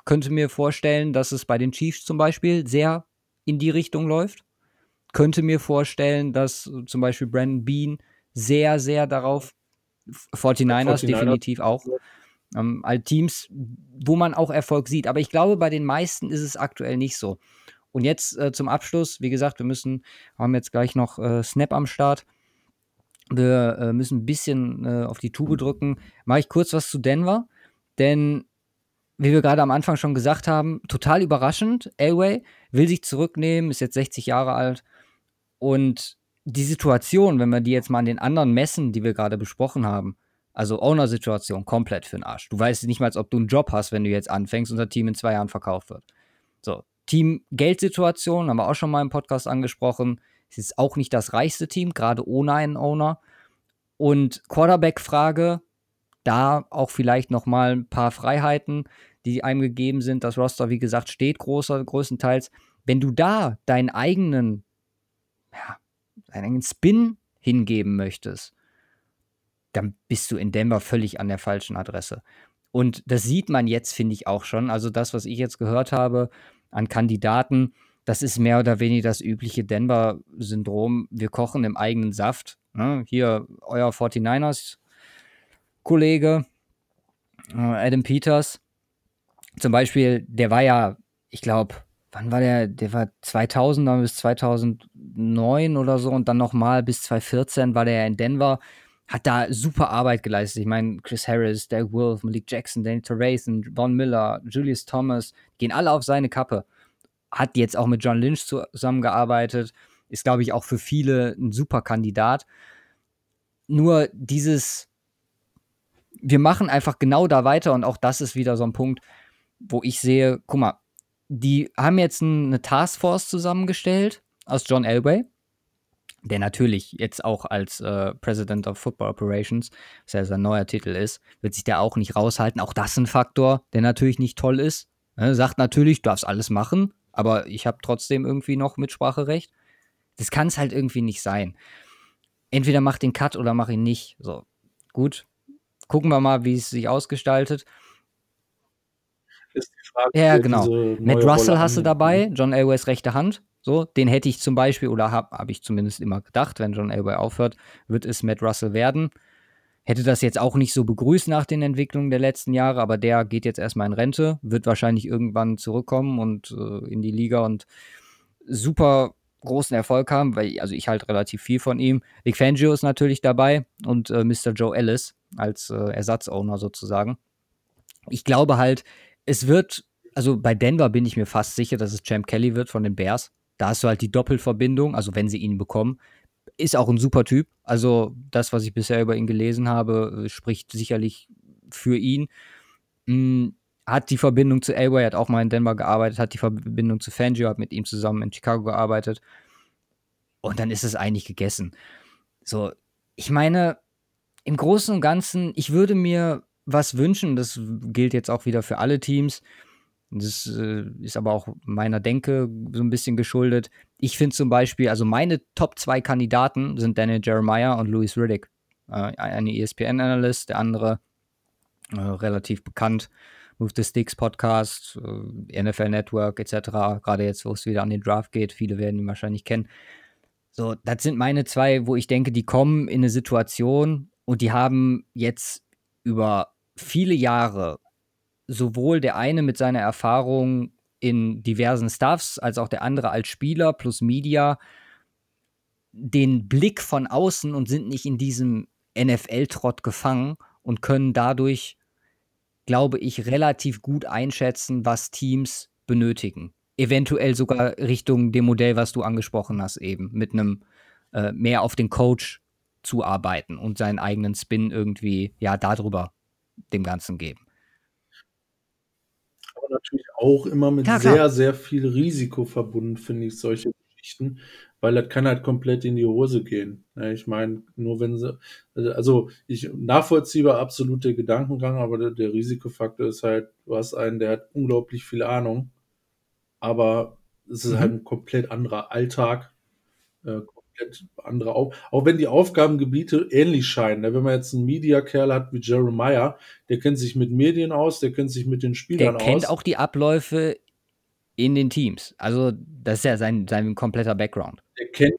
könnte mir vorstellen, dass es bei den Chiefs zum Beispiel sehr in die Richtung läuft. Könnte mir vorstellen, dass zum Beispiel Brandon Bean sehr, sehr darauf, 49ers, 49ers. definitiv auch, ähm, all Teams, wo man auch Erfolg sieht. Aber ich glaube, bei den meisten ist es aktuell nicht so. Und jetzt äh, zum Abschluss, wie gesagt, wir müssen, haben jetzt gleich noch äh, Snap am Start. Wir äh, müssen ein bisschen äh, auf die Tube drücken. Mache ich kurz was zu Denver, denn wie wir gerade am Anfang schon gesagt haben, total überraschend. Elway will sich zurücknehmen, ist jetzt 60 Jahre alt. Und die Situation, wenn wir die jetzt mal an den anderen messen, die wir gerade besprochen haben, also Owner-Situation, komplett für den Arsch. Du weißt nicht mal, ob du einen Job hast, wenn du jetzt anfängst und das Team in zwei Jahren verkauft wird. So, Team-Geldsituation, haben wir auch schon mal im Podcast angesprochen. Es ist auch nicht das reichste Team, gerade ohne einen Owner. Und Quarterback-Frage, da auch vielleicht noch mal ein paar Freiheiten die einem gegeben sind. Das Roster, wie gesagt, steht großer, größtenteils. Wenn du da deinen eigenen, ja, deinen eigenen Spin hingeben möchtest, dann bist du in Denver völlig an der falschen Adresse. Und das sieht man jetzt, finde ich auch schon. Also das, was ich jetzt gehört habe an Kandidaten, das ist mehr oder weniger das übliche Denver-Syndrom. Wir kochen im eigenen Saft. Ne? Hier euer 49ers-Kollege äh, Adam Peters, zum Beispiel, der war ja, ich glaube, wann war der? Der war 2000 dann bis 2009 oder so und dann nochmal bis 2014 war der ja in Denver. Hat da super Arbeit geleistet. Ich meine, Chris Harris, Derek Wolf, Malik Jackson, Danny Terrace, Von Miller, Julius Thomas, gehen alle auf seine Kappe. Hat jetzt auch mit John Lynch zusammengearbeitet. Ist, glaube ich, auch für viele ein super Kandidat. Nur dieses, wir machen einfach genau da weiter und auch das ist wieder so ein Punkt, wo ich sehe, guck mal, die haben jetzt eine Taskforce zusammengestellt aus John Elway, der natürlich jetzt auch als äh, President of Football Operations, was ja sein neuer Titel ist, wird sich der auch nicht raushalten. Auch das ein Faktor, der natürlich nicht toll ist. Ne? Sagt natürlich, du darfst alles machen, aber ich habe trotzdem irgendwie noch Mitspracherecht. Das kann es halt irgendwie nicht sein. Entweder mach den Cut oder mach ihn nicht. So, gut. Gucken wir mal, wie es sich ausgestaltet ist die Frage. Ja, genau. Matt Russell hast du dabei, John Elways rechte Hand. So, den hätte ich zum Beispiel, oder habe hab ich zumindest immer gedacht, wenn John Elway aufhört, wird es Matt Russell werden. Hätte das jetzt auch nicht so begrüßt nach den Entwicklungen der letzten Jahre, aber der geht jetzt erstmal in Rente, wird wahrscheinlich irgendwann zurückkommen und äh, in die Liga und super großen Erfolg haben, weil also ich halte relativ viel von ihm. Vic Fangio ist natürlich dabei und äh, Mr. Joe Ellis als äh, Ersatzowner sozusagen. Ich glaube halt, es wird, also bei Denver bin ich mir fast sicher, dass es Champ Kelly wird von den Bears. Da hast du halt die Doppelverbindung, also wenn sie ihn bekommen. Ist auch ein super Typ. Also das, was ich bisher über ihn gelesen habe, äh, spricht sicherlich für ihn. Hm, hat die Verbindung zu Elway, hat auch mal in Denver gearbeitet, hat die Verbindung zu Fangio, hat mit ihm zusammen in Chicago gearbeitet. Und dann ist es eigentlich gegessen. So, ich meine, im Großen und Ganzen, ich würde mir was wünschen. Das gilt jetzt auch wieder für alle Teams. Das äh, ist aber auch meiner Denke so ein bisschen geschuldet. Ich finde zum Beispiel, also meine Top zwei Kandidaten sind Daniel Jeremiah und Louis Riddick. Äh, eine ESPN-Analyst, der andere äh, relativ bekannt. Move the Sticks Podcast, äh, NFL Network etc. Gerade jetzt, wo es wieder an den Draft geht, viele werden ihn wahrscheinlich kennen. So, das sind meine zwei, wo ich denke, die kommen in eine Situation und die haben jetzt über viele Jahre sowohl der eine mit seiner Erfahrung in diversen Stuffs als auch der andere als Spieler plus Media den Blick von außen und sind nicht in diesem NFL-Trott gefangen und können dadurch, glaube ich, relativ gut einschätzen, was Teams benötigen. Eventuell sogar Richtung dem Modell, was du angesprochen hast, eben mit einem äh, mehr auf den Coach zuarbeiten und seinen eigenen Spin irgendwie ja darüber dem Ganzen geben. Natürlich auch immer mit klar, sehr, klar. sehr viel Risiko verbunden, finde ich, solche Geschichten, weil das kann halt komplett in die Hose gehen. Ja, ich meine, nur wenn sie, also ich nachvollziehbar absolut der Gedankengang, aber der, der, Risikofaktor ist halt, du hast einen, der hat unglaublich viel Ahnung, aber es ist mhm. halt ein komplett anderer Alltag, äh, komplett andere Auf auch wenn die Aufgabengebiete ähnlich scheinen. Ne? Wenn man jetzt einen Media-Kerl hat wie Jeremiah, der kennt sich mit Medien aus, der kennt sich mit den Spielern aus. Der kennt auch die Abläufe in den Teams. Also, das ist ja sein, sein kompletter Background. Der kennt.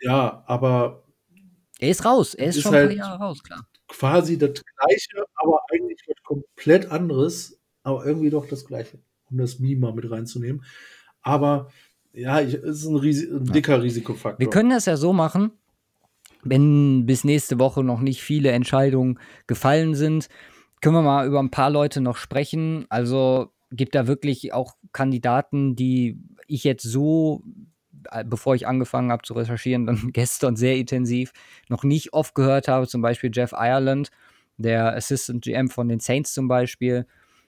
Ja, aber. Er ist raus. Er ist, ist schon halt ein paar Jahre raus, klar. Quasi das Gleiche, aber eigentlich was komplett anderes, aber irgendwie doch das Gleiche, um das Meme mal mit reinzunehmen. Aber ja, es ist ein, Ris ein dicker ja. Risikofaktor. Wir können das ja so machen, wenn bis nächste Woche noch nicht viele Entscheidungen gefallen sind, können wir mal über ein paar Leute noch sprechen. Also gibt da wirklich auch Kandidaten, die ich jetzt so, äh, bevor ich angefangen habe zu recherchieren, dann gestern sehr intensiv noch nicht oft gehört habe. Zum Beispiel Jeff Ireland, der Assistant GM von den Saints zum Beispiel.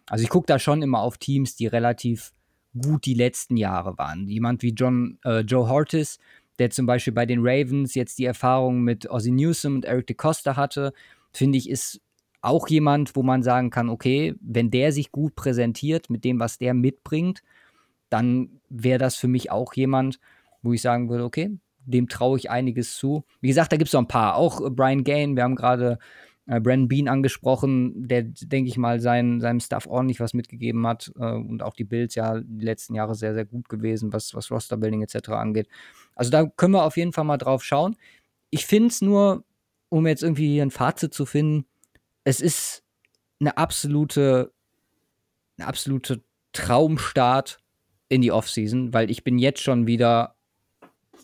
Also ich gucke da schon immer auf Teams, die relativ gut die letzten Jahre waren. Jemand wie John, äh, Joe Hortis, der zum Beispiel bei den Ravens jetzt die Erfahrung mit Ozzy Newsom und Eric DeCosta hatte, finde ich, ist auch jemand, wo man sagen kann, okay, wenn der sich gut präsentiert mit dem, was der mitbringt, dann wäre das für mich auch jemand, wo ich sagen würde, okay, dem traue ich einiges zu. Wie gesagt, da gibt es noch ein paar. Auch äh, Brian Gain, wir haben gerade äh, Brandon Bean angesprochen, der, denke ich mal, sein, seinem Staff ordentlich was mitgegeben hat äh, und auch die Bills ja die letzten Jahre sehr, sehr gut gewesen, was, was Rosterbuilding etc. angeht. Also da können wir auf jeden Fall mal drauf schauen. Ich finde es nur, um jetzt irgendwie ein Fazit zu finden, es ist eine absolute, eine absolute Traumstart in die Offseason, weil ich bin jetzt schon wieder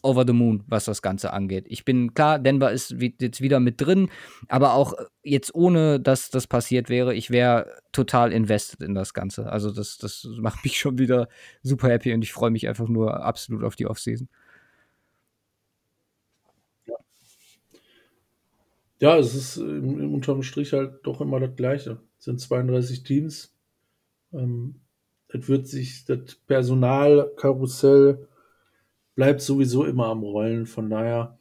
over the moon, was das Ganze angeht. Ich bin klar, Denver ist jetzt wieder mit drin, aber auch jetzt ohne, dass das passiert wäre, ich wäre total invested in das Ganze. Also das, das macht mich schon wieder super happy und ich freue mich einfach nur absolut auf die Offseason. Ja. ja, es ist im, im unterm Strich halt doch immer das Gleiche. Es sind 32 Teams. Ähm, es wird sich das Personalkarussell bleibt sowieso immer am Rollen. Von daher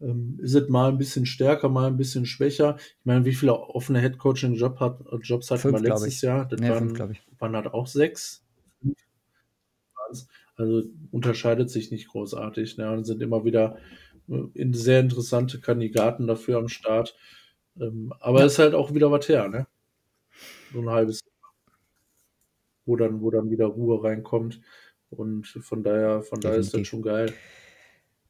ähm, ist es mal ein bisschen stärker, mal ein bisschen schwächer. Ich meine, wie viele offene Headcoaching-Jobs hat, Jobs hatten fünf, wir letztes Jahr? Das nee, waren, fünf, waren halt auch sechs. Also unterscheidet sich nicht großartig. Ne? Und sind immer wieder äh, sehr interessante Kandidaten dafür am Start. Ähm, aber ja. ist halt auch wieder was her, ne? So ein halbes Jahr. Wo dann, wo dann wieder Ruhe reinkommt. Und von daher, von daher ist das schon geil.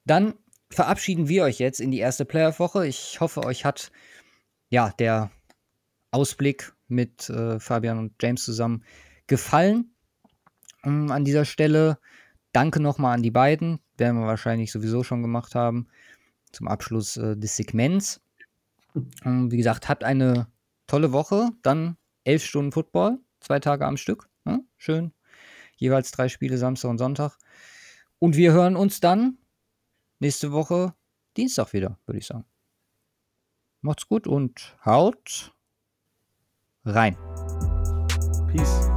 Dann verabschieden wir euch jetzt in die erste Playoff-Woche. Ich hoffe, euch hat ja der Ausblick mit äh, Fabian und James zusammen gefallen. Um, an dieser Stelle danke nochmal an die beiden, werden wir wahrscheinlich sowieso schon gemacht haben, zum Abschluss äh, des Segments. Um, wie gesagt, habt eine tolle Woche, dann elf Stunden Football, zwei Tage am Stück. Ja, schön Jeweils drei Spiele Samstag und Sonntag. Und wir hören uns dann nächste Woche Dienstag wieder, würde ich sagen. Macht's gut und haut rein. Peace.